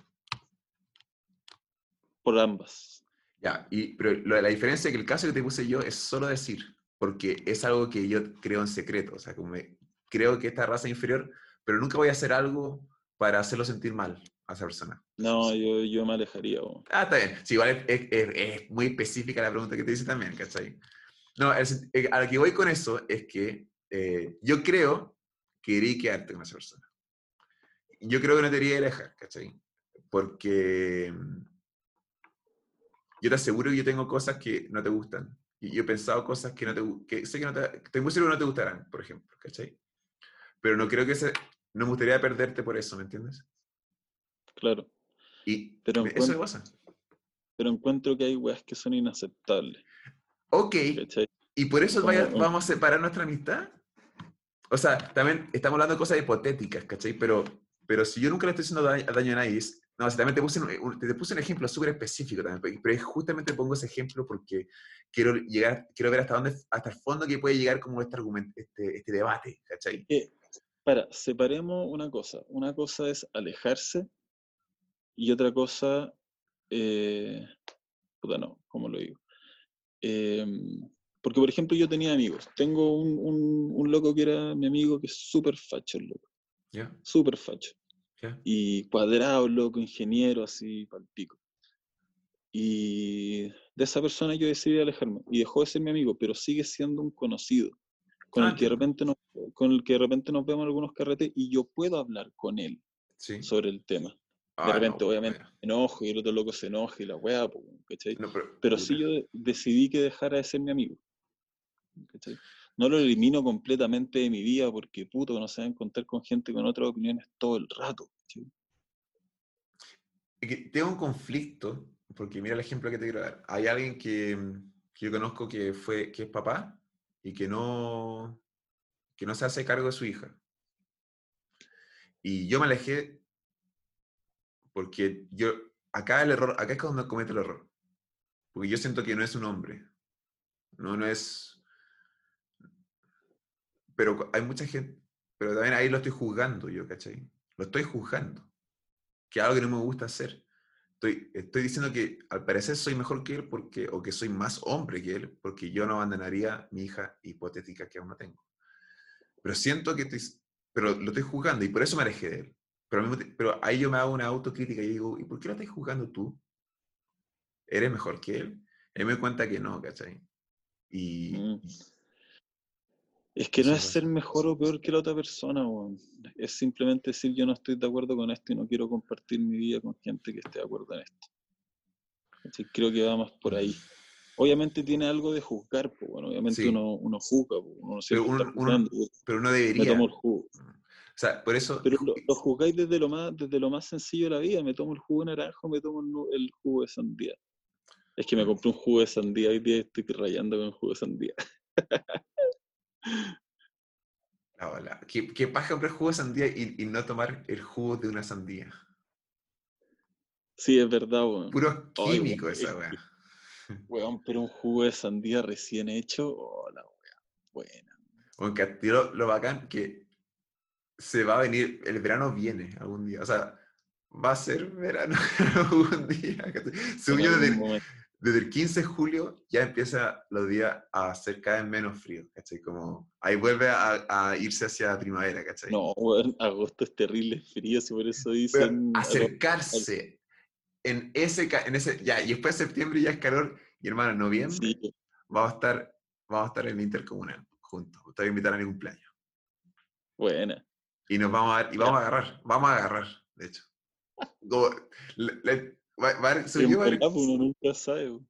Por ambas.
Ya, y, pero lo la diferencia es que el caso que te puse yo es solo decir, porque es algo que yo creo en secreto. O sea, como me- creo que esta raza es inferior, pero nunca voy a hacer algo para hacerlo sentir mal a esa persona.
No, yo, yo me alejaría.
Ah, está bien. Sí, igual es, es- es- muy específica la pregunta que te hice también, ¿cachai? No, el sen- eh, a lo que voy con eso es que eh, yo creo que iría quedarte con esa persona. Yo creo que no te iría a alejar, ¿cachai? Porque mm, yo te aseguro que yo tengo cosas que no te gustan. Y yo he pensado cosas que no te que sé que no te, estoy muy seguro que no te gustarán, por ejemplo, ¿cachai? Pero no creo que se, no me gustaría perderte por eso, ¿me entiendes?
Claro.
Y
Pero
eso pasa.
Pero encuentro que hay weas que son inaceptables.
Ok,
¿cachai?
y por eso vaya- vamos a separar nuestra amistad. O sea, también estamos hablando de cosas hipotéticas, ¿cachai? Pero, pero si yo nunca le estoy haciendo daño, daño a nadie, no, si también te puse un, un- te puse un ejemplo súper específico también, pe- pero justamente pongo ese ejemplo porque quiero llegar, quiero ver hasta dónde, hasta el fondo que puede llegar como este argumento, este, este debate, ¿cachai?
Para, separemos una cosa. Una cosa es alejarse y otra cosa, eh, puta no, ¿cómo lo digo? Em, porque, por ejemplo, yo tenía amigos. Tengo un, un- un loco que era mi amigo que es súper facho, el loco.
¿Ya?
Súper facho.
¿Ya?
Y cuadrado, loco, ingeniero, así, pal pico. Y de esa persona yo decidí alejarme. Y dejó de ser mi amigo, pero sigue siendo un conocido. Con,
Ah,
el que de repente nos, con el que de repente nos vemos en algunos carretes y yo puedo hablar con él
Sí.
sobre el tema.
Ah,
De repente,
no,
obviamente,
bueno.
me enojo y el otro loco se enoja y la weá, ¿cachai?
No, pero,
Pero sí yo de- decidí que dejara de ser mi amigo. ¿cachai? No lo elimino completamente de mi vida porque, puto, no se va a encontrar con gente con otras opiniones todo el rato. ¿cachai?
Es que tengo un conflicto, porque mira el ejemplo que te quiero dar. Hay alguien que, que yo conozco que, fue, que es papá y que no, que no se hace cargo de su hija. Y yo me alejé porque yo, acá el error, acá es cuando comete el error. Porque yo siento que no es un hombre. No, no es... Pero hay mucha gente, pero también ahí lo estoy juzgando yo, ¿cachai? Lo estoy juzgando. Que es algo que no me gusta hacer. Estoy, estoy diciendo que al parecer soy mejor que él porque, o que soy más hombre que él porque yo no abandonaría mi hija hipotética que aún no tengo. Pero siento que estoy, pero lo estoy juzgando y por eso me alejé de él. Pero, pero ahí yo me hago una autocrítica y digo, ¿y por qué lo estás juzgando tú? ¿Eres mejor que él? Y me cuenta que no, ¿cachai? Y,
Mm. Es que no es ser mejor o peor que la otra persona, weón. Es simplemente decir yo no estoy de acuerdo con esto y no quiero compartir mi vida con gente que esté de acuerdo en esto. ¿Cachai? Creo que va más por ahí. Obviamente tiene algo de juzgar, pues bueno, obviamente
Sí.
uno, uno juzga, uno
uno-
está
uno
po.
pero no
me
debería.
tomo
O
el jugo.
Sea, por eso...
Pero lo, lo juzgáis desde lo más, desde lo más sencillo de la vida, me tomo el jugo de naranjo, me tomo el, jugo de sandía. Es que me compré un jugo de sandía hoy día y estoy rayando con el jugo de sandía.
la ola. ¿Qué, qué paja comprar jugo de sandía y, y no tomar el jugo de una sandía?
Sí, es verdad, weón.
Puro
Ay,
químico
weón,
esa
es
weá.
Weón, pero un jugo de sandía recién hecho, oh, la wea, buena.
Aunque lo, lo bacán que se va a venir, el verano viene algún día. O sea, va a ser verano algún día. Según yo, desde, desde el 15 de julio ya empieza los días a ser cada vez menos frío, ¿cachai? Como ahí vuelve a, a irse hacia primavera, ¿cachai?
No, weón, agosto es terrible frío, si por eso
Pero
dicen.
acercarse en ese, en ese, ya, y después de septiembre ya es calor, y hermano, en noviembre
Sí,
vamos a estar, vamos a estar en Intercomunal juntos. Te voy a invitar a mi cumpleaños.
buena.
Y nos vamos a, y vamos a agarrar, vamos a agarrar, de hecho. Como, le- le- va- va
En
yo, va
pues, uno nunca sabe. weón.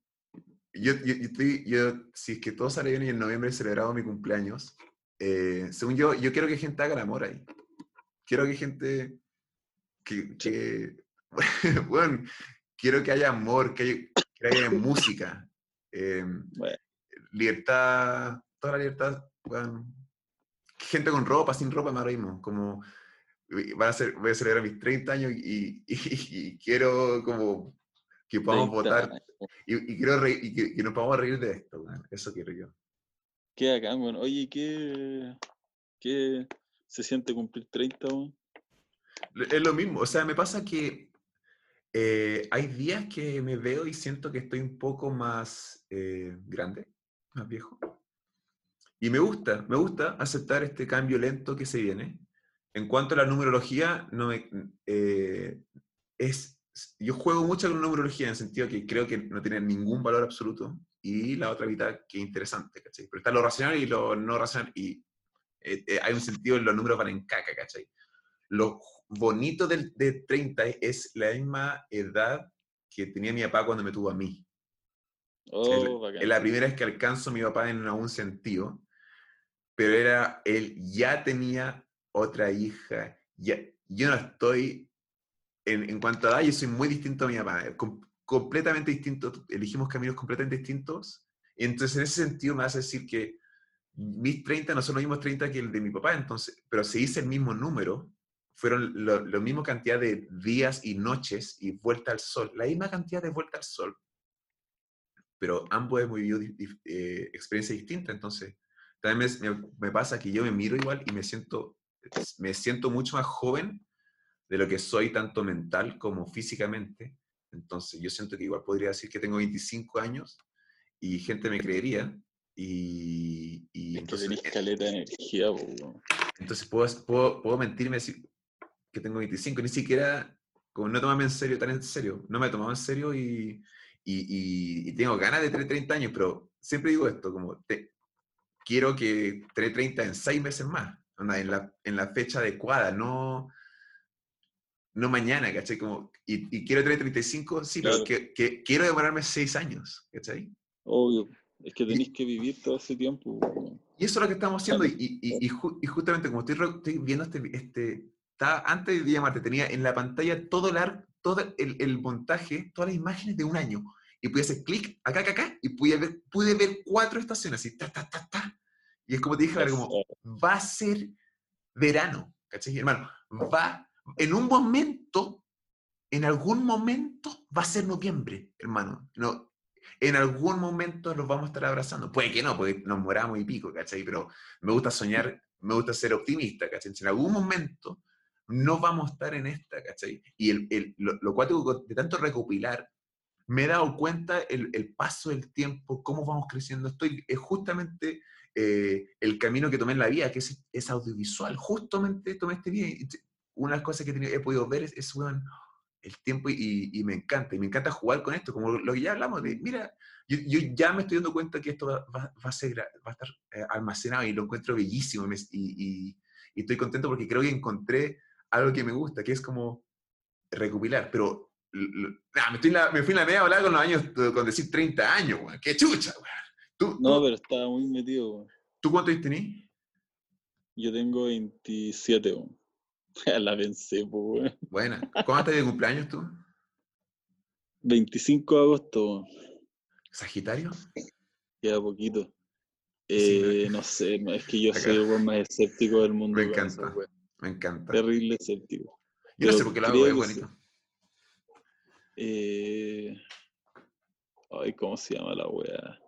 yo, yo, yo estoy, yo, si es que todo sale bien y en noviembre celebramos mi cumpleaños, eh, según yo, yo quiero que gente haga el amor ahí. Quiero que gente, que, que bueno, quiero que haya amor, que haya, que haya música, eh,
Bueno.
libertad, toda la libertad, bueno, gente con ropa, sin ropa, me mismo, como van a ser, voy a celebrar mis 30 años y, y- y quiero como que podamos
30
votar y, y quiero reír- y que, que nos podamos reír de esto, weón. eso quiero yo.
Qué acá, weón. Oye, ¿qué, ¿qué se siente cumplir 30, weón?
Es lo mismo, o sea, me pasa que eh, hay días que me veo y siento que estoy un poco más eh, grande, más viejo. Y me gusta, me gusta aceptar este cambio lento que se viene. En cuanto a la numerología, no me, eh, es, yo juego mucho con la numerología en el sentido que creo que no tiene ningún valor absoluto y la otra mitad que es interesante, ¿cachai? Pero está lo racional y lo no racional y eh, eh, hay un sentido en los números van en caca, ¿cachai? Lo bonito del, de 30 es la misma edad que tenía mi papá cuando me tuvo a mí.
Oh,
es la primera vez que alcanzo a mi papá en algún sentido, pero era, él ya tenía otra hija, ya, yo no estoy, en, en cuanto a edad, yo soy muy distinto a mi papá, com- completamente distinto, elegimos caminos completamente distintos, entonces en ese sentido me hace decir que mis 30 no son los mismos 30 que el de mi papá, entonces, pero se dice el mismo número, fueron lo, lo mismo cantidad de días y noches y vuelta al sol, la misma cantidad de vuelta al sol, pero ambos hemos vivido eh, experiencias distintas, entonces también me, pasa que yo me miro igual y me siento, me siento mucho más joven de lo que soy tanto mental como físicamente, entonces yo siento que igual podría decir que tengo 25 años y gente me creería y, y
Es que
entonces,
tenés caleta de energía,
entonces puedo, puedo, puedo mentirme decir que tengo 25, ni siquiera, como no tomarme en serio, tan en serio, no me he tomado en serio y, y, y- y tengo ganas de tener 30 años, pero siempre digo esto, como te, quiero que tener 30 en 6 meses más, en, la, en la fecha adecuada, no, no mañana, ¿cachai? Como, y, y quiero tener 35, sí,
Claro.
pero que, que quiero demorarme 6 años, ¿cachai?
Obvio. Es que tenés que vivir todo ese tiempo.
Y eso es lo que estamos haciendo.
Claro.
Y, y- y ju- y justamente como estoy, estoy viendo este, este estaba, antes de llamarte, tenía en la pantalla todo el, todo el, el montaje, todas las imágenes de un año. Y pude hacer clic acá, acá, acá, y pude ver, pude ver cuatro estaciones, así, ta, ta, ta, ta. Y es como te dije, como, va a ser verano, ¿cachai? Hermano, va, en un momento, en algún momento, va a ser noviembre, hermano. No, en algún momento nos vamos a estar abrazando. Puede que no, porque nos moramos y pico, ¿cachai? Pero me gusta soñar, me gusta ser optimista, ¿cachai? En algún momento no vamos a estar en esta, ¿cachai? Y el, el- lo, lo cuático de tanto recopilar, me he dado cuenta el, el paso del tiempo, cómo vamos creciendo. Estoy, es justamente eh, el camino que tomé en la vida, que es, es audiovisual. Justamente tomé este video. y Una de las cosas que he, podido ver es, el tiempo y, me encanta. Y me encanta jugar con esto, como lo que ya hablamos de, mira, yo, ya me estoy dando cuenta que esto va, a, ser, va a estar eh, almacenado y lo encuentro bellísimo. y estoy contento porque creo que encontré algo que me gusta, que es como recopilar. Pero nah, me, estoy me fui en la media volada con los años, con decir 30 años, weón. ¡Qué chucha, weón! ¿Tú,
No,
tú,
pero estaba muy metido, weón.
¿tú cuántos tenés?
Yo tengo 27, weón. La pensé, pues, weón.
Buena. ¿Cuándo estás de cumpleaños tú?
25 de agosto, weón.
¿Sagitario?
Queda poquito.
Sí,
Eh, no sé, es que yo
Acá.
soy el weón más escéptico del mundo.
Me encanta.
weá.
Me encanta.
Terrible escéptico.
Yo no sé
pero
por qué lo hago, es bonito.
Eh... Ay, ¿cómo se llama la wea?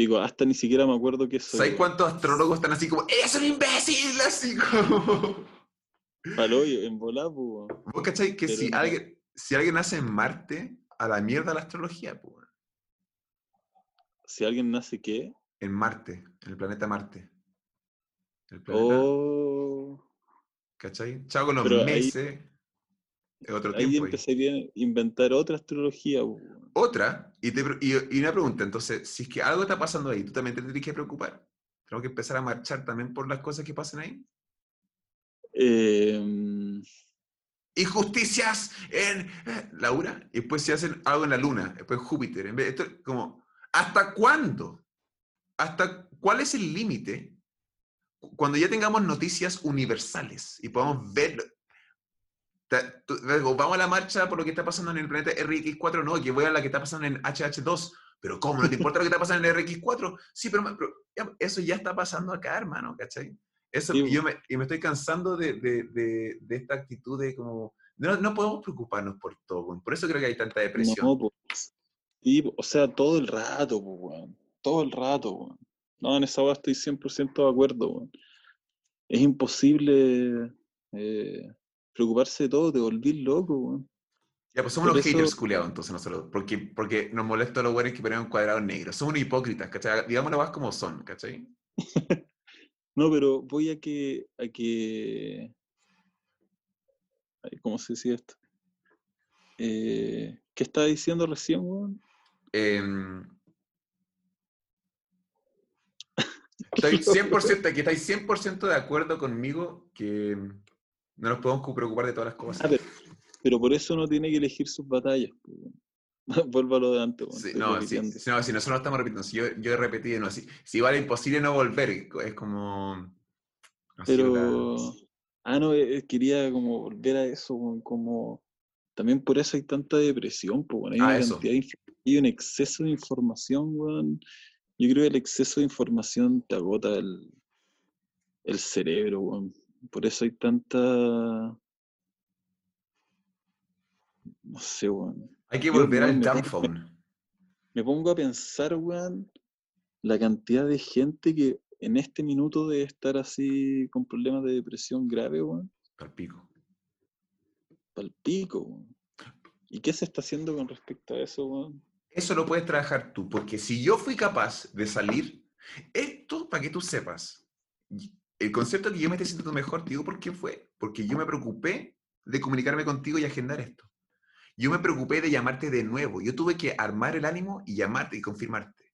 Pico, hasta ni siquiera me acuerdo qué soy.
¿Sabes cuántos astrólogos están así como, ¡eres un imbécil! Así como...
Pa'l hoyo, en pues. weón.
¿Vos cachai que
Pero
si
no.
alguien, si alguien nace en Marte, a la mierda la astrología, pues?
Si alguien nace, ¿qué?
En Marte, en el planeta Marte. El planeta,
Oh.
¿cachai? Chao con los
Pero ahí-
meses. Es otro
Ahí
tiempo. ahí.
empezaría a inventar otra astrología.
Otra, y, te y, y una pregunta, entonces, si es que algo está pasando ahí, tú también te tienes que preocupar. Tenemos que empezar a marchar también por las cosas que pasan ahí.
Em,
injusticias en eh, Laura, y después se hacen algo en la luna, después en Júpiter. En vez, esto es como, ¿hasta cuándo? ¿Hasta cuál es el límite? Cuando ya tengamos noticias universales y podamos ver. Vamos a la marcha por lo que está pasando en el planeta RX4, no, que voy a la que está pasando en HH2. Pero ¿cómo? ¿No te importa lo que está pasando en el RX4? Sí, pero, eso ya está pasando acá, hermano, ¿cachai? Eso,
Sí,
yo me, y me estoy cansando de, de- de- de esta actitud de como, no, no podemos preocuparnos por todo, por eso creo que hay tanta depresión.
no, pues. Sí, o sea, todo el rato, pues, weón. Todo el rato, weón. No, en esa weá estoy 100% de acuerdo, weón. Es imposible eh, preocuparse de todo, te volvís loco, weón.
Ya, pues somos
Por
los
eso-
haters culiados, entonces nosotros, porque, porque nos molesta los güeyes que ponen cuadrados negros. Somos unos hipócritas, ¿cachai? Digamos las cosas como son, ¿cachai?
No, pero voy a que, a que, ay, ¿cómo se decía esto? Eh, ¿qué estaba diciendo recién, weón?
Em, estoy 100%, que estáis 100% de acuerdo conmigo que no nos podemos preocupar de todas las cosas.
Ah, pero, pero por eso uno tiene que elegir sus batallas. Vuelvo a lo de antes.
Sí, no, sí, no, si nosotros no estamos repitiendo, si yo, yo he repetido, no, si, si es imposible no volver, es como...
Pero, ah, no, eh, eh, quería como volver a eso, como, también por eso hay tanta depresión, pues, bueno, hay
Ah,
una
eso.
cantidad de hay un exceso de información. Yo creo que el exceso de información te agota el, el cerebro. Por eso hay tanta, no sé, weón.
Hay que
Yo,
volver
weón,
al
me
dumb
pongo-
phone.
Me pongo a pensar, weón, la cantidad de gente que en este minuto debe estar así con problemas de depresión grave, weón.
Al pico.
Pal pico, weón. ¿Y qué se está haciendo con respecto a eso, weón?
Eso lo puedes trabajar tú, porque si yo fui capaz de salir, esto para que tú sepas, el concepto que yo me esté sintiendo mejor, te digo por qué fue, porque yo me preocupé de comunicarme contigo y agendar esto. Yo me preocupé de llamarte de nuevo, yo tuve que armar el ánimo y llamarte y confirmarte.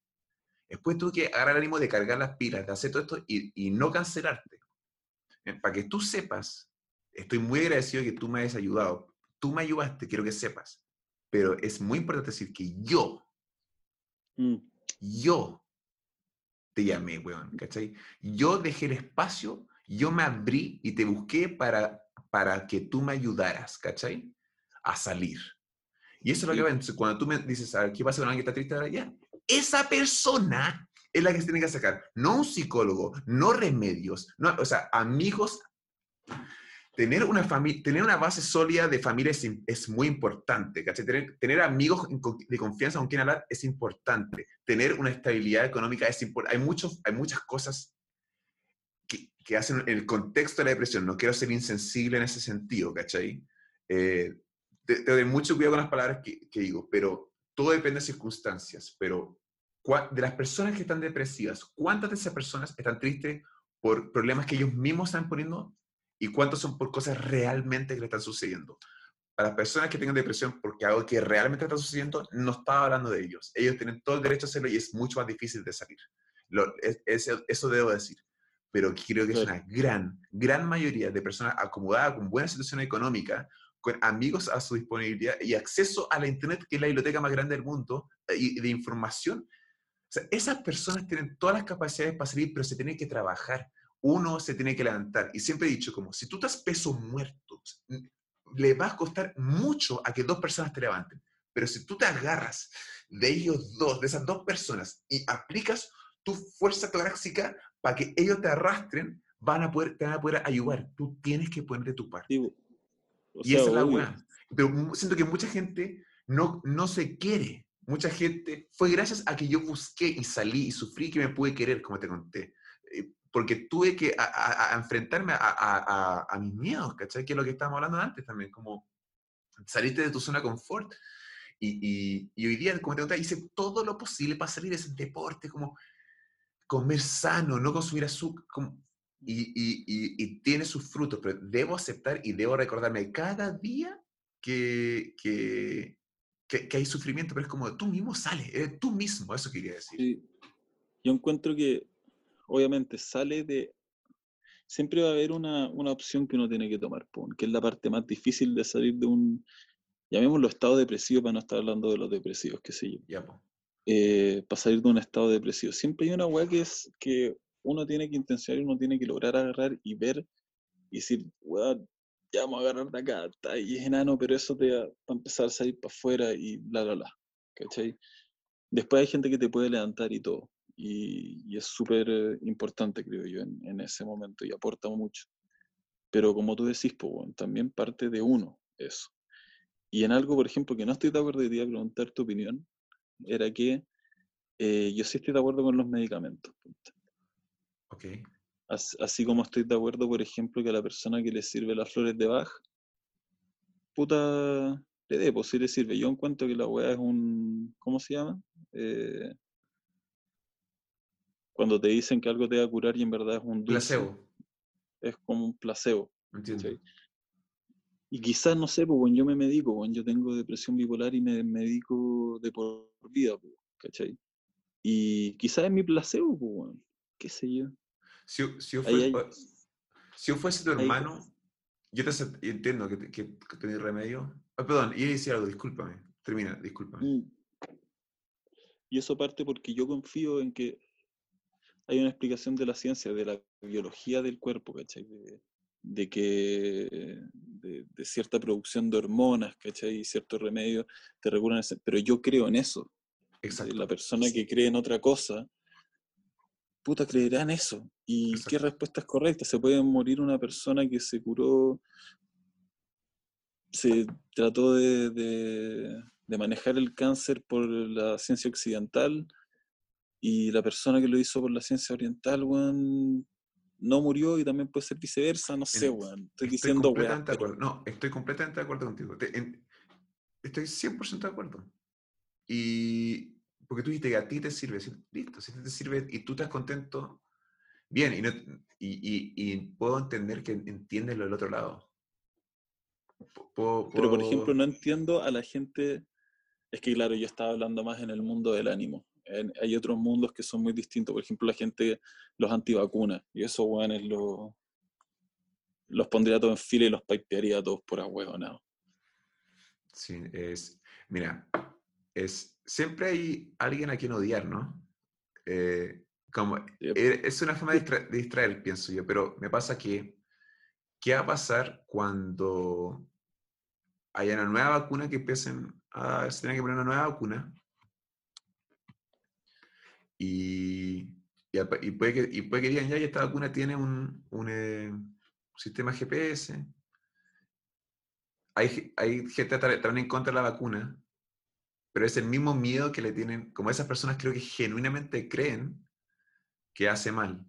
Después tuve que agarrar el ánimo de cargar las pilas, de hacer todo esto y, y no cancelarte. Eh, Para que tú sepas, estoy muy agradecido de que tú me hayas ayudado. Tú me ayudaste, quiero que sepas. Pero es muy importante decir que yo
Mm,
yo te llamé, weón, ¿cachai? Yo dejé el espacio, yo me abrí y te busqué para, para que tú me ayudaras, ¿cachai? A salir. Y eso es lo que va. Entonces, cuando tú me dices, a ver, ¿qué pasa con alguien que está triste ahora? Ya, esa persona es la que se tiene que sacar, no un psicólogo, no remedios, no, o sea, amigos. Tener una, fami- tener una base sólida de familia es, es muy importante. Tener, tener amigos de confianza con quien hablar es importante. Tener una estabilidad económica es importante. Hay, muchos, hay muchas cosas que, que hacen en el contexto de la depresión. No quiero ser insensible en ese sentido, ¿cachai? Eh, te, te doy mucho cuidado con las palabras que, que digo, pero todo depende de circunstancias. Pero de las personas que están depresivas, ¿cuántas de esas personas están tristes por problemas que ellos mismos están poniendo y cuántos son por cosas realmente que le están sucediendo? Para las personas que tengan depresión porque algo que realmente está sucediendo, no estaba hablando de ellos. Ellos tienen todo el derecho a hacerlo y es mucho más difícil de salir. Lo- es- es- eso debo decir. Pero creo que es
Claro.
una gran, gran mayoría de personas acomodadas con buena situación económica, con amigos a su disponibilidad y acceso a la Internet, que es la biblioteca más grande del mundo, eh, y de información. O sea, esas personas tienen todas las capacidades para salir, pero se tienen que trabajar. Uno se tiene que levantar. Y siempre he dicho, como, si tú estás peso muerto, le va a costar mucho a que dos personas te levanten. Pero si tú te agarras de ellos dos, de esas dos personas, y aplicas tu fuerza torácica para que ellos te arrastren, van a poder, te van a poder ayudar. Tú tienes que poner de tu parte.
o
Y esa es la weá. Pero siento que mucha gente no, no se quiere. Mucha gente, fue gracias a que yo busqué y salí y sufrí que me pude querer, como te conté. Porque tuve que a- a- a enfrentarme a, mis miedos, ¿cachai? Que es lo que estábamos hablando antes también, como saliste de tu zona de confort. Y, y- y hoy día, como te conté, hice todo lo posible para salir de ese deporte, como comer sano, no consumir azúcar. como- y- y tiene sus frutos, pero debo aceptar y debo recordarme cada día que, que, que- que hay sufrimiento, pero es como tú mismo sales, eres tú mismo, eso quería decir.
Sí. Yo encuentro que, obviamente, sale de. Siempre va a haber una, una opción que uno tiene que tomar, que es la parte más difícil de salir de un. Llamémoslo estado depresivo para no estar hablando de los depresivos, qué sé yo. Eh, para salir de un estado depresivo. Siempre hay una weá que es que uno tiene que intencionar, uno tiene que lograr agarrar y ver y decir, weá, ya vamos a agarrar de acá, está ahí es enano, pero eso te va a empezar a salir para afuera y bla, bla, bla. ¿Cachai? Después hay gente que te puede levantar y todo. Y, y es súper eh, importante, creo yo, en, en ese momento y aporta mucho. Pero como tú decís, pues, weón, también parte de uno eso. Y en algo, por ejemplo, que no estoy de acuerdo y te iba a preguntar tu opinión, era que eh, yo sí estoy de acuerdo con los medicamentos. punto.
Ok.
As- Así como estoy de acuerdo, por ejemplo, que a la persona que le sirve las flores de Bach, puta, le dé, pues sí le sirve. Yo encuentro que la weá es un, ¿cómo se llama? Eh, cuando te dicen que algo te va a curar y en verdad es un dulce,
Placebo,
es como un placebo.
entiendo.
¿cachai? Y quizás, no sé, pues bueno, yo me medico, bueno, yo tengo depresión bipolar y me medico de por vida, pues, ¿cachai? Y quizás es mi placebo, pues, bueno, qué sé yo.
Si, si yo
Ahí
fuese,
hay-
si yo fuese tu
ahí-
hermano, yo te entiendo que, que, que tenés remedio. Ah, perdón, iba a decir algo, discúlpame. Termina, disculpa.
Mm. Y eso parte porque yo confío en que hay una explicación de la ciencia, de la biología del cuerpo, ¿cachai? De, de que de, cierta producción de hormonas, ¿cachai? Y ciertos remedios te regulan ese, pero yo creo en eso. Exacto. La persona que cree en otra cosa, puta, creerá en eso. ¿Y qué respuesta es correcta? Se puede morir una persona que se curó, se trató de, de manejar el cáncer por la ciencia occidental y la persona que lo hizo por la ciencia oriental, weón, no murió y también puede ser viceversa, no sé, weón. Estoy, diciendo,
completamente de acuerdo. No, estoy completamente de acuerdo contigo. estoy 100% de acuerdo. Y porque tú dijiste que a ti te sirve, listo, si te sirve y tú estás contento, bien, y, y, y, puedo entender que entiendes lo del otro lado.
Pero, por ejemplo, no entiendo a la gente, es que claro, yo estaba hablando más en el mundo del ánimo, hay otros mundos que son muy distintos. Por ejemplo, la gente, los antivacunas, y eso, weones, lo, los pondría todos en fila y los pipearía todos por no
Sí, es. Mira, es. Siempre hay alguien a quien odiar, ¿no? Eh, como, e, es una forma de, distraer, pienso yo, pero me pasa que. ¿Qué va a pasar cuando haya una nueva vacuna que empiecen a. Se tenga que poner una nueva vacuna y, y, puede, que, y puede que digan, ya, esta vacuna tiene un, un eh, sistema GPS. Hay, hay gente también en contra de la vacuna, pero es el mismo miedo que le tienen, como esas personas creo que genuinamente creen que hace mal.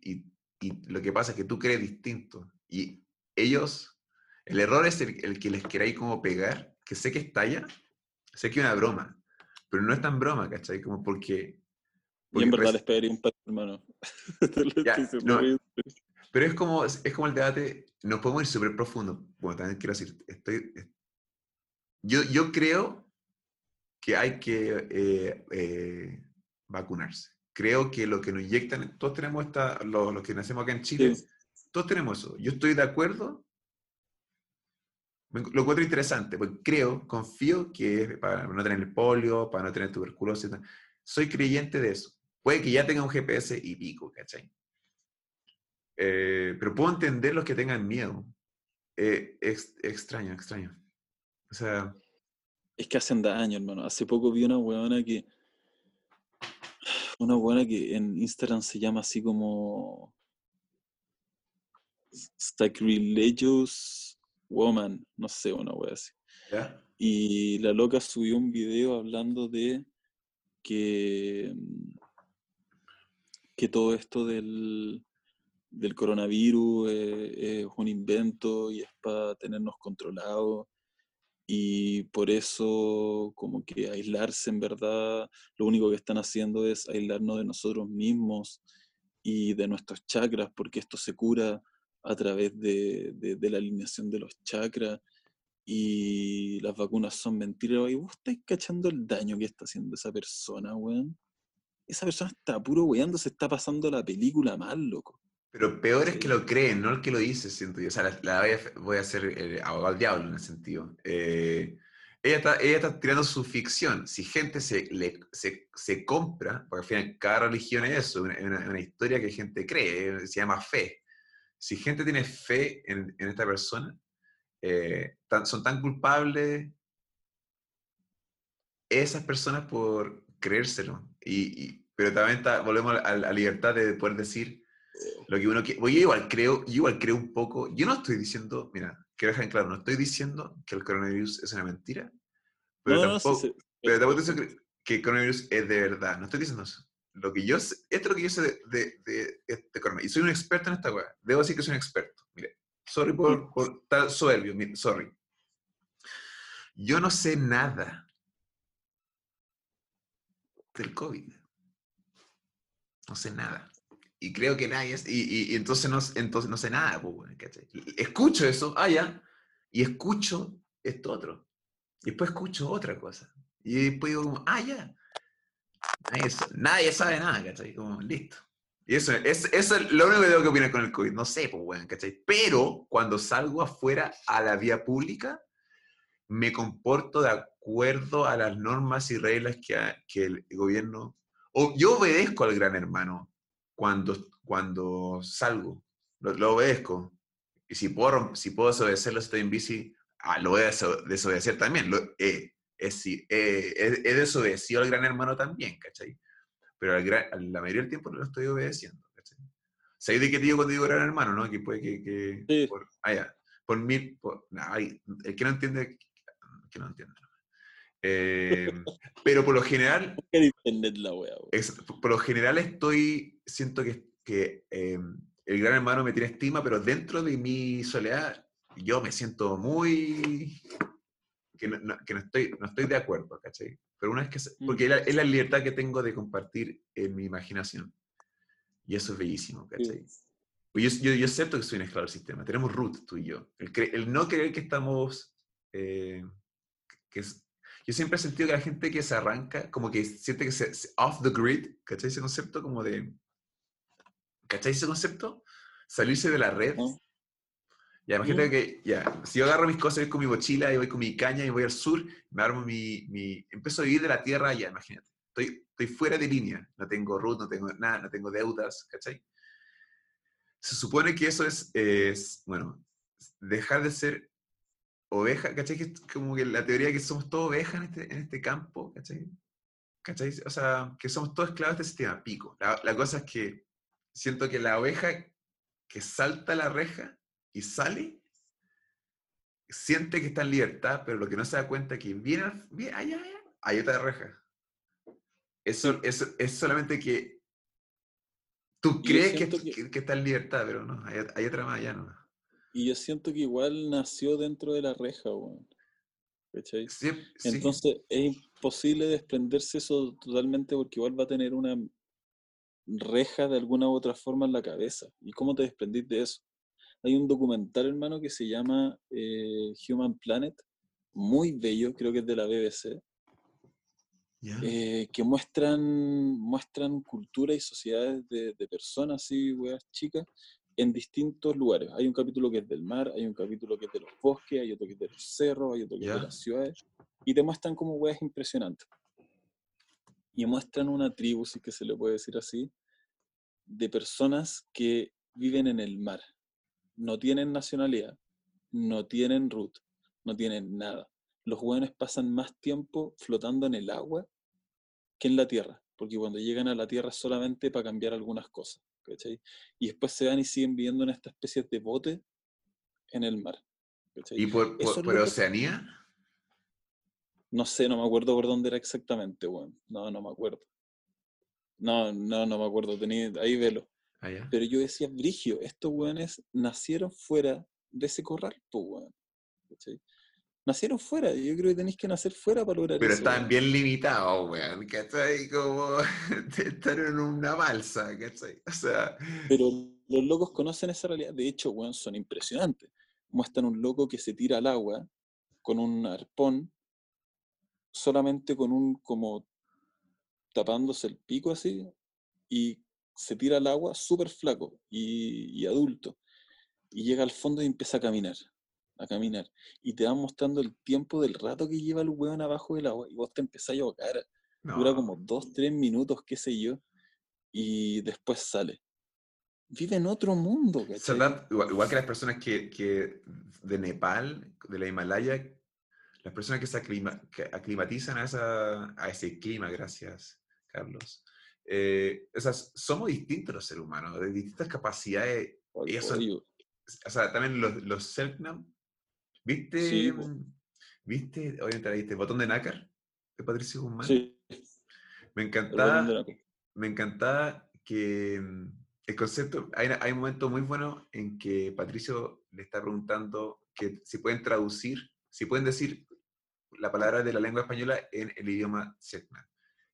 y, y, lo que pasa es que tú crees distinto. Y ellos, el error es el, el que les queráis como pegar, que sé que estalla, sé que es una broma, pero no es tan broma, ¿cachai? Como porque
y en verdad les pediría un hermano.
pero es como, es como el debate, nos podemos ir súper profundo. Bueno, también quiero decir, estoy, yo, yo creo que hay que eh, eh, vacunarse. Creo que lo que nos inyectan, todos tenemos esta, los, que nacemos acá en Chile, todos tenemos eso. Yo estoy de acuerdo. Lo encuentro interesante, porque creo, confío que para no tener el polio, para no tener tuberculosis, soy creyente de eso. Puede que ya tenga un GPS y pico, ¿cachai? Eh, pero puedo entender los que tengan miedo. Eh, extraño, extraño. O sea...
Es que hacen daño, hermano. Hace poco vi una weona que... Una weona que en Instagram se llama así como... Sacrilegious Woman. No sé, una wea así. Y la loca subió un video hablando de que que todo esto del, coronavirus es, un invento y es para tenernos controlados y por eso como que aislarse en verdad, lo único que están haciendo es aislarnos de nosotros mismos y de nuestros chakras, porque esto se cura a través de, la alineación de los chakras y las vacunas son mentiras. Y vos estáis cachando el daño que está haciendo esa persona, weón esa persona está puro weyando, se está pasando la película mal, loco.
Pero peor es que lo creen, no el que lo dice, siento yo. O sea, la, voy, a, hacer eh, abogado al diablo en ese sentido. Eh, ella, está, ella está tirando su ficción. Si gente se, le, se, se compra, porque al final cada religión es eso, una, una, historia que gente cree, eh, se llama fe. Si gente tiene fe en, en esta persona, son tan culpables esas personas por creérselo. y, pero también volvemos a la libertad de poder decir lo que uno quiere. Yo igual creo, yo igual creo un poco, yo no estoy diciendo, mira, quiero dejar en claro, no estoy diciendo que el coronavirus es una mentira, pero tampoco, pero tampoco estoy diciendo que el coronavirus es de verdad, no estoy diciendo eso. Lo que yo esto es lo que yo sé de, de, de este coronavirus. Y soy un experto en esta weá. Debo decir que soy un experto. Mire, sorry por, por estar soberbio, sorry. Yo no sé nada del COVID no sé nada. Y creo que nadie es, y, entonces, no, entonces no sé nada, pues, Escucho eso, ah, ya, y escucho esto otro. Y después escucho otra cosa. Y después digo como, ah, ya. Nadie, sabe nada, ¿cachai? Listo. Y eso, es, eso es lo único que tengo que opinar con el COVID. No sé, pues, ¿cachai? Pero cuando salgo afuera a la vía pública, me comporto de acuerdo a las normas y reglas que, que el gobierno... O yo obedezco al gran hermano cuando, cuando salgo, lo, obedezco. Y si puedo, si puedo desobedecerlo, estoy en bici, ah, lo voy a desobedecer también. Lo, eh, es, eh, he desobedecido al gran hermano también, ¿cachai? Pero la mayoría del tiempo no lo estoy obedeciendo, ¿cachai? ¿Sabes de qué digo cuando digo gran hermano, no? Que puede que... que
sí.
por, ah, ya, por mil... Por, el que no entiende, que no entiende. Eh, pero por lo general...
la wea,
por lo general estoy... Siento que, que eh, el gran hermano me tiene estima, pero dentro de mi soledad yo me siento muy que no, que no, estoy, no estoy de acuerdo, ¿cachai? Pero una vez que... Porque mm. es la, libertad que tengo de compartir en mi imaginación. Y eso es bellísimo, ¿cachai? Pues yo, yo, acepto que soy un esclavo del sistema. Tenemos root, tú y yo. El, el no creer que estamos... Eh, que es, yo siempre he sentido que la gente que se arranca, como que siente que se, off the grid, ¿cachai? Ese concepto como de... ¿Cachai ese concepto? Salirse de la red. Ya, imagínate que, ya, si yo agarro mis cosas, voy con mi mochila y voy con mi caña y voy al sur, me armo mi, mi empiezo a vivir de la tierra ya, imagínate. Estoy, estoy fuera de línea, no tengo root, no tengo nada, no tengo deudas, ¿cachai? Se supone que eso es, es bueno, dejar de ser oveja, ¿cachai? Que es como que la teoría de que somos todos ovejas en este, en este campo, ¿cachai? ¿Cachai? O sea, que somos todos esclavos de este sistema, pico. La, la cosa es que siento que la oveja que salta la reja y sale, siente que está en libertad, pero lo que no se da cuenta es que viene, viene allá, allá, hay otra reja. Eso, eso, es solamente que tú crees que, que, está en libertad, pero no, hay, otra más allá, ¿no?
Y yo siento que igual nació dentro de la reja, weón. Entonces es imposible desprenderse eso totalmente porque igual va a tener una reja de alguna u otra forma en la cabeza. ¿Y cómo te desprendís de eso? Hay un documental, hermano, que se llama eh, Human Planet, muy bello, creo que es de la BBC, eh, que muestran, muestran cultura y sociedades de, personas y weas chicas en distintos lugares. Hay un capítulo que es del mar, hay un capítulo que es de los bosques, hay otro que es de los cerros, hay otro que es de las ciudades, y te muestran como weas impresionantes. Y muestran una tribu, si que se le puede decir así, de personas que viven en el mar, no tienen nacionalidad, no tienen root, no tienen nada. Los jóvenes pasan más tiempo flotando en el agua que en la tierra, porque cuando llegan a la tierra es solamente para cambiar algunas cosas. Y después se van y siguen viviendo en esta especie de bote en el mar.
¿Y por, Oceanía?
No sé, no me acuerdo por dónde era exactamente, bueno. No, no me acuerdo. No, no, no me acuerdo. Tenía, ahí velo.
Ah,
Pero yo decía, Brigio, estos weones nacieron fuera de ese corral, pues, weón. Nacieron fuera, yo creo que tenéis que nacer fuera para lograr
Pero están bien limitados, weón, ¿cachai? Como estar en una balsa, ¿cachai? O sea...
Pero los locos conocen esa realidad, de hecho, weón, son impresionantes. Muestran un loco que se tira al agua con un arpón, solamente con un, como tapándose el pico así, y se tira al agua súper flaco y, adulto. Y llega al fondo y empieza a caminar, a caminar. Y te va mostrando el tiempo del rato que lleva el hueón abajo del agua. Y vos te empezás a ahogar. Dura como dos, tres minutos, qué sé yo. Y después sale. Vive en otro mundo.
Igual, que las personas que, de Nepal, de la Himalaya, las personas que se aclimatizan a, a ese clima, gracias, Carlos eh, somos distintos los seres humanos, de distintas capacidades. y eso, o sea, también los, los Selknam, ¿viste? ¿Viste? Obviamente viste, Botón de Nácar, de Patricio Guzmán.
Sí.
Me encantaba, me encantaba que mm, el concepto, hay, hay un momento muy bueno en que Patricio le está preguntando que si pueden traducir, si pueden decir la palabra de la lengua española en el idioma Selknam.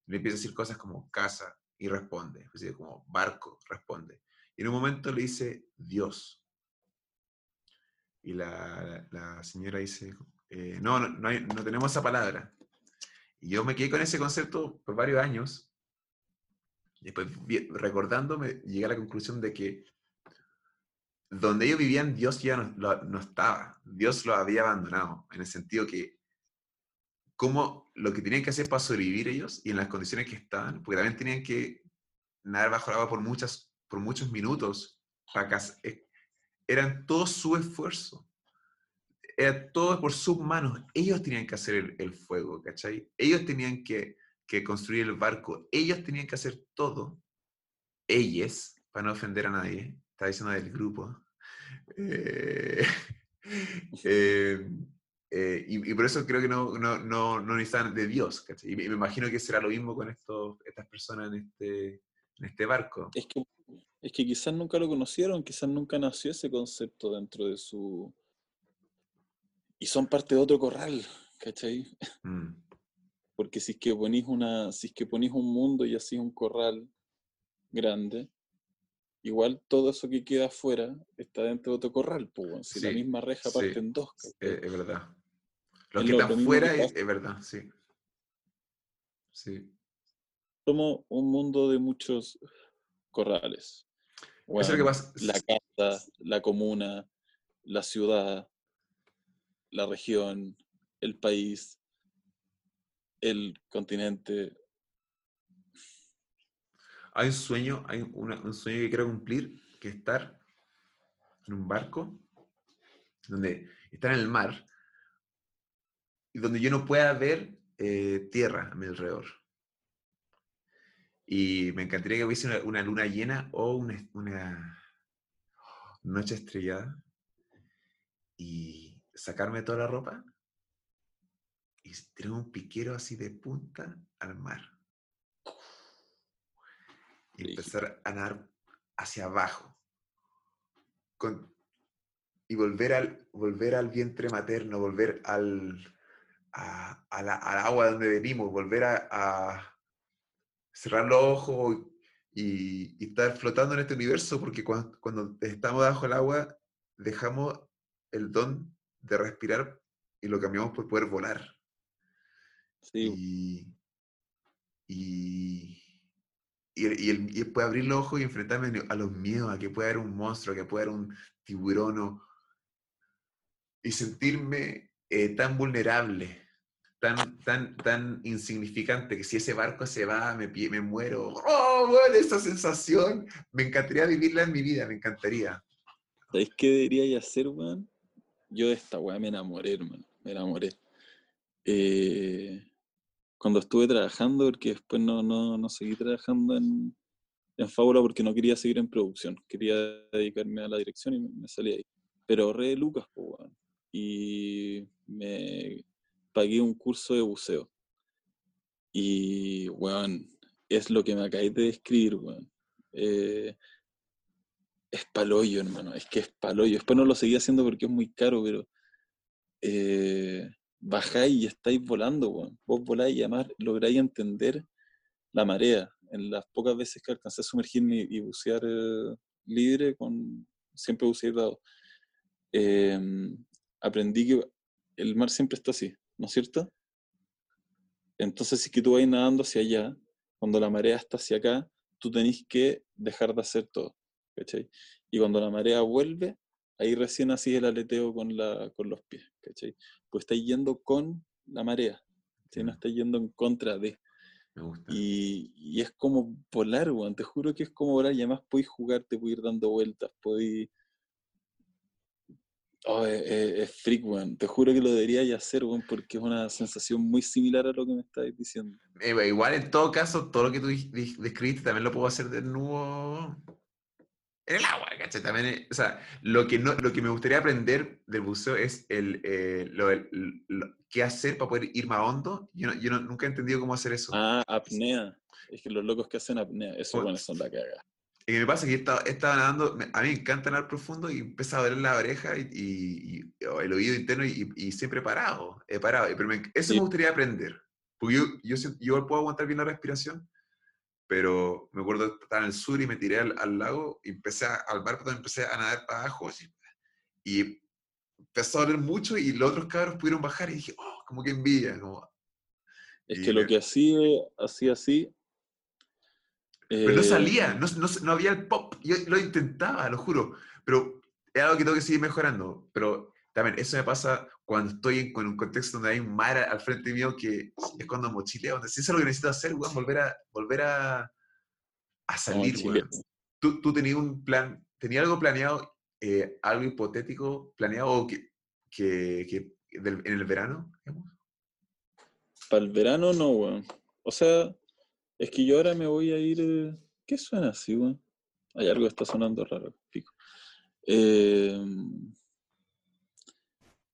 Le empieza a decir cosas como casa, y responde, como barco, responde. Y en un momento le dice Dios. Y la, la señora dice, eh, no, no, no, tenemos esa palabra. Y yo me quedé con ese concepto por varios años. Después, recordándome, llegué a la conclusión de que donde ellos vivían, Dios ya no, no, estaba. Dios lo había abandonado, en el sentido que cómo lo que tenían que hacer para sobrevivir ellos y en las condiciones que estaban, porque también tenían que nadar bajo el agua por, muchas, por muchos minutos, para eran todo su esfuerzo, era todo por sus manos, ellos tenían que hacer el, el fuego, ¿cachai? Ellos tenían que, que, construir el barco, ellos tenían que hacer todo, ellos, para no ofender a nadie, está diciendo del grupo, eh, eh, eh, y, por eso creo que no, no, no, no necesitan de Dios. ¿cachai? Y me, imagino que será lo mismo con estos, estas personas en este, en este barco.
Es que, es que quizás nunca lo conocieron, quizás nunca nació ese concepto dentro de su... Y son parte de otro corral, ¿cachai? Mm. Porque si es que ponís una, si es que ponís un mundo y así un corral grande, igual todo eso que queda afuera está dentro de otro corral, pues, si la misma reja parte en dos.
Eh, es, verdad. Lo que está afuera es, verdad, sí. Sí.
Somos un mundo de muchos corrales. La casa, la comuna, la ciudad, la región, el país, el continente,
hay un sueño, hay un sueño que quiero cumplir, que es estar en un barco, donde estar en el mar, y donde yo no pueda ver eh, tierra a mi alrededor. Y me encantaría que hubiese una, luna llena o una, noche estrellada y sacarme toda la ropa y tener un piquero así de punta al mar y empezar a nadar hacia abajo. y volver al, volver al vientre materno, volver al, al agua donde venimos, volver a, cerrar los ojos y, estar flotando en este universo, porque cuando, estamos bajo el agua dejamos el don de respirar y lo cambiamos por poder volar. Sí. y, y, y, puede abrir los ojos y enfrentarme a los miedos, a que pueda haber un monstruo, a que pueda haber un tiburón, y sentirme eh, tan vulnerable, tan, tan, tan insignificante, que si ese barco se va, me, me muero. ¡Oh, bueno, esa sensación! Me encantaría vivirla en mi vida, me encantaría.
¿Sabéis qué debería hacer, weón? Yo de esta weá me enamoré, hermano, me enamoré. Eh, cuando estuve trabajando, porque después no, no, no seguí trabajando en, en Fábula porque no quería seguir en producción, quería dedicarme a la dirección y me, salí ahí. Pero ahorré lucas, pues, y me pagué un curso de buceo. Y, weón, es lo que me acabé de describir, weón. Eh, es paloyo, hermano, es que es paloyo. Después no lo seguí haciendo porque es muy caro, pero eh, bajáis y estáis volando, vos voláis y además lográis entender la marea. En las pocas veces que alcancé a sumergirme y bucear eh, libre, con siempre bucear em, aprendí que el mar siempre está así, ¿no es cierto? Entonces, si que tú vas nadando hacia allá, cuando la marea está hacia acá, tú tenés que dejar de hacer todo, ¿cachai? Y cuando la marea vuelve, ahí recién así el aleteo con, la, con los pies, ¿cachai? Pues está yendo con la marea, ¿sí? no está yendo en contra de. Me gusta. Y, y, es como volar, weón, te juro que es como volar y además podéis jugar, te podéis ir dando vueltas, podéis... Oh, es, freak, weón. Te juro que lo deberíais hacer, weón, porque es una sensación muy similar a lo que me estáis diciendo.
Eh, igual, en todo caso, todo lo que tú describiste también lo puedo hacer de nuevo en el agua, ¿cachai? También, eh, o sea, lo que, no, lo que me gustaría aprender del buceo es el, eh, lo, qué hacer para poder ir más hondo. Yo, yo nunca he entendido cómo hacer eso.
Ah, apnea. Es que los locos que hacen apnea, eso bueno, son la caga.
Y me pasa que yo estaba, estaba, nadando, a mí me encanta nadar profundo y empezaba a doler la oreja y, y, el oído interno y, y, siempre parado, he parado. Pero eso me gustaría aprender. Porque yo, yo, yo puedo aguantar bien la respiración, pero me acuerdo estar en el sur y me tiré al, lago y empecé a, al barco empecé a nadar para abajo y empezó a doler mucho y los otros cabros pudieron bajar y dije, oh, como que envidia. Como,
es que lo que hacía, hacía así...
Pero no eh, salía, no, no, no, había el pop. Yo lo intentaba, lo juro, pero es algo que tengo que seguir mejorando. Pero también eso me pasa cuando estoy en, con un contexto donde hay un mar al frente mío que es cuando mochileo. Donde si eso es lo que necesito hacer, weón, volver a, volver a, a salir, weón. ¿Tú, tú tenías un plan, tenías algo planeado, eh, algo hipotético planeado que, que, que del- en el verano? digamos?
Para el verano no, weón. O sea, es que yo ahora me voy a ir. eh, ¿Qué suena así, weón? Hay algo que está sonando raro, pico. Eh,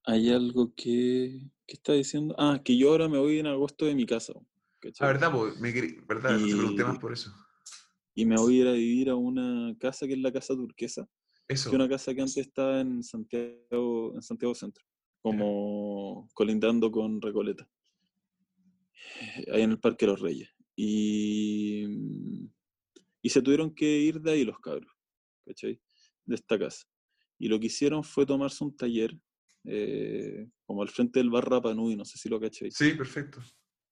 hay algo que. ¿Qué está diciendo? Ah, que yo ahora me voy en agosto de mi casa, ¿cachai?
Ah, ¿verdad? po? Me, ¿verdad? Te pregunté más
Y-
por eso.
Y me voy a ir a vivir a una casa que es la Casa Turquesa,
Eso.
que es una casa que antes estaba en Santiago, en Santiago Centro, como colindando con Recoleta, ahí en el Parque Los Reyes. Y, y se tuvieron que ir de ahí los cabros, ¿cachai? De esta casa. Y lo que hicieron fue tomarse un taller, eh, como al frente del bar Rapa Nui, no sé si lo cacháis.
Sí, perfecto.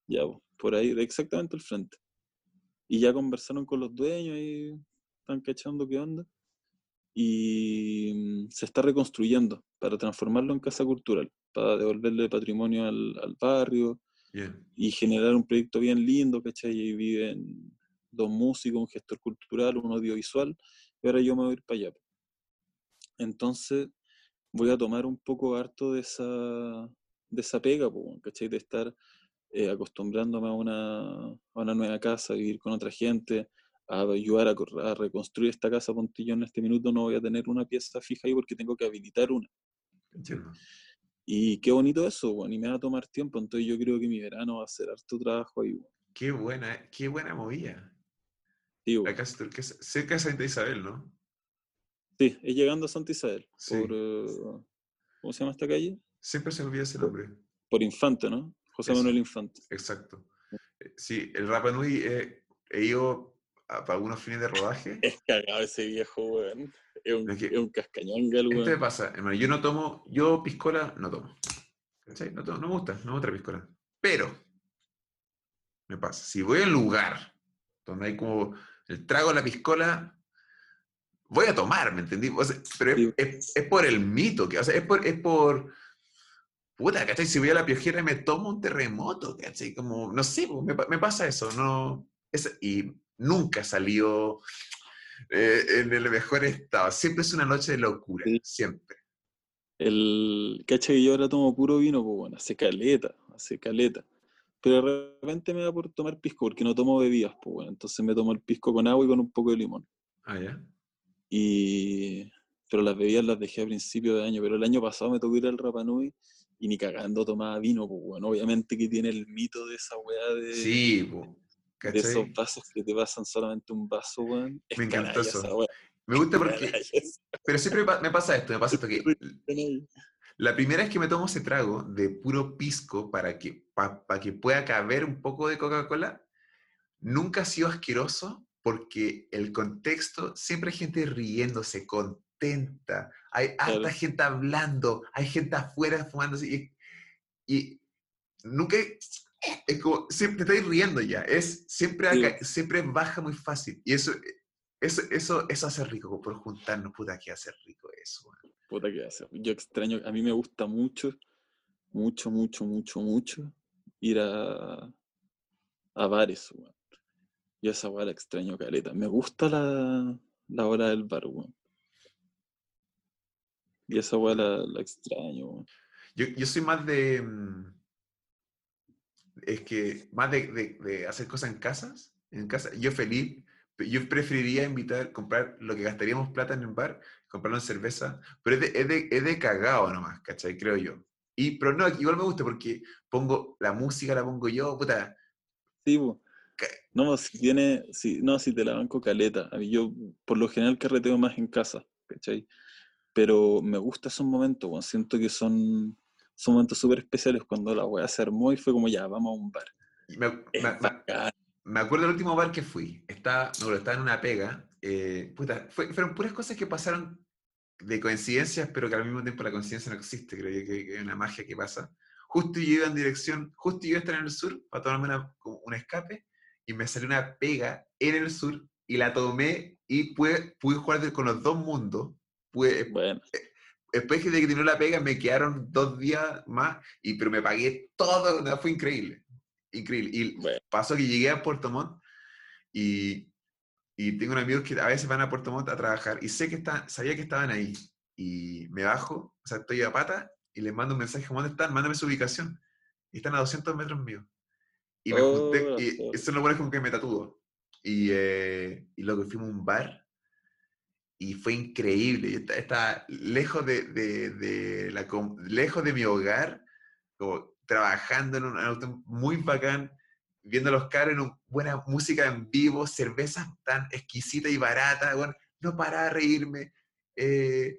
Ya, po, por ahí, exactamente al frente. Y ya conversaron con los dueños y están cachando qué onda. Y mm, se está reconstruyendo para transformarlo en casa cultural, para devolverle patrimonio al, al barrio
Bien.
y generar un proyecto bien lindo, ¿cachai? Y viven dos músicos, un gestor cultural, un audiovisual, y ahora yo me voy a ir para allá. Entonces voy a tomar un poco harto de esa, de esa pega, ¿cachai? De estar eh, acostumbrándome a una, a una nueva casa, a vivir con otra gente, a ayudar a, a reconstruir esta casa, ponte yo en este minuto no voy a tener una pieza fija ahí porque tengo que habilitar una.
Entiendo.
Y qué bonito eso, bueno, y me va a tomar tiempo, entonces yo creo que mi verano va a ser harto trabajo ahí, weón.
Qué buena, qué buena movida.
Sí,
La
weón.
casa turquesa, cerca de Santa Isabel, ¿no?
Sí, es llegando a Santa Isabel,
Sí.
por, eh, ¿cómo se llama esta calle?
Siempre se me olvida ese nombre.
Por Infante, ¿no? José
Eso.
Manuel Infante.
Exacto. Eh, Sí, el Rapa Nui eh, he ido para algunos fines de rodaje.
Es cagado ese viejo, weón. Es un,
Es que-
es un cascañonga, el
Esto me
weón.
pasa, hermano. Yo no tomo, yo piscola no tomo. ¿Cachai? No, tomo, no me gusta, no me gusta la piscola. Pero, me pasa, si voy a un lugar donde hay como el trago de la piscola, voy a tomar, ¿me entendí? O sea, pero es,
Sí.
es- es por el mito, que, o sea, es por, es por, puta, ¿cachai? Si voy a la piojera y me tomo un terremoto, ¿cachai? Como, no sé, me, me pasa eso, no, es- y nunca salió eh, en el mejor estado, siempre es una noche de locura,
Sí.
siempre.
El cacha que yo ahora tomo puro vino, pues bueno, hace caleta, hace caleta. Pero de repente me da por tomar pisco, porque no tomo bebidas, pues bueno. Entonces me tomo el pisco con agua y con un poco de limón.
Ah, ya.
Y... Pero las bebidas las dejé a principio de año. Pero el año pasado me tocó ir al Rapa Nui y ni cagando tomaba vino, pues bueno. Obviamente que tiene el mito de esa weá de,
Sí, po,
de esos
¿cachai?
vasos que te pasan solamente un vaso, weón. Es
Me encantó eso.
esa.
Me gusta porque, pero siempre me pasa esto, me pasa esto que la primera vez que me tomo ese trago de puro pisco para que, pa- pa que pueda caber un poco de Coca-Cola, nunca ha sido asqueroso porque el contexto, siempre hay gente riéndose, contenta, hay harta
Claro.
gente hablando, hay gente afuera fumándose y, y nunca, es como, siempre te estáis riendo ya, es, siempre,
Sí.
siempre baja muy fácil y eso, eso, eso, eso hace rico, por juntarnos, puta, que hace rico eso. weón.
Puta que hace. Yo extraño, a mí me gusta mucho, mucho, mucho, mucho, mucho ir a, a bares, weón. Yo esa la extraño caleta. Me gusta la, la hora del bar, weón. Y esa weá la, la extraño, weón.
Yo, yo soy más de. Es que. Más de, de- de hacer cosas en casas. En casa. Yo feliz. Yo preferiría invitar, comprar lo que gastaríamos plata en el bar, comprarlo en cerveza. Pero es de, es de, es de cagado nomás, ¿cachai? Creo yo. Y, pero no, igual me gusta porque pongo la música, la pongo yo, puta.
Sí.
¿Qué?
No, si tiene, si, no, si te la banco caleta. A mí yo, por lo general, carreteo más en casa, ¿cachai? Pero me gusta esos momentos, weón. Siento que son, son momentos súper especiales cuando la weá se armó y fue como, ya, vamos a un bar.
me- me- me-
bacán.
Me acuerdo del último bar que fui. Estaba, acuerdo, estaba en una pega. eh, puta, fue- fueron puras cosas que pasaron de coincidencias, pero que al mismo tiempo la coincidencia no existe. Creo yo que, hay una magia que pasa. Justo yo iba en dirección, justo yo iba a estar en el sur para tomarme una- un escape y me salió una pega en el sur y la tomé y pude, pude jugar con los dos mundos. Pude,
Bueno,
después de que terminó la pega, me quedaron dos días más, y, pero me pagué todo, fue increíble. Increíble. Y
Bueno.
pasó que llegué a Puerto Montt y, y tengo unos amigos que a veces van a Puerto Montt a trabajar y sé que están, sabía que estaban ahí. Y me bajo, o sea, estoy a pata y les mando un mensaje, ¿cómo ¿dónde están? Mándame su ubicación. Y están a 200 metros míos. Y me
Oh,
y eso es lo bueno es como que me tatúo. Y, eh, y luego fuimos a un bar y fue increíble. y Está, está lejos de, de- de la, lejos de mi hogar, como trabajando en un auto muy bacán, viendo a los caros en un- buena música en vivo, cervezas tan exquisitas y baratas, bueno, no paraba de reírme. eh,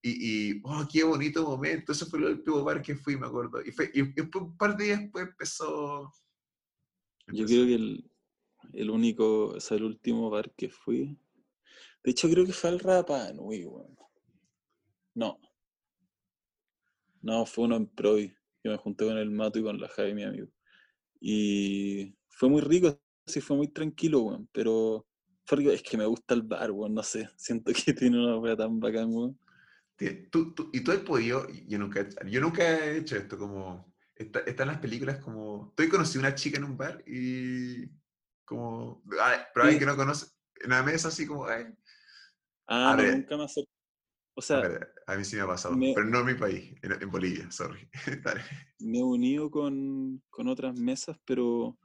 y, y, oh, qué bonito momento. Eso fue el último bar que fui, me acuerdo. Y, fue, y después, un par de días después empezó.
Yo
empezó-
creo que el, el único, o sea, el último bar que fui. De hecho, creo que fue al Rapa Nui, weón. No. No, fue uno en Provi. Yo me junté con el Mato y con la Javi, mi amigo. Y fue muy rico, sí, fue muy tranquilo, weón. Pero fue rico. Es que me gusta el bar, weón, no sé. Siento que tiene una wea tan bacán, weón.
Tú, tú- y tú has podido, yo nunca, yo nunca he hecho esto, como, está, están las películas como, tú conocí una chica en un bar y como, ah, pero alguien
Sí.
que no conoce, en una mesa así como, ay,
Ah,
A
no,
ver.
nunca me acerqué. O
a,
sea,
ver, a mí sí me ha pasado,
me-
pero no en mi país, en, en Bolivia, sorry. Dale.
me he unido con, con otras mesas, pero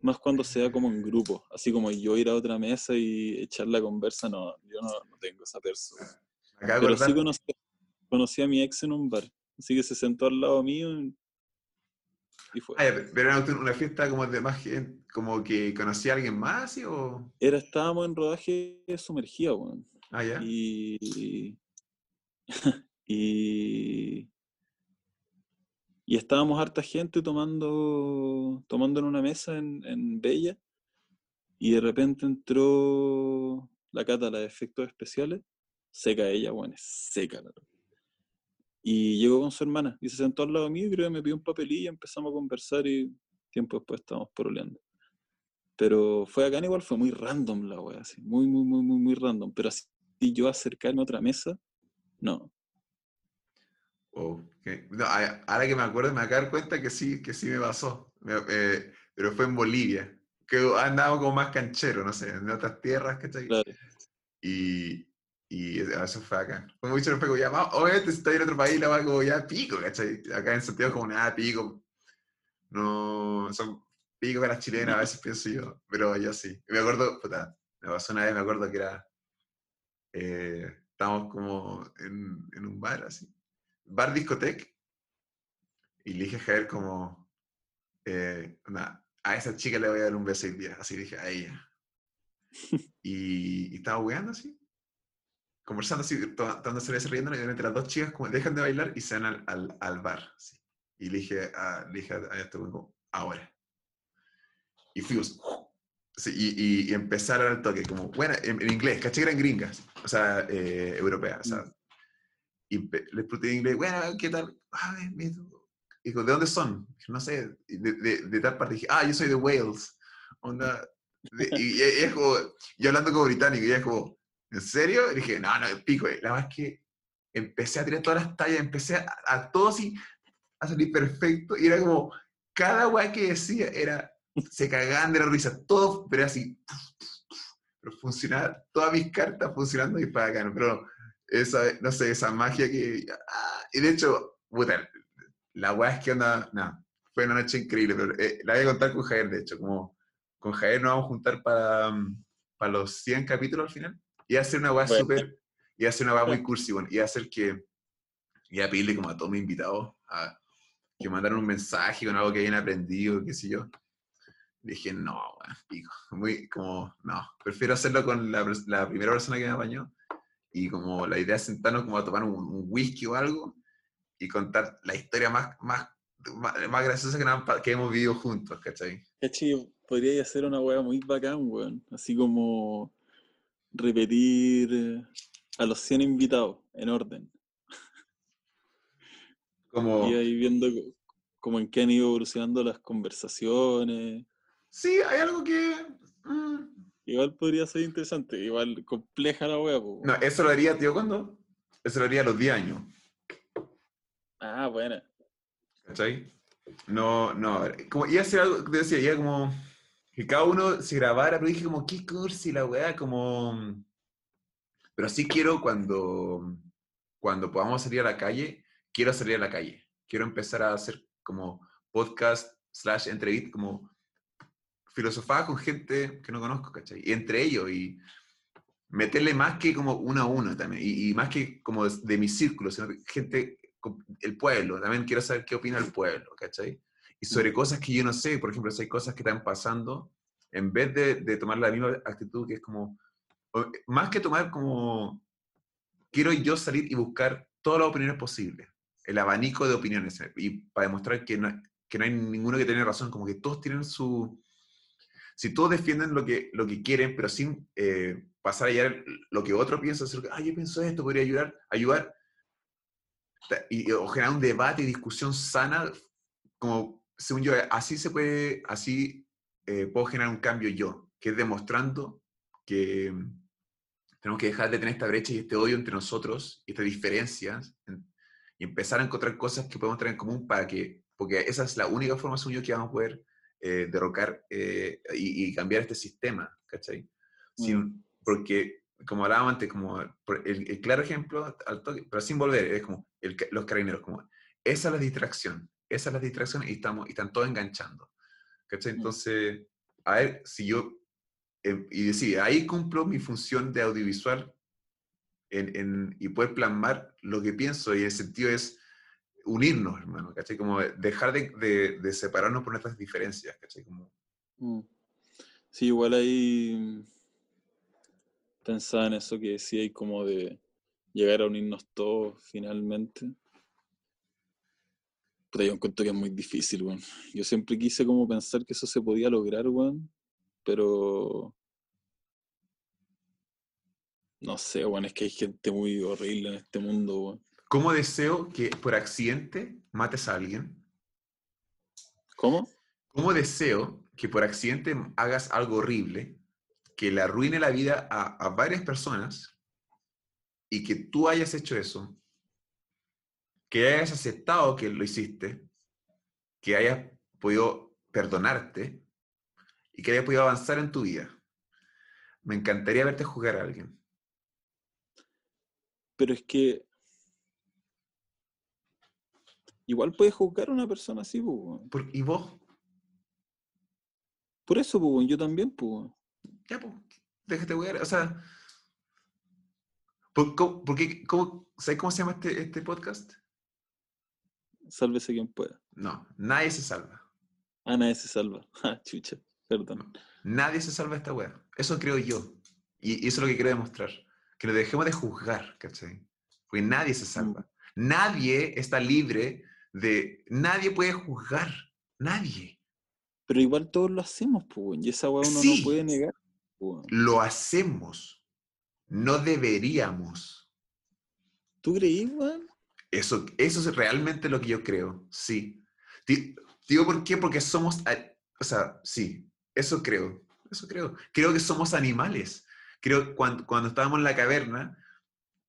más cuando sea como en grupo. Así como yo ir a otra mesa y echar la conversa, no, yo no, no tengo esa persona. Pero sí conocí, conocí a mi ex en un bar. Así que se sentó al lado mío y- fue.
ah, pero era una- fiesta como de más gente, como que conocí a alguien más, ¿sí? O,
Era, estábamos en rodaje sumergida, weón.
Ah, ya.
Y, y, y estábamos harta gente tomando, tomando en una mesa en, en Bella. Y de repente entró la cata, la de efectos especiales. Seca ella, bueno, es seca. la. Y llegó con su hermana y se sentó al lado mío y creo que me pidió un papelillo, empezamos a conversar y tiempo después estábamos poroleando. Pero fue acá igual, fue muy random la wea, así, muy, muy, muy, muy, muy random. Pero así yo acercarme a otra mesa, no.
Oh, ok. No, ahora que me acuerdo, me acabo de dar cuenta que sí, que sí me pasó. Me- eh, pero fue en Bolivia. Que andaba como más canchero, no sé, en otras tierras, ¿cachai?
Claro.
Y, y eso fue acá. Fue muy chulo, fue como ya, obviamente si estoy en otro país, la va como ya pico, ¿cachai? Acá en Santiago como nada, pico. No, son pico para las chilenas, a veces pienso yo, pero yo sí. Y me acuerdo, puta, me pasó una vez, me acuerdo que era, eh, estábamos como en, en un bar así, bar discoteca, y le dije a Javier como, eh, onda, a esa chica le voy a dar un beso hoy día, así dije, a ella. y, y estaba weando así, conversando así, to- tomando cerveza riendo, y de repente las dos chicas como dejan de bailar y se van al, al, al bar. así. Y le dije a, le dije a, a este como, ahora. Y fuimos. Sí, y, y, y empezaron al toque, como, bueno, en, en inglés, caché que eran gringas, o sea, eh, europeas, o sea, y les pregunté en inglés, bueno, ¿qué tal? Ah, bien. Dijo, ¿de dónde son? No sé, y de, de, de tal parte. Dije, ah, yo soy de Wales. Onda. de- y, y es como, yo hablando como británico, y ella es como, ¿en serio? Y dije, no, no, pico. eh". La verdad es que empecé a tirar todas las tallas, empecé a, a todo así, a salir perfecto, y era como, cada weá que decía era, se cagaban de la risa, todo, pero así, pero funcionaba, todas mis cartas funcionando y para acá, pero esa, no sé, esa magia que, ah, y de hecho, puta, la weá es que onda, no, fue una noche increíble, pero eh, la voy a contar con Javier, de hecho, como con Javier nos vamos a juntar para, para los 100 capítulos al final, y hacer una weá
Bueno.
súper, y hacer una weá muy cursi, bueno, y hacer que, y a pedirle como a todos mis invitados a, que mandaron un mensaje con algo que hayan aprendido, qué sé yo. Dije, no, weón, pico, muy, como, no, prefiero hacerlo con la, primera persona que me apañó, y como la idea es sentarnos como a tomar un, un whisky o algo, y contar la historia más, más, más, más graciosa que, hemos vivido juntos, ¿cachai?
¿Cachai? Podría hacer una wea muy bacán, weón. Así como repetir eh, a los 100 invitados en orden.
Como,
Y ahí viendo co- como en qué han ido evolucionando las conversaciones.
Sí, hay algo que... mm,
Igual podría ser interesante. Igual compleja la wea, po,
No, eso lo haría, tío, ¿cuándo? Eso lo haría a los 10 años.
Ah, buena.
¿Cachai? No, no, como iba a ser algo, te decía, iba como que cada uno se grabara, pero dije como, qué cursi la weá, como... Pero sí quiero cuando, cuando podamos salir a la calle, quiero salir a la calle. Quiero empezar a hacer como podcast slash entrevista, como filosofar con gente que no conozco, ¿cachai? Y entre ellos, y meterle más que como uno a uno también, y, más que como de, mi círculo, sino gente, el pueblo, también quiero saber qué opina el pueblo, ¿cachai? Y sobre cosas que yo no sé, por ejemplo, si hay cosas que están pasando, en vez de, de tomar la misma actitud que es como, más que tomar como, quiero yo salir y buscar todas las opiniones posibles, el abanico de opiniones, y para demostrar que no, que no hay ninguno que tiene razón, como que todos tienen su... Si todos defienden lo que, lo que quieren, pero sin eh, pasar allá lo que otro piensa, hacer, ah, yo pienso esto, podría ayudar, ayudar, y, o generar un debate y discusión sana, como, según yo, así se puede, así eh, puedo generar un cambio yo, que es demostrando que tenemos que dejar de tener esta brecha y este odio entre nosotros, y estas diferencias, y empezar a encontrar cosas que podemos tener en común para que, porque esa es la única forma, según yo, que vamos a poder eh, derrocar eh, y, cambiar este sistema, ¿cachai? Mm. porque, como hablábamos antes, como el, claro ejemplo, pero sin volver, es como los carabineros, como esa es la distracción, esa es la distracción y, estamos, y están todos enganchando, ¿cachai? Mm. Entonces, a ver, si yo Em, y decir, ahí cumplo mi función de audiovisual en, y poder plasmar lo que pienso y el sentido es unirnos, hermano, ¿cachai? Como dejar de, de, separarnos por nuestras diferencias, ¿cachai? Como...
Mm. Sí, igual ahí pensaba en eso que decía y como de llegar a unirnos todos finalmente. Pero yo encuentro que es muy difícil, weón. Yo siempre quise como pensar que eso se podía lograr, weón pero no sé, bueno, es que hay gente muy horrible en este mundo, bueno.
¿Cómo deseo que por accidente mates a alguien?
¿Cómo?
¿Cómo deseo que por accidente hagas algo horrible, que le arruine la vida a, a varias personas y que tú hayas hecho eso, que hayas aceptado que lo hiciste, que hayas podido perdonarte y que hayas podido avanzar en tu vida. Me encantaría verte jugar a alguien.
Pero es que igual puedes juzgar a una persona así, pues.
¿Y vos?
Por eso, pues, yo también, pues.
Ya, pues, déjate jugar. O sea, ¿por, qué, cómo, ¿sabes cómo se llama este, este podcast?
Sálvese quien pueda.
No, nadie se salva.
Ah, nadie se salva. Ah, chucha.
Nadie se salva de esta wea. Eso creo yo. Y, eso es lo que quiero demostrar. Que lo dejemos de juzgar, ¿cachai? Porque nadie se salva. Mm. Nadie está libre de... Nadie puede juzgar. Nadie.
Pero igual todos lo hacemos, pues, y esa wea uno no puede negar.
Lo hacemos. No deberíamos.
¿Tú creí, weón?
Eso, eso es realmente lo que yo creo, sí. Digo, ¿por qué? Porque somos, o sea, sí, eso creo, eso creo. Creo que somos animales. Creo que cuando, cuando estábamos en la caverna,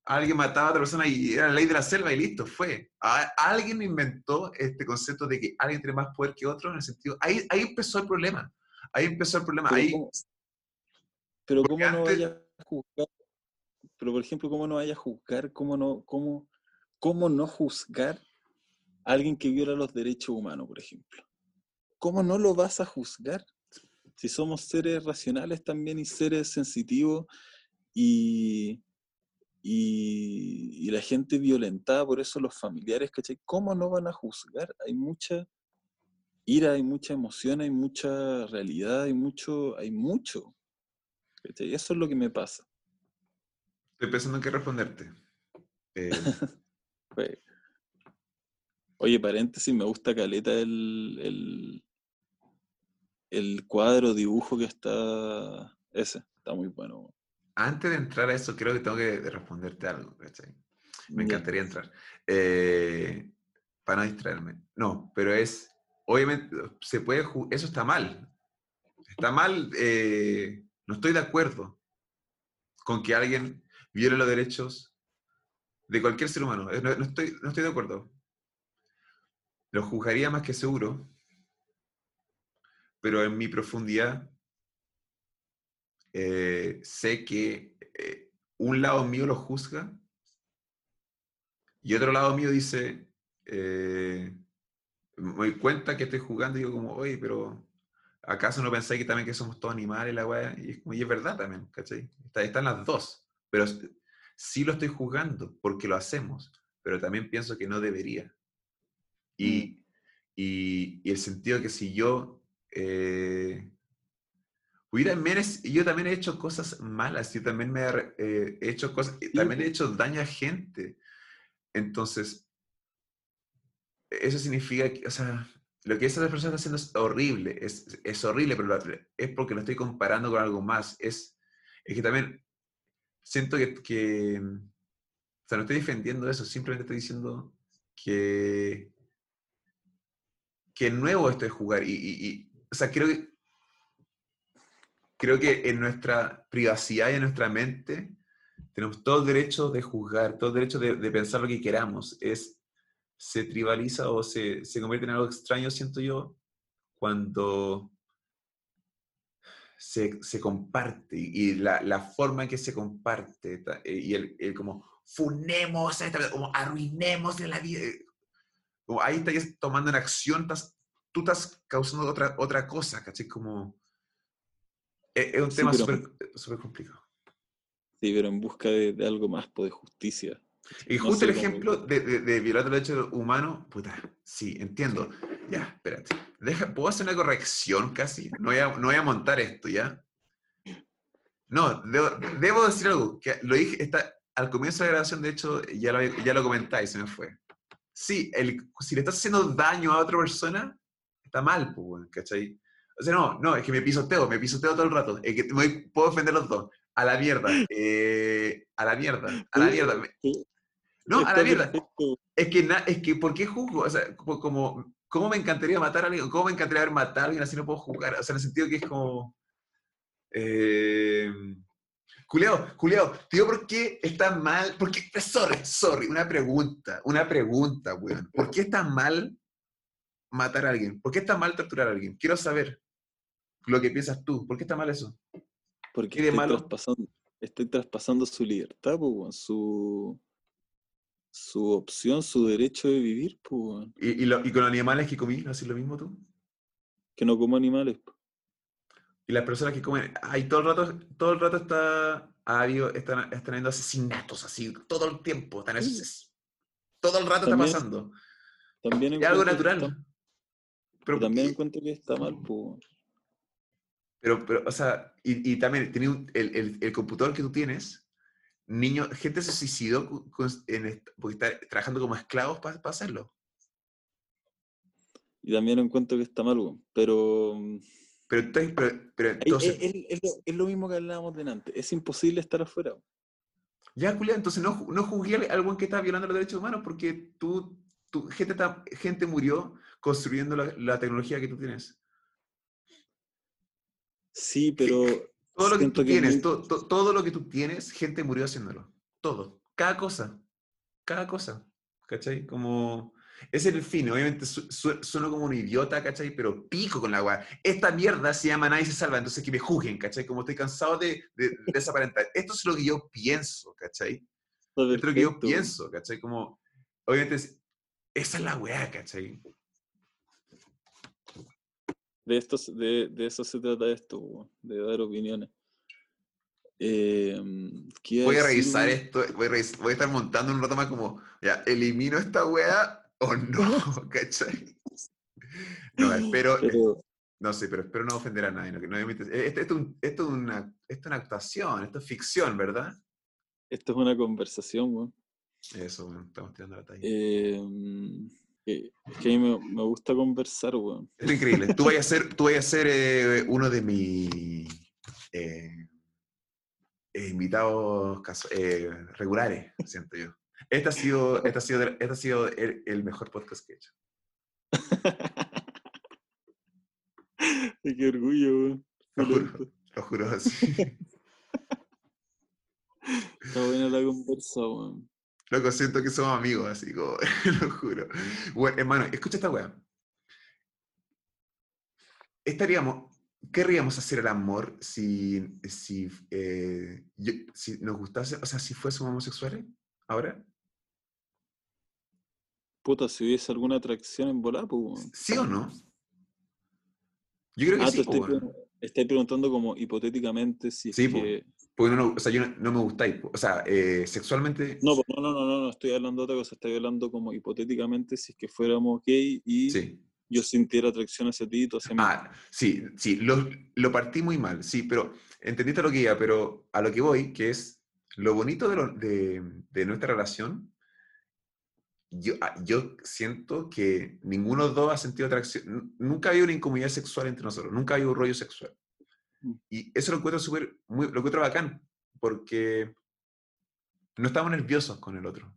alguien mataba a otra persona y era la ley de la selva y listo, fue. alguien inventó este concepto de que alguien tiene más poder que otro en el sentido... Ahí, ahí empezó el problema. Ahí empezó el problema.
Pero
ahí,
cómo, pero cómo no vaya a juzgar... Pero por ejemplo, ¿cómo no vaya a juzgar? ¿Cómo no, cómo, cómo no juzgar a alguien que viola los derechos humanos, por ejemplo? ¿Cómo no lo vas a juzgar? si somos seres racionales también y seres sensitivos y, y, la gente violentada, por eso los familiares, ¿cachai? ¿Cómo no van a juzgar? Hay mucha ira, hay mucha emoción, hay mucha realidad, hay mucho, hay mucho. ¿cachai? Eso es lo que me pasa.
Estoy pensando en qué responderte. Eh,
oye, paréntesis, me gusta Caleta el, el cuadro, dibujo que está, ese, está muy bueno.
Antes de entrar a eso, creo que tengo que responderte algo, Me encantaría entrar. Eh, para no distraerme. No, pero es, obviamente, se puede, eso está mal. Está mal, eh, no estoy de acuerdo con que alguien viole los derechos de cualquier ser humano. No, estoy, no estoy de acuerdo. lo juzgaría más que seguro, pero en mi profundidad eh, sé que eh, un lado mío lo juzga y otro lado mío dice, eh, me doy cuenta que estoy jugando y digo como, oye, pero ¿acaso no pensáis que también que somos todos animales la weá? Y es, como, y es verdad también, ¿cachai? están las dos, pero sí lo estoy jugando porque lo hacemos, pero también pienso que no debería. Y, mm. y, el sentido que si yo... Eh, yo también he hecho cosas malas, yo también me he eh, hecho cosas, también he hecho daño a gente. Entonces, eso significa que, o sea, lo que esa persona está haciendo es horrible, es, es horrible, pero es porque lo estoy comparando con algo más. Es, es que también siento que, que, o sea, no estoy defendiendo eso, simplemente estoy diciendo que, que nuevo esto es jugar. Y, y, o sea, creo que, creo que en nuestra privacidad y en nuestra mente tenemos todo el derecho de juzgar, todo el derecho de, de pensar lo que queramos. Es se tribaliza o se, se convierte en algo extraño, siento yo, cuando se, se comparte y la, la, forma en que se comparte eh, y el, el como funemos, como arruinemos la vida. Eh, como ahí estás tomando en acción, estás, tú estás causando otra, otra cosa, ¿cachai? Como, es, un tema súper complicado.
Sí, pero en busca de, de algo más, pues, de justicia.
Y justo el ejemplo de, de, violar el derecho humano, puta, sí, entiendo. Ya, espérate. Deja, ¿Puedo hacer una corrección casi? No voy a, no voy a montar esto, ¿ya? No, debo, decir algo. Que lo dije está, al comienzo de la grabación, de hecho, ya lo, ya lo comentáis, se me fue. Sí, el, si le estás haciendo daño a otra persona, está mal, pues, ¿cachai? O sea, no, no, es que me pisoteo, me pisoteo todo el rato. Es que puedo ofender los dos. A la mierda. Eh, a la mierda. A la mierda. No, a la mierda. Es que, es que, ¿por qué juzgo? O sea, como, ¿cómo me encantaría matar a alguien? ¿Cómo me encantaría haber matado a alguien así no puedo jugar? O sea, en el sentido que es como... Eh, Julio, Julio, tío, ¿por qué está mal? ¿Por qué? Sorry, sorry, una pregunta, una pregunta, weón. ¿Por qué está mal matar a alguien? ¿Por qué está mal torturar a alguien? Quiero saber lo que piensas tú. ¿Por qué está mal eso?
Porque ¿Qué de malo? Traspasando, estoy traspasando su libertad, su su opción, su derecho de vivir, pues.
¿Y, y, con animales que comí, haces lo mismo tú?
Que no como animales.
Y las personas que comen, ahí todo el rato, todo el rato está, ha habido, están, están habiendo asesinatos así, todo el tiempo, están todo el rato está pasando.
También
es algo natural.
Pero, también encuentro que está mal, pues.
Pero, pero, o sea, y, y también el, el, el computador que tú tienes, niños, gente se suicidó porque está trabajando como esclavos para hacerlo.
Y también encuentro que está mal, pero...
Pero, pero, entonces...
Es, lo, mismo que hablábamos delante, es imposible estar afuera.
Ya, Julián, entonces no, no juzgué a alguien que está violando los derechos humanos porque tú, tú gente, gente murió construyendo la, la tecnología que tú tienes.
Sí, pero
todo lo que tú tienes, todo lo que tú tienes, gente murió haciéndolo. Todo. Cada cosa. Cada cosa. ¿Cachai? Como... Ese es el fin. Obviamente sueno como un idiota, ¿cachai? Pero pico con la weá. Esta mierda se llama Nadie se salva, entonces que me juzguen, ¿cachai? Como estoy cansado de, de, desaparentar. Esto es lo que yo pienso, ¿cachai? Esto es lo que yo pienso, ¿cachai? Como, obviamente, esa es la weá, ¿cachai?
De, estos, de, de eso se trata esto, de dar opiniones. Em,
voy a revisar esto, voy a, voy a, estar montando un rato más como, ya, ¿elimino esta wea o no? ¿Cachai? No, espero, no sé, pero espero no ofender a nadie. No, esto, esto, esto, es una, esto es una actuación, esto es ficción, ¿verdad?
Esto es una conversación, weón.
Eso, bueno, estamos tirando la talla.
Eh, que, a mí me, gusta conversar, weón.
Es increíble. Tú vas a ser, tú a ser eh, uno de mis eh, eh, invitados regulares, siento yo. Este ha sido, este ha sido, este ha sido el, mejor podcast que he hecho.
Qué orgullo, weón.
Lo juro, lo juro así.
Está buena la conversa, weón.
Loco, siento que somos amigos, así como, lo juro. Bueno, hermano, escucha esta weá. Estaríamos, querríamos hacer el amor si, si, eh, yo- si nos gustase, o sea, si fuésemos homosexuales ahora?
Puta, si hubiese alguna atracción en volar, pues.
¿Sí o no? Yo creo que
Ah,
sí,
te
po,
estoy,
weón.
pre- estoy preguntando como hipotéticamente si es
Sí, po.
Que...
Porque no, no- o sea, yo no, no me gustáis. O sea, eh, sexualmente,
No, no, no, no, no, no estoy hablando de otra cosa, estoy hablando como hipotéticamente si es que fuéramos gay y
sí.
yo sintiera atracción hacia ti y hacia mí.
Ah, sí, sí, lo, lo partí muy mal, sí, pero entendiste lo que iba, pero a lo que voy, que es lo bonito de, lo- de, de nuestra relación, yo, ah, yo siento que ninguno de los dos ha sentido atracción, nu- nunca ha habido una incomodidad sexual entre nosotros, nunca ha habido un rollo sexual.
Mm.
Y eso lo encuentro súper, lo encuentro bacán, porque no estamos nerviosos con el otro.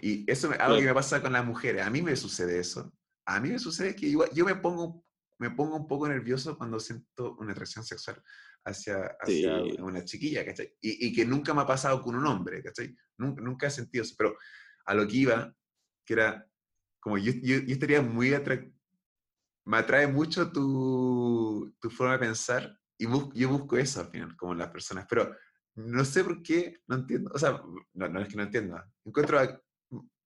Y eso es algo que me pasa con las mujeres, a mí me sucede eso. A mí me sucede que igual- yo me pongo, me pongo un poco nervioso cuando siento una atracción sexual hacia, hacia
Sí.
una chiquilla, ¿cachai? Y, y que nunca me ha pasado con un hombre, ¿cachai? Nunca, nunca he sentido eso. Pero a lo que iba, que era como yo, yo, yo estaría muy atractivo. Me atrae mucho tu, tu forma de pensar y bus- yo busco eso al final, como en las personas. Pero no sé por qué, no entiendo. O sea, no, no es que no entienda. Encuentro bac-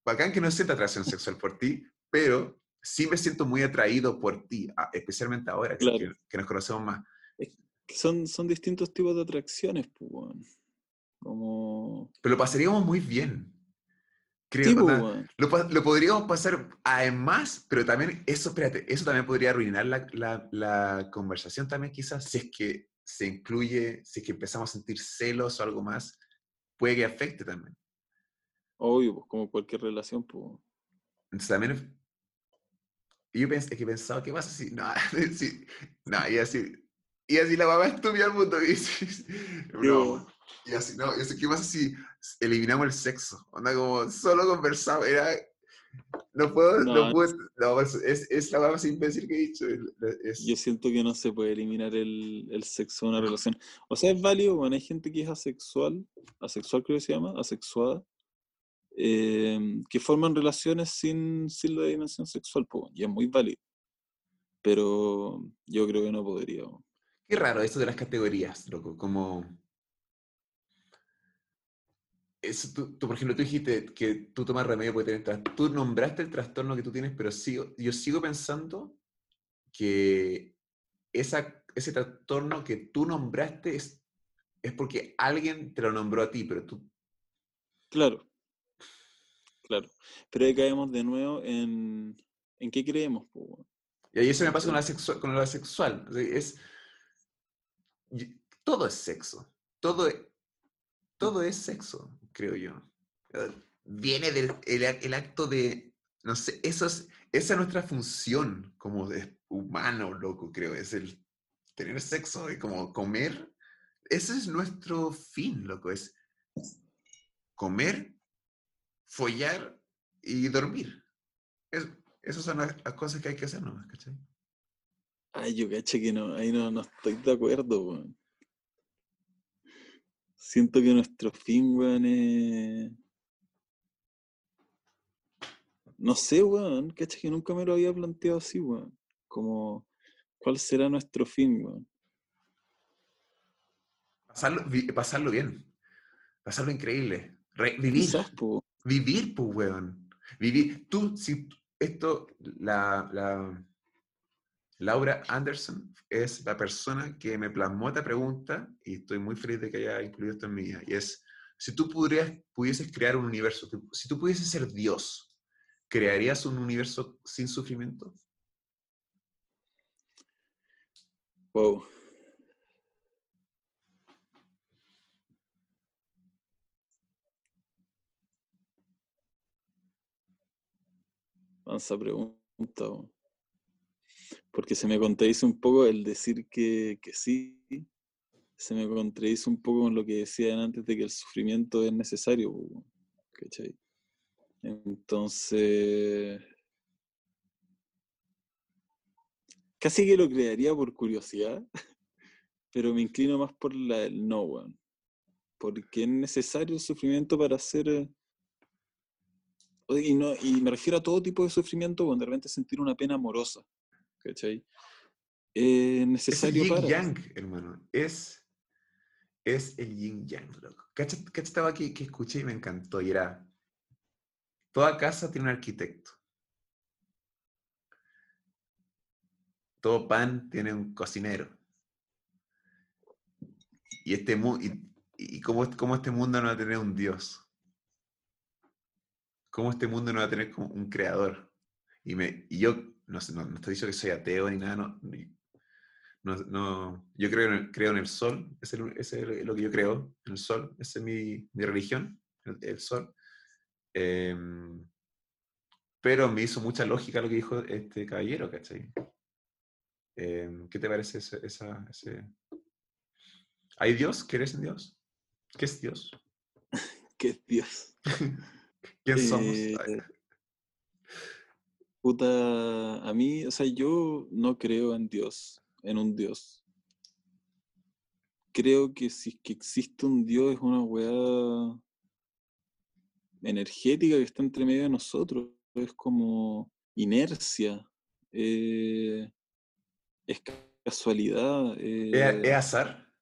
bacán que no sienta atracción sexual por ti, pero sí me siento muy atraído por ti, especialmente ahora que,
Claro.
que- que nos conocemos más.
Que son, son distintos tipos de atracciones, pues, weón. Como...
Pero lo pasaríamos muy bien. Creo, lo, lo podríamos pasar además, pero también eso, espérate, eso también podría arruinar la, la- la conversación también quizás, si es que se incluye, si es que empezamos a sentir celos o algo más, puede que afecte también.
Obvio, pues como cualquier relación, pues.
Entonces también, yo pensé, que he pensado, ¿qué pasa si, no, sí, no, y así, y así la mamá estúpida del mundo, y no, y así, no, y así, ¿qué pasa si eliminamos el sexo? Onda como, solo conversamos, era, no puedo, no,
No,
puedo, no, es, es, la más imbécil que he dicho, es,
Yo siento que no se puede eliminar el, el sexo de una relación. O sea, es válido, bueno, hay gente que es asexual, asexual creo que se llama, asexuada, eh, que forman relaciones sin, sin la dimensión sexual, pues, y es muy válido. Pero yo creo que no podría.
Qué raro esto de las categorías, loco, como... Eso, tú, tú, por ejemplo, tú dijiste que tú tomas remedio porque tienes Tú nombraste el trastorno que tú tienes, pero sigo, yo sigo pensando que esa, ese trastorno que tú nombraste es, es porque alguien te lo nombró a ti, pero tú...
Claro, claro. Pero ahí caemos de nuevo en, en qué creemos.
Y ahí eso me pasa con la, sexu- con la sexual. o sea, es, todo es sexo. Todo, es- todo es sexo, creo yo. Eh, Viene del el, ac- el acto de, no sé, eso es, esa es nuestra función como de humano, loco, creo. Es el tener sexo y como comer. Ese es nuestro fin, loco. Es comer, follar y dormir. Es- esas son las, cosas que hay que hacer nomás, ¿cachai?
Ay, yo caché que no, ahí no, no estoy de acuerdo. Siento que nuestro fin, weón, es... No sé, weón, caché que nunca me lo había planteado así, weón. Como, ¿cuál será nuestro fin, weón?
Pasarlo, bien. Pasarlo increíble. Re- vivir.
Quizás, po,
Vivir, pues, weón. Vivir. Tú, si esto, la, la- Laura Anderson es la persona que me plasmó esta pregunta y estoy muy feliz de que haya incluido esto en mi vida. Y es, si tú pudieras, pudieses crear un universo, si tú pudieses ser Dios, ¿crearías un universo sin sufrimiento?
wow. Mansa pregunta. Porque se me contradice un poco el decir que, que sí, se me contradice un poco con lo que decían antes de que el sufrimiento es necesario, ¿cachai? Entonces, casi que lo crearía por curiosidad, pero me inclino más por la, el no. Porque es necesario el sufrimiento para ser, eh, Y, no, y me refiero a todo tipo de sufrimiento, cuando de repente sentir una pena amorosa. ¿Cachai? Es
Es el
necesario
yin
para.
yang, hermano. Es, es el yin yang, loco. ¿Cacha, cacha estaba aquí que escuché y me encantó? Y era, toda casa tiene un arquitecto. Todo pan tiene un cocinero. Y este y, y cómo, cómo este mundo no va a tener un Dios. Cómo este mundo no va a tener un creador. Y, me, y yo no, no, no estoy diciendo que soy ateo ni nada, no, no, no- yo creo en, el, creo en el sol, ese es, lo que yo creo, en el sol, esa es mi, mi religión, el, el sol. Em, pero me hizo mucha lógica lo que dijo este caballero, ¿cachai? Em, ¿Qué te parece ese, esa, ese... ¿Hay Dios? ¿Crees en Dios? ¿Qué es Dios?
¿Qué es Dios?
¿Quién somos?
Eh, Puta, a mí, o sea, yo no creo en Dios, en un Dios. Creo que si es que existe un Dios es una weá energética que está entre medio de nosotros. Es como inercia. eh, es ca- casualidad.
¿Es,
eh,
es azar?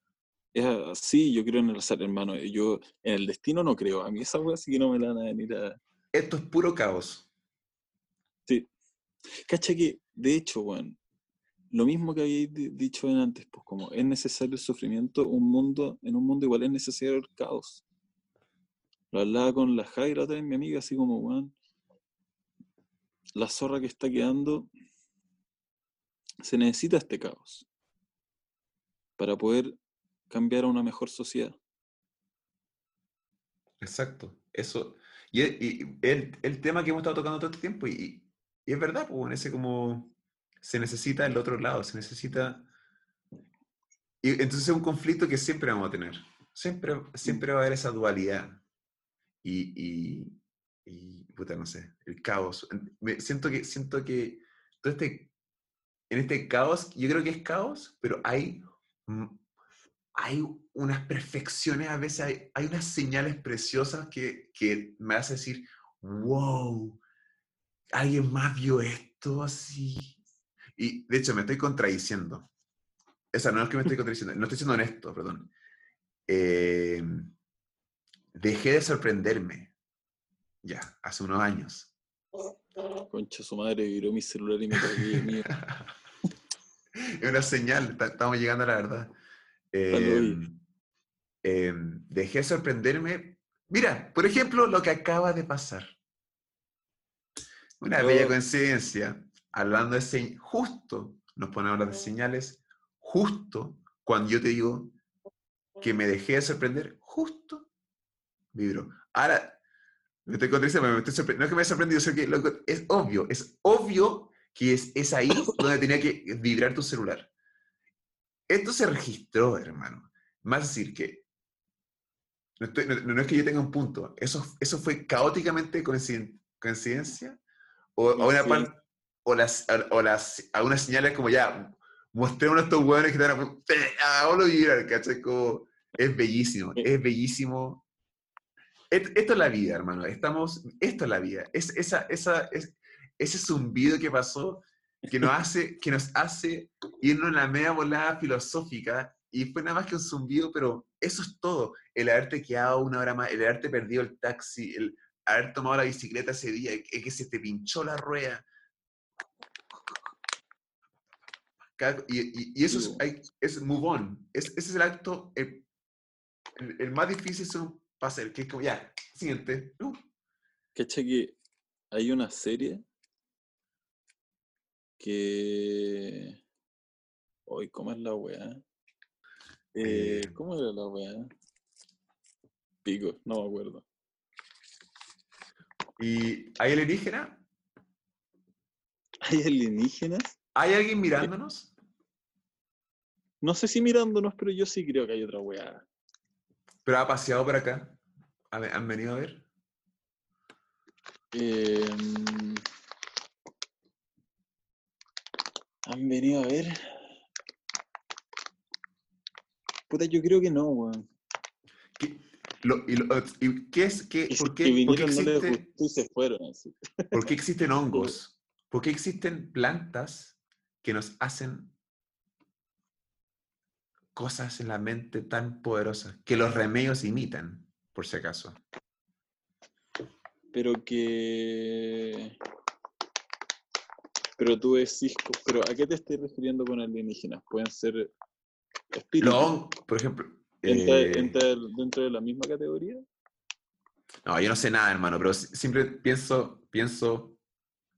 es así, yo creo en el azar, hermano. Yo en el destino no creo. A mí esa weá sí que no me la van a venir a.
Esto es puro caos.
Cacha que, de hecho, weón, lo mismo que habéis di- dicho antes, pues como es necesario el sufrimiento, un mundo, en un mundo igual es necesario el caos. Lo hablaba con la Jaira otra vez, mi amiga, así como, weón, la zorra que está quedando, se necesita este caos para poder cambiar a una mejor sociedad.
Exacto. Eso. Y, y el, el tema que hemos estado tocando todo este tiempo, y, y es verdad, pues, ese como se necesita el otro lado, se necesita. Y entonces es un conflicto que siempre vamos a tener. Siempre, siempre va a haber esa dualidad. Y, y, y, puta, no sé, el caos. Me, siento que, siento que todo este, en este caos, yo creo que es caos, pero hay, mm, hay unas perfecciones, a veces hay, hay unas señales preciosas que, que me hace decir, wow, alguien más vio esto así. Y de hecho me estoy contradiciendo. O sea, no es que me estoy contradiciendo, no estoy siendo honesto, perdón. Eh, dejé de sorprenderme ya, hace unos años.
Concha su madre, viró mi celular y me cagué mío.
es una señal, ta- estamos llegando a la verdad. Eh, eh, dejé de sorprenderme. Mira, por ejemplo, lo que acaba de pasar. Una bella
Oh.
coincidencia, hablando de señales, justo nos ponemos a hablar de señales, justo cuando yo te digo que me dejé de sorprender, justo vibro. Ahora, me estoy contradiciendo, me estoy no es que me haya sorprendido, sino que es obvio, es obvio que es, es ahí donde tenía que vibrar tu celular. Esto se registró, hermano. Más decir que no, estoy- no- no es que yo tenga un punto, eso, eso fue caóticamente coinciden- coincidencia o, o una
Coincidencia.
par- o las, o las, algunas señales como ya, mostrémonos a estos hueones que están a hagámoslo vibrar, ¿cachai? Como, es bellísimo,
Sí.
es bellísimo. Et- Esto es la vida, hermano. Estamos, esto es la vida. Es, esa, esa, es, ese zumbido que pasó que nos hace, que nos hace irnos en la media volada filosófica y fue nada más que un zumbido, pero eso es todo. El haberte quedado una hora más, el haberte perdido el taxi, el haber tomado la bicicleta ese día, el que se te pinchó la rueda. Y, y- y eso es, hay- es move on. Es, ese es el acto, el, el- el más difícil son para hacer, que es como, ya, siguiente. Uh,
Cacha que hay una serie que. Hoy, ¿cómo es la weá? Eh,
Eh.
¿Cómo era la weá? Pico, no me acuerdo.
¿Y hay alienígena?
¿Hay alienígenas?
¿Hay alguien mirándonos?
No sé si mirándonos, pero yo sí creo que hay otra weá.
¿Pero ha paseado por acá? ¿Ha- ¿Han venido a ver?
Em, ¿Han venido a ver? Puta, yo creo que no, weón.
¿Qué- lo- y, lo- y qué es, qué,
Y
por, qué,
que
por
no se fueron así.
por qué existen hongos? ¿Por qué existen plantas que nos hacen cosas en la mente tan poderosas que los remedios imitan, por si acaso?
Pero que. Pero tú decís. Pero ¿a qué te estoy refiriendo con alienígenas? Pueden ser espíritus.
Los por ejemplo.
¿Entra,
eh,
entra el- dentro de la misma categoría?
No, yo no sé nada, hermano, pero si- siempre pienso, pienso,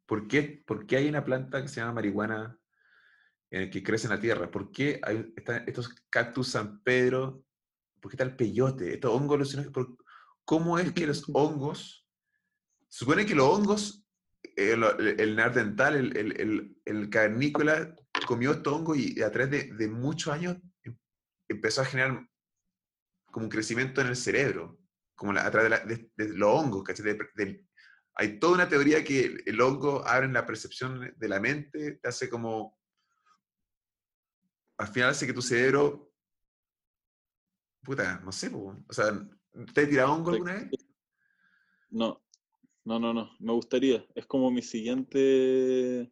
¿por qué, por qué hay una planta que se llama marihuana eh, que crece en la tierra? ¿Por qué hay están estos cactus San Pedro? ¿Por qué está el peyote? Estos hongos alucinógenos, ¿por- ¿Cómo es que los hongos, supone que los hongos, eh, el, el neandertal, el, el, el, el cavernícola comió estos hongos y a través de, de muchos años em- empezó a generar como un crecimiento en el cerebro, como la- a través de, la- de- de los hongos, ¿cachai? De- hay toda una teoría que el, hongo abre la percepción de la mente, te hace como, al final hace que tu cerebro, puta, no sé, po, o sea, ¿te has tirado hongo alguna vez?
No. No, no, no. Me gustaría. Es como mi siguiente.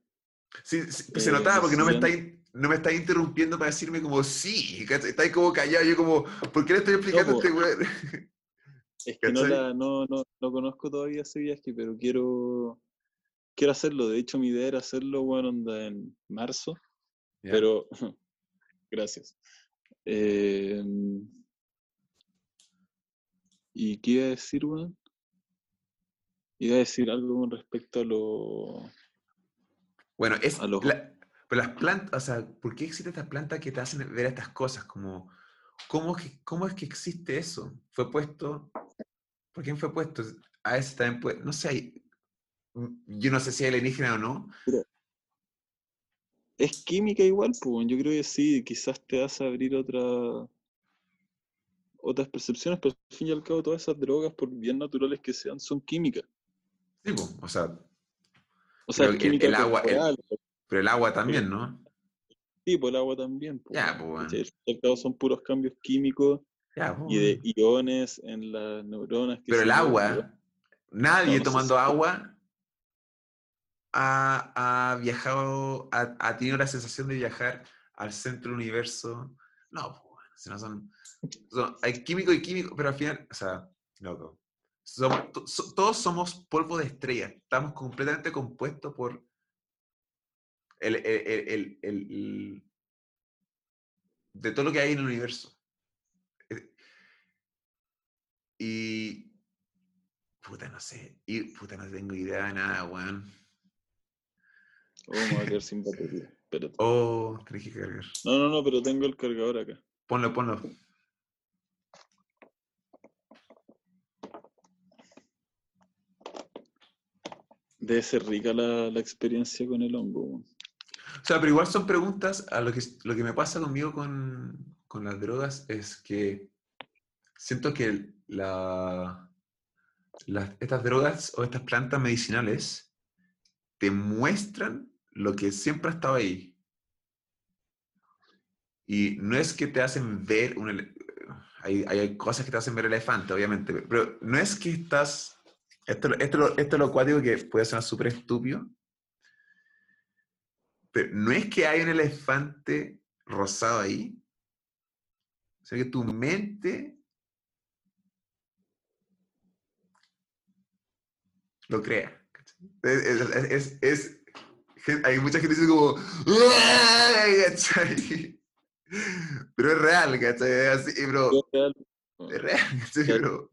Sí, sí, se
Eh,
notaba porque no me estáis no me estáis interrumpiendo para decirme como sí, estáis como callado, yo como, ¿por qué le estoy explicando a
po.
este weón?
Es que no, la, no, no, no conozco todavía ese viaje, pero quiero, quiero hacerlo. De hecho, mi idea era hacerlo, bueno, onda en marzo, pero gracias. Eh, ¿Y qué iba a decir, weón? Iba a decir algo con respecto a lo...
Bueno, es
A los-
la- pero las plantas, o sea, ¿por qué existen estas plantas que te hacen ver estas cosas? Como, ¿cómo, es que- ¿Cómo es que existe eso? ¿Fue puesto? ¿Por quién fue puesto? A veces también puede, no sé, hay- mm, yo no sé si es alienígena o no.
Es química igual, pues, yo creo que sí, quizás te hace abrir otra, otras percepciones, pero al fin y al cabo todas esas drogas, por bien naturales que sean, son químicas.
Sí, po, o sea,
O sea,
el- agua- el- pero el agua también, ¿no?
Sí, por el agua también. po,
Ya, pues, bueno.
cabo son puros cambios químicos
Ya, po,
y de
bueno.
iones en las neuronas. qué
Pero el agua, nadie
No, no sé
tomando agua ha, ha viajado, ha, ha tenido la sensación de viajar al centro del universo. No, pues, bueno, si no son, son- hay químico y químico, pero al final, o sea, loco. Somos- to- so- todos somos polvo de estrella. Estamos completamente compuestos por el, el- el- el- de todo lo que hay en el universo. Eh, Y. Puta, no sé. Y puta, no tengo idea de nada, weón.
Oh, me voy a quedar sin batería. Espérate.
Oh, tenés que cargar.
No, no, no, pero tengo el cargador acá.
Ponlo, ponlo.
Debe ser rica la, la experiencia con el hongo.
O sea, pero igual son preguntas. A lo que, lo que me pasa conmigo con, con las drogas es que siento que la, las- estas drogas o estas plantas medicinales te muestran lo que siempre ha estado ahí. Y no es que te hacen ver un... Hay, hay cosas que te hacen ver elefante, obviamente, pero no es que estás... Esto, esto, esto es lo cuático que puede sonar súper estúpido, pero no es que hay un elefante rosado ahí, sino que tu mente lo crea. Es, es- hay mucha gente que dice como, ¿cachai? Pero es real, ¿cachai? Es así, bro.
Real,
Es real, ¿cachai? Pero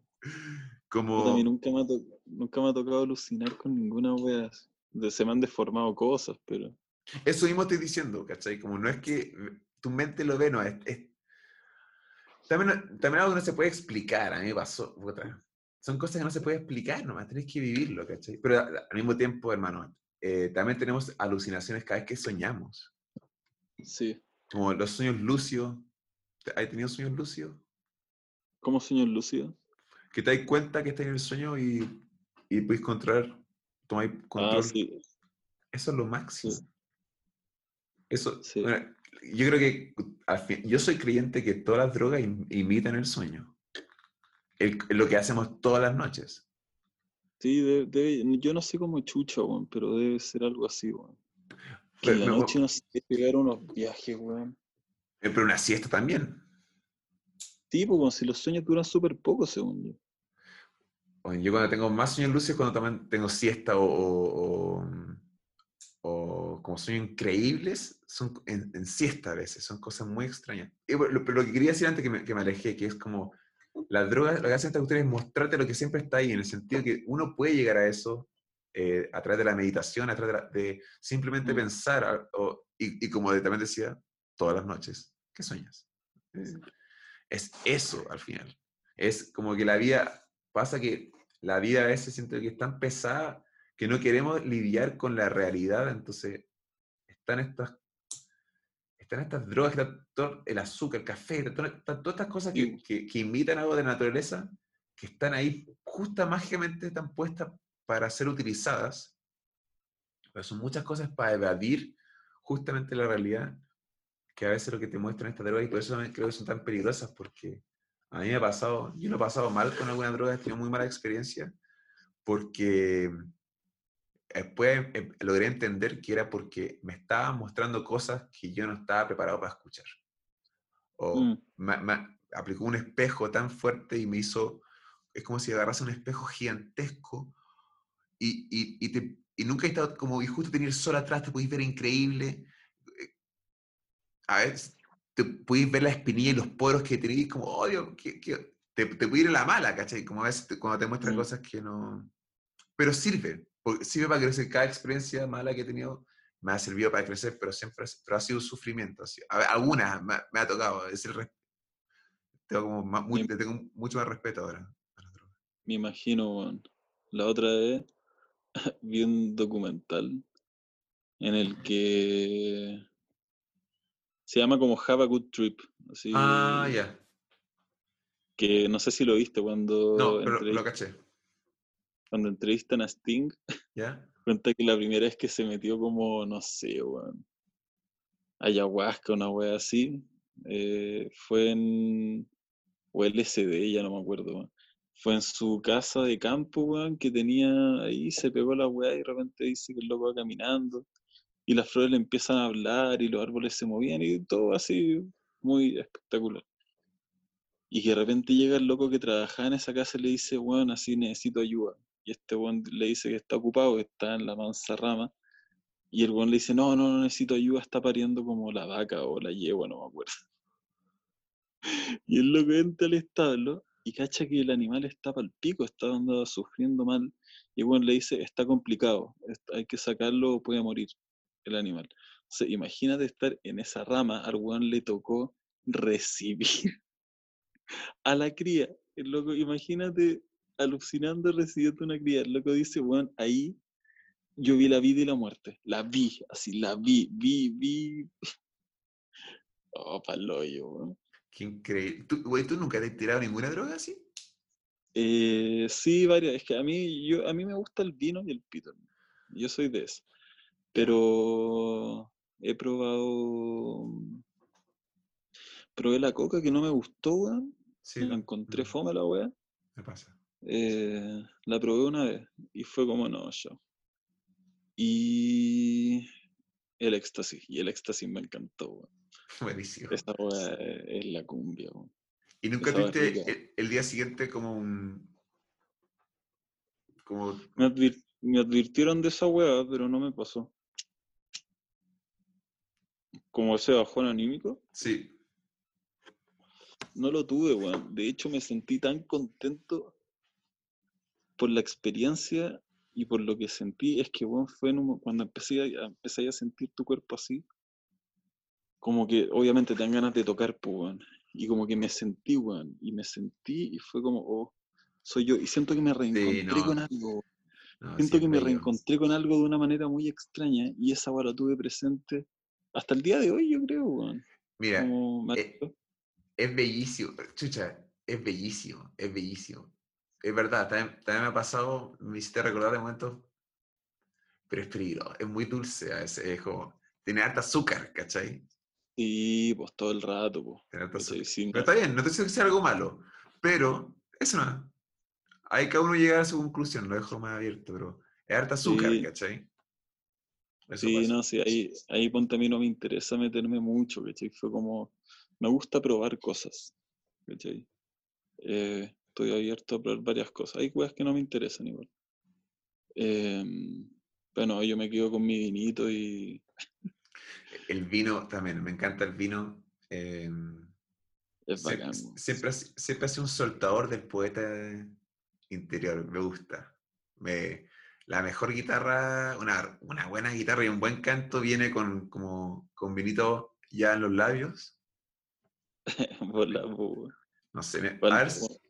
como...
a mí nunca me, ha nunca me ha tocado alucinar con ninguna wea. Se me han deformado cosas, pero.
Eso mismo estoy diciendo, ¿cachai? Como no es que tu mente lo ve, no, es... es- También, también algo que no se puede explicar, a mí me pasó, puta. Son cosas que no se puede explicar nomás, tenés que vivirlo, ¿cachai? Pero al mismo tiempo, hermano, eh, también tenemos alucinaciones cada vez que soñamos.
Sí.
Como los sueños lúcidos. ¿Has tenido sueños lúcidos?
¿Cómo sueño lúcido?
Que te das cuenta que estás en el sueño y, y puedes controlar, tomáis control.
Ah, sí.
Eso es lo máximo.
Sí.
Eso,
Sí.
bueno, yo creo que al fin- yo soy creyente que todas las drogas im- imitan el sueño. el- lo que hacemos todas las noches.
Sí, debe- yo no sé cómo chucha, weón, pero debe ser algo así, weón. Que
Pero,
en la noche no pegar unos viajes, weón.
eh, pero una siesta también.
Sí, pues, como si los sueños duran súper poco, según yo.
Bueno, yo cuando tengo más sueños lúcidos, cuando también tengo siesta o, o, o- o como sueños increíbles, son en, en siesta a veces, son cosas muy extrañas. Y lo, que quería decir antes que me, que me alejé, que es como, las drogas, lo que hacen estas cuestiones es mostrarte lo que siempre está ahí, en el sentido que uno puede llegar a eso eh, a través de la meditación, a través de, la- de simplemente
Mm.
pensar, a- o- y, y como también decía, todas las noches, ¿qué sueñas? Eh, es eso al final. Es como que la vida, pasa que la vida a veces siento que es tan pesada que no queremos lidiar con la realidad, entonces están estas, están estas drogas, está todo el azúcar, el café, está- están todas estas cosas que, que, que imitan algo de la naturaleza, que están ahí justa mágicamente están puestas para ser utilizadas, pero son muchas cosas para evadir justamente la realidad, que a veces lo que te muestran estas drogas, y por eso creo que son tan peligrosas, porque a mí me ha pasado, yo lo he pasado mal con alguna droga, he tenido muy mala experiencia, porque después eh, logré entender que era porque me estaban mostrando cosas que yo no estaba preparado para escuchar. O
Mm.
aplicó un espejo tan fuerte y me hizo, es como si agarrase un espejo gigantesco y, y, y, te, y nunca he estado como, y justo tenía el sol atrás, te podéis ver increíble. eh, A veces te podéis ver la espinilla y los poros que tenéis, como, que, que, te, te puede ir a la mala, ¿cachai? Como a veces te- cuando te muestran
Mm.
cosas que no... Pero sirve, porque sirve para crecer. Cada experiencia mala que he tenido me ha servido para crecer, pero siempre ha- pero ha sido un sufrimiento. así. A ver, algunas me, ha- me ha tocado, es el tengo como más- muy- tengo mucho más respeto ahora.
Me imagino, weón. La otra vez vi un documental en el que se llama como Have a Good Trip. Así
Ah, ya.
que no sé si lo viste cuando,
No, pero lo caché.
Cuando entrevistan a Sting,
¿Ya?
cuenta que la primera vez que se metió como, no sé, weón, ayahuasca, una wea así, eh, fue en, o LSD, ya no me acuerdo, weón. Fue en su casa de campo, weón, que tenía ahí, se pegó la weá y de repente dice que el loco va caminando y las flores le empiezan a hablar y los árboles se movían y todo así, muy espectacular. Y que de repente llega el loco que trabajaba en esa casa y le dice, weón, así necesito ayuda. Y este weón le dice que está ocupado, está en la mansa rama. Y el weón le dice, no, no, no necesito ayuda, está pariendo como la vaca o la yegua, no me acuerdo. Y el loco entra al establo y cacha que el animal está para el pico, está andando sufriendo mal. Y weón le dice, está complicado, hay que sacarlo o puede morir el animal. O sea, imagínate estar en esa rama, al weón le tocó recibir a la cría. El loco, imagínate alucinando recibiendo una cría. El loco dice, weón, ahí yo vi la vida y la muerte. La vi, así, la vi, vi, vi. Oh, paloyo, weón.
Qué increíble. ¿Tú, güey, ¿tú nunca te has tirado ninguna droga así?
Eh, sí, varias. Es que a mí, yo, a mí me gusta el vino y el pito. Yo soy de eso. Pero he probado. Probé la coca que no me gustó, weón.
Sí.
La encontré fome la weá.
Me pasa.
Eh, la probé una vez y fue como no, yo. Y el éxtasis. Y el éxtasis me encantó, weón.
Buenísimo.
Esa weá es, la cumbia.
¿Y nunca tuviste el, el día siguiente como un... como...
Me, advir- me advirtieron de esa weá, pero no me pasó. Como ese bajón anímico,
Sí.
no lo tuve, weón. De hecho, me sentí tan contento por la experiencia y por lo que sentí. Es que, weón, fue en un cuando empecé a, empecé a sentir tu cuerpo así. Como que, obviamente, te dan ganas de tocar, pues, weón. Y como que me sentí, weón. Y me sentí y fue como, oh, soy yo. Y siento que me reencontré
no.
con algo.
No,
Siento
sí,
que me reencontré con algo de una manera muy extraña y esa la tuve presente hasta el día de hoy, yo creo.
Mira,
me
eh, es bellísimo. Chucha, es bellísimo, es bellísimo. Es verdad, también, también me ha pasado, me hiciste recordar de momentos, pero es peligroso, es muy dulce a veces, es como, tiene harta azúcar, ¿cachai?
Sí, pues todo el rato, pues.
Tiene harta azúcar. Pero está bien, no te estoy que sea algo malo, pero Eso no. Ahí cada uno llega a su conclusión, lo dejo más abierto, pero es harta azúcar,
Sí.
¿cachai? Eso
Sí,
pasa.
no, sí, ahí, ahí ponte a mí no me interesa meterme mucho, ¿cachai? Fue como, me gusta probar cosas, ¿cachai? Eh, estoy abierto a probar varias cosas. Hay cosas que no me interesan igual. Em, bueno, yo me quedo con mi vinito y
El vino también, me encanta el vino. eh,
es bacán.
siempre, siempre ha sido un soltador del poeta interior, me gusta. Me, la mejor guitarra, una, una buena guitarra y un buen canto viene con, como, con vinito ya en los labios.
Por la
No sé, me-
Bueno,
a ver, si-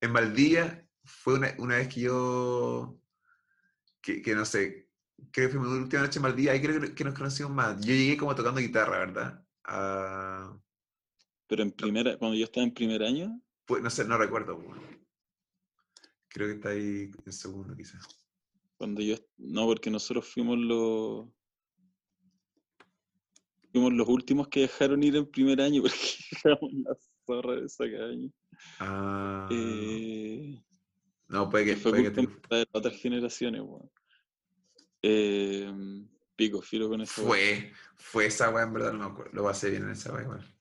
en Valdivia fue una, una vez que yo, que, que no sé, creo que fue mi última noche en Valdivia, ahí creo que- que nos conocimos más. Yo llegué como tocando guitarra, ¿verdad? Ah,
Pero en primera, cuando yo estaba en primer año,
pues, no sé, no recuerdo. Creo que está ahí en segundo, quizás.
cuando yo, no, porque nosotros fuimos los, fuimos los últimos que dejaron ir en primer año porque dejamos la zorra de esa.
Ah,
Eh,
no, puede
que fue
puede que
culpa
te-
de otras generaciones, weón. Eh, pico, filo con eso.
fue, fue esa weá, en verdad, no me acuerdo. Lo pasé bien en esa weá igual.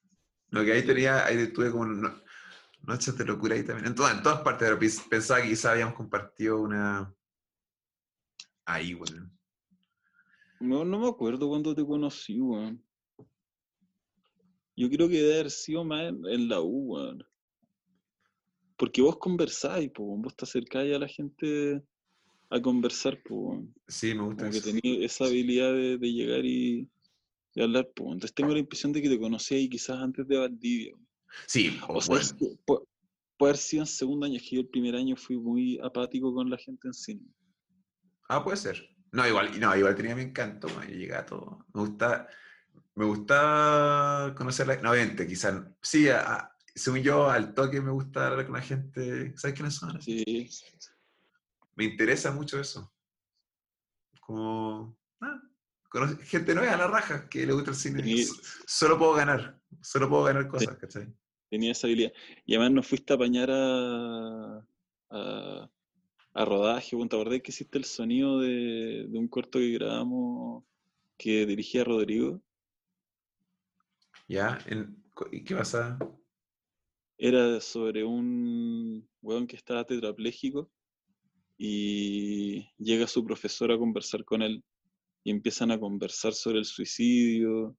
No, que ahí tenía, ahí tuve como no- noches de locura ahí también. En, todas- en todas partes, pero pens- pensaba que quizás habíamos compartido una. Ahí, weón.
No, no me acuerdo cuándo te conocí, weón. Yo creo que debe haber sido más en, en la U, weón. Porque vos conversáis, po, vos te acercáis a la gente a conversar, po.
Sí, me gusta
como que
eso.
tenía esa habilidad de, de llegar y, hablar, po. Entonces tengo la impresión de que te conocí ahí quizás antes de Valdivia.
Sí,
O sea,
bueno.
que puede haber sido en segundo año, es que yo el primer año fui muy apático con la gente en cine.
Ah, puede ser. No, igual, no, igual tenía mi encanto, man, yo llegaba a todo. Me gusta, me gusta conocer la, no, obviamente, quizás, sí, a- según yo, al toque me gusta hablar con la gente, ¿sabes quiénes son?
Sí,
Me interesa mucho eso. Como, ah, gente nueva a la raja que le gusta el cine. Solo puedo ganar, solo puedo ganar cosas, ¿cachai?
tenía esa habilidad. Y además nos fuiste a apañar a, a, a rodaje. ¿te acordás que hiciste el sonido de, de un corto que grabamos que dirigía Rodrigo?
¿Ya? En- ¿Y qué pasa?
Era sobre un weón que estaba tetrapléjico y llega su profesor a conversar con él y empiezan a conversar sobre el suicidio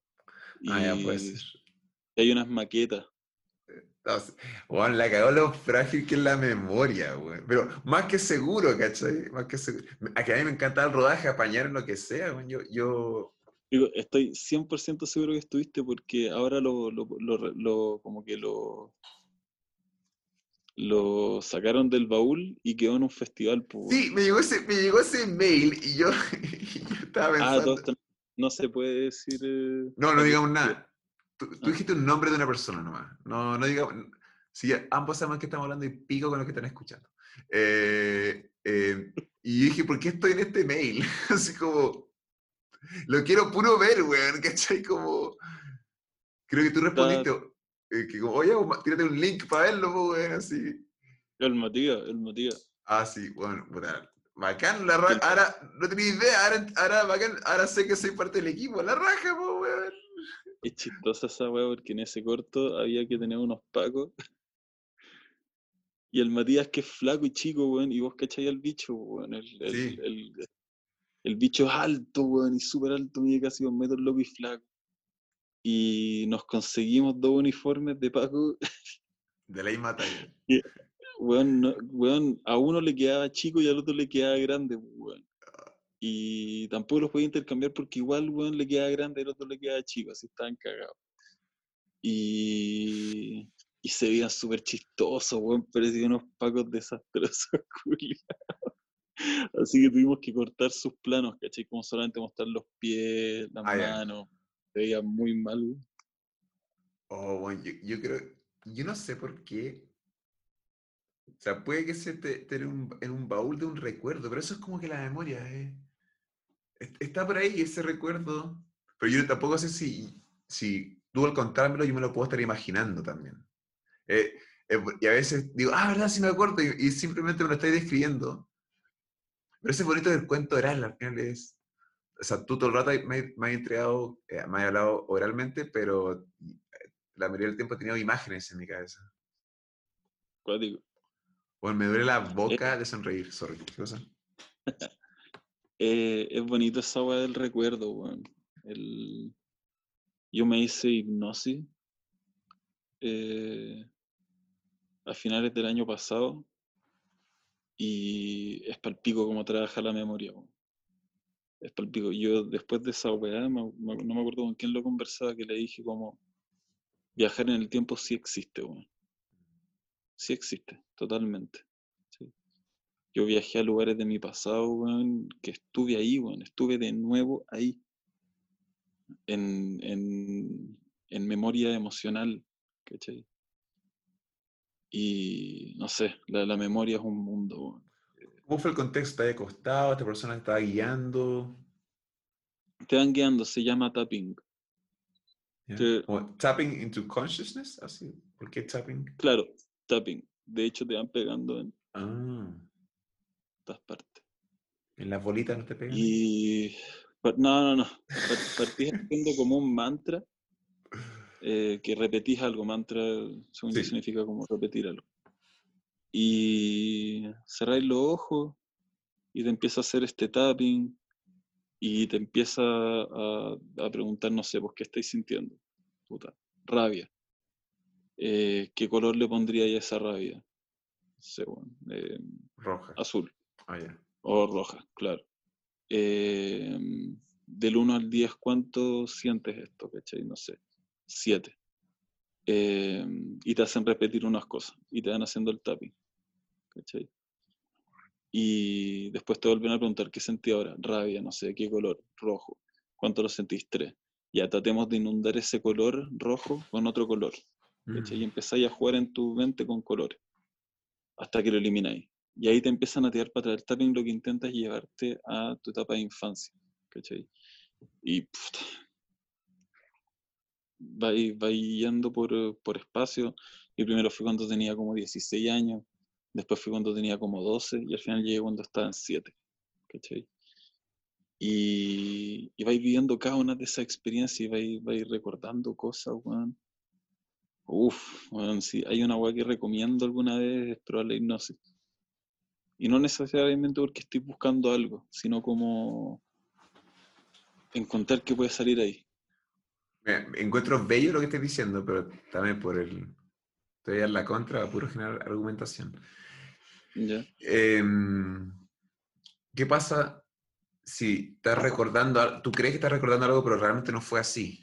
y
Ah, ya puede ser.
hay unas maquetas.
No sé, Weón, la cagó lo frágil que es la memoria, weón. Pero más que seguro, ¿cachai? Más que seguro. A que a mí me encantaba el rodaje, apañar en lo que sea, weón. Yo, yo,
Digo, estoy 100% seguro que estuviste porque ahora lo, lo, lo re- lo- como que lo, lo sacaron del baúl y quedó en un festival. pues,
Sí, me llegó ese, me llegó ese mail y yo, y yo estaba
Ah,
pensando.
esto no se puede decir. eh,
No, no digamos nada. Tú, tú
Ah.
dijiste un nombre de una persona nomás. No, no digamos. Ambos sabemos que estamos hablando y pico con lo que están escuchando. Eh, eh, y yo dije, ¿por qué estoy en este mail? Así como. Lo quiero puro ver, weón, ¿cachai? Como. Creo que tú respondiste eh, que como, oye, tírate un link para verlo, weón, así.
El Matías, el Matías.
Ah, sí, bueno, puta, Bacán, la raja. Ahora, no tenía idea, ahora, ahora, bacán, ahora sé que soy parte del equipo, la raja, po, weón.
Es chistosa esa weá porque en ese corto había que tener unos pacos. Y el Matías que es flaco y chico, weón, y vos cachai al bicho, weón. El, el,
Sí.
el- el bicho es alto, weón, y súper alto, mide casi dos metros loco y flaco. Y nos conseguimos dos uniformes de Paco,
De la misma talla.
weón, no- weón, a uno le quedaba chico y al otro le quedaba grande, weón. Y tampoco los podía intercambiar porque igual, weón, le quedaba grande y al otro le quedaba chico, así estaban cagados. Y, y se veían súper chistosos, weón, parecían unos pacos desastrosos, culiados. Así que tuvimos que cortar sus planos, ¿cachai? Como solamente mostrar los pies, las
Ah,
manos. Veía muy mal.
Oh, bueno, yo, yo creo, yo no sé por qué. O sea, puede que se te, te en, un, en un baúl de un recuerdo, pero eso es como que la memoria, eh. est- Está por ahí ese recuerdo, pero yo tampoco sé si, si tú al contármelo yo me lo puedo estar imaginando también. Eh, Eh, Y a veces digo, ah, verdad, sí me acuerdo, y, y simplemente me lo estáis describiendo. Pero ese bonito del cuento oral, al final es... O sea, tú todo el rato me, me has entregado, eh, me has hablado oralmente, pero eh, la mayoría del tiempo he tenido imágenes en mi cabeza.
Cuático.
Bueno, me duele la boca de sonreír, sorry. ¿Qué?
Eh, es bonito esa weá del recuerdo, weón. El... Yo me hice hipnosis eh, a finales del año pasado y es palpico como trabaja la memoria, weón. Palpico. Yo después de esa weá, no me acuerdo con quién lo conversaba, que le dije como viajar en el tiempo sí existe, weón. Sí existe, totalmente. Yo viajé a lugares de mi pasado, weón, que estuve ahí, weón, estuve de nuevo ahí. En, en, en memoria emocional, ¿cachai? Y no sé, la, la memoria es un mundo.
¿Cómo fue el contexto? ¿Estaba acostado? ¿Esta persona estaba guiando?
Te van guiando, se llama tapping.
Como tapping into consciousness, así. ¿Por qué tapping?
Claro, tapping. De hecho, te van pegando en
Ah,
todas partes.
en las bolitas no te pegan.
Y. No, no, no. Par- Partís haciendo como un mantra eh, que repetís algo. Mantra, según
Sí.
significa como repetir algo. Y cerráis los ojos y te empieza a hacer este tapping y te empieza a, a preguntar, no sé, pues, ¿qué estáis sintiendo? Puta, rabia. Eh, ¿Qué color le pondría a esa rabia? Eh,
Roja.
azul.
Ah.
O roja, claro. Eh, del 1 al 10, ¿cuánto sientes esto? ¿Cachai? No sé. 7. y te hacen repetir unas cosas y te van haciendo el tapping. ¿Cachai? Y después te vuelven a preguntar, ¿qué sentí ahora? Rabia, no sé, ¿qué color? Rojo. ¿Cuánto lo sentís? 3. Ya tratemos de inundar ese color rojo con otro color. ¿cachai? Y
Mm.
empezáis a jugar en tu mente con colores hasta que lo elimináis. Y ahí te empiezan a tirar para. El tapping lo que intenta es llevarte a tu etapa de infancia. ¿cachai? Y puta, va, yendo por, por espacio. Y primero fui cuando tenía como 16 años, después fui cuando tenía como 12 y al final llegué cuando estaba en 7. ¿cachai? Y, y vais viviendo cada una de esas experiencias y vais, vais recordando cosas, weón. Uf, sí, hay una weá que recomiendo alguna vez, es probar la hipnosis. Y no necesariamente porque estoy buscando algo, sino como encontrar qué puede salir ahí.
Encuentro bello lo que estás diciendo, pero también por el. Estoy en la contra, a puro generar argumentación.
¿ya?
Em, ¿Qué pasa si estás recordando, tú crees que estás recordando algo, pero realmente no fue así?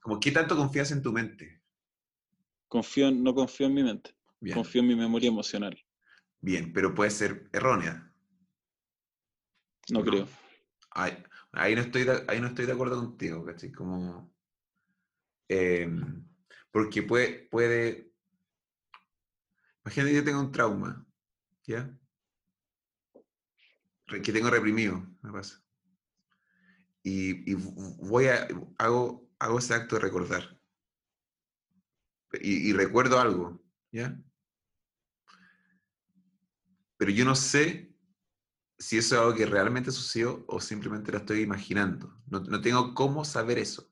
Como, ¿qué tanto confías en tu mente?
Confío no confío en mi mente,
Bien,
confío en mi memoria emocional.
bien, pero puede ser errónea.
No
No.
creo.
Ahí, ahí no estoy de, ahí no estoy de acuerdo contigo, ¿cachai? Como, em, porque puede, puede, imagínate que yo tengo un trauma, ¿ya? Que tengo reprimido, me pasa. Y, voy a, hago, hago ese acto de recordar. Y, y recuerdo algo, ¿ya? Pero yo no sé si eso es algo que realmente sucedió o simplemente lo estoy imaginando. No, no tengo cómo saber eso.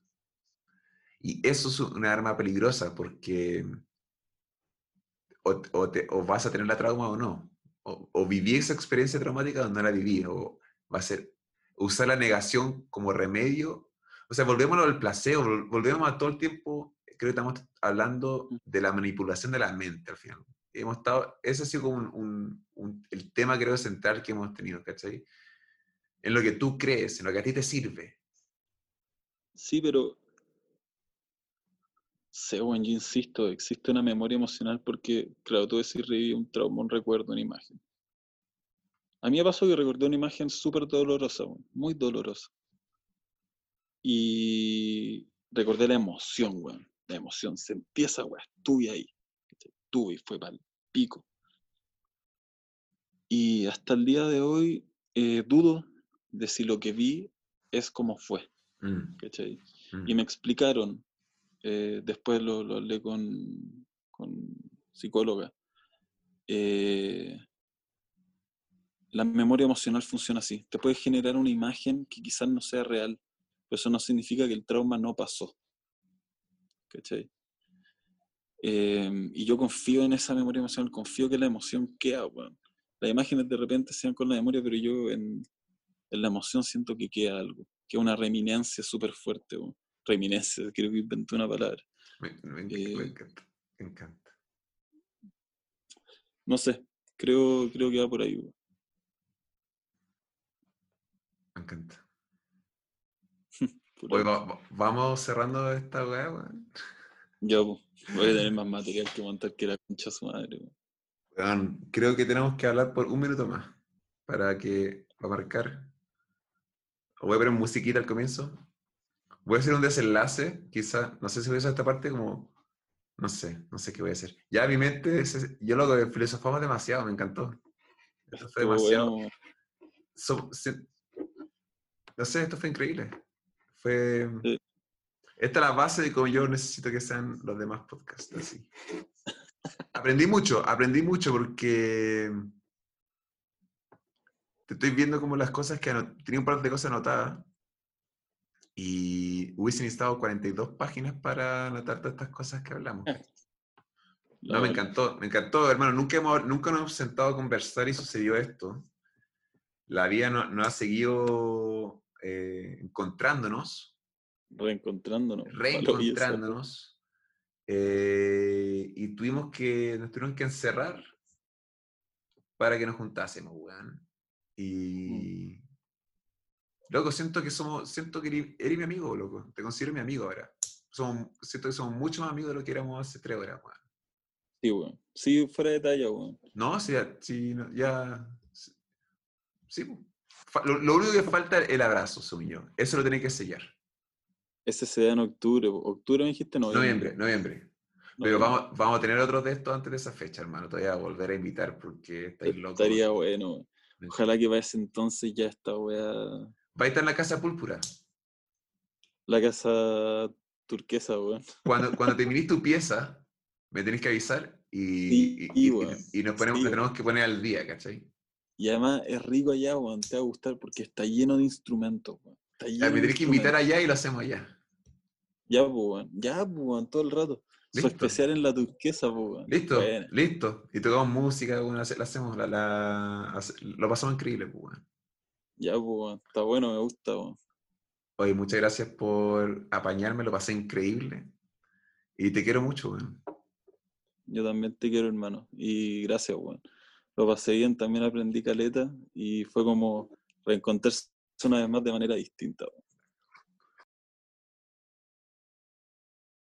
Y eso es una arma peligrosa porque o, o te- o vas a tener la trauma o no. O, o viví esa experiencia traumática o no la viví. O va a ser usar la negación como remedio. O sea, volvemos al placebo, vol- volvemos a todo el tiempo, creo que estamos hablando de la manipulación de la mente al final. Hemos estado, ese ha sido como un, un- un- el tema creo central que hemos tenido, ¿cachai? En lo que tú crees, en lo que a ti te sirve.
Sí, pero sé, weón, yo insisto, existe una memoria emocional porque, claro, tú decís reviví un trauma, un recuerdo, una imagen. A mí me pasó que recordé una imagen súper dolorosa, muy dolorosa. Y recordé la emoción, weón. La emoción, se empieza, weón, estuve ahí. Estuve y fue para el pico. Y hasta el día de hoy eh, dudo de si lo que vi es como fue,
Mm,
¿cachai?
mm.
Y me explicaron, eh, después lo, lo hablé con, con psicóloga. Eh, la memoria emocional funciona así. Te puede generar una imagen que quizás no sea real, pero eso no significa que el trauma no pasó. ¿Cachai? Eh, y yo confío en esa memoria emocional, confío que la emoción queda, weón. Las imágenes de repente sean con la memoria, pero yo en, la emoción siento que queda algo, que una reminencia súper fuerte. Reminencia, creo que inventé una palabra.
Me, eh, encanta, me encanta.
No sé, creo, creo que va por ahí, weón.
Me encanta. vamos cerrando esta weá, weón.
Ya, pues. Voy a tener más material que montar que la concha su madre.
creo que tenemos que hablar por un minuto más para que a marcar. Voy a poner musiquita al comienzo. Voy a hacer un desenlace, quizá, no sé si voy a hacer esta parte como, no sé, no sé qué voy a hacer. Ya mi mente, yo lo que filosofamos demasiado, me encantó. Eso fue demasiado. no sé, esto fue increíble. Fue, esta es la base de cómo yo necesito que sean los demás podcasts. Así. aprendí mucho, aprendí mucho porque te estoy viendo como las cosas que tenía un par de cosas anotadas y hubiesen necesitado 42 páginas para anotar todas estas cosas que hablamos. No, me encantó, me encantó, hermano. Nunca, hemos, nunca nos hemos sentado a conversar y sucedió esto. La vida no, no ha seguido eh, encontrándonos
Reencontrándonos.
Reencontrándonos. Eh, y tuvimos que, nos tuvimos que encerrar para que nos juntásemos, weón. Y. Loco, siento que somos, siento que eres, mi amigo, loco. Te considero mi amigo ahora. Somos, siento que somos mucho más amigos de lo que éramos hace tres horas, weón.
Sí, weón. Sí, fuera de talla, weón.
No, sí, sí ya. Sí. Lo, lo, único que falta es el abrazo, suyo. Eso lo tenés que sellar.
Ese se da en octubre. ¿Octubre me dijiste?
Noviembre. Noviembre, Pero vamos, vamos a tener otros de estos antes de esa fecha, hermano. Te voy a volver a invitar porque estáis locos.
Estaría bueno. Ojalá que para ese entonces ya esta weá.
Va a estar en la casa púrpura.
La casa turquesa, weón.
Cuando, cuando termines tu pieza, me tenés que avisar y, y, nos, ponemos, tenemos que poner al día, ¿cachai?
Y además es rico allá, weón. Te va a gustar porque está lleno de instrumentos, weón.
me tenés que invitar allá y lo hacemos allá.
Ya, pues, ya, pues, todo el rato. Su especial en la turquesa, pues.
Listo, listo. Y tocamos música, bueno, la hacemos, la, la, lo pasamos increíble, pues.
Ya, pues, está bueno, me gusta, pues.
Oye, muchas gracias por apañarme, lo pasé increíble. Y te quiero mucho, weón.
Yo también te quiero, hermano. Y gracias, weón. Lo pasé bien, también aprendí caleta y fue como reencontrarse una vez más de manera distinta, weón.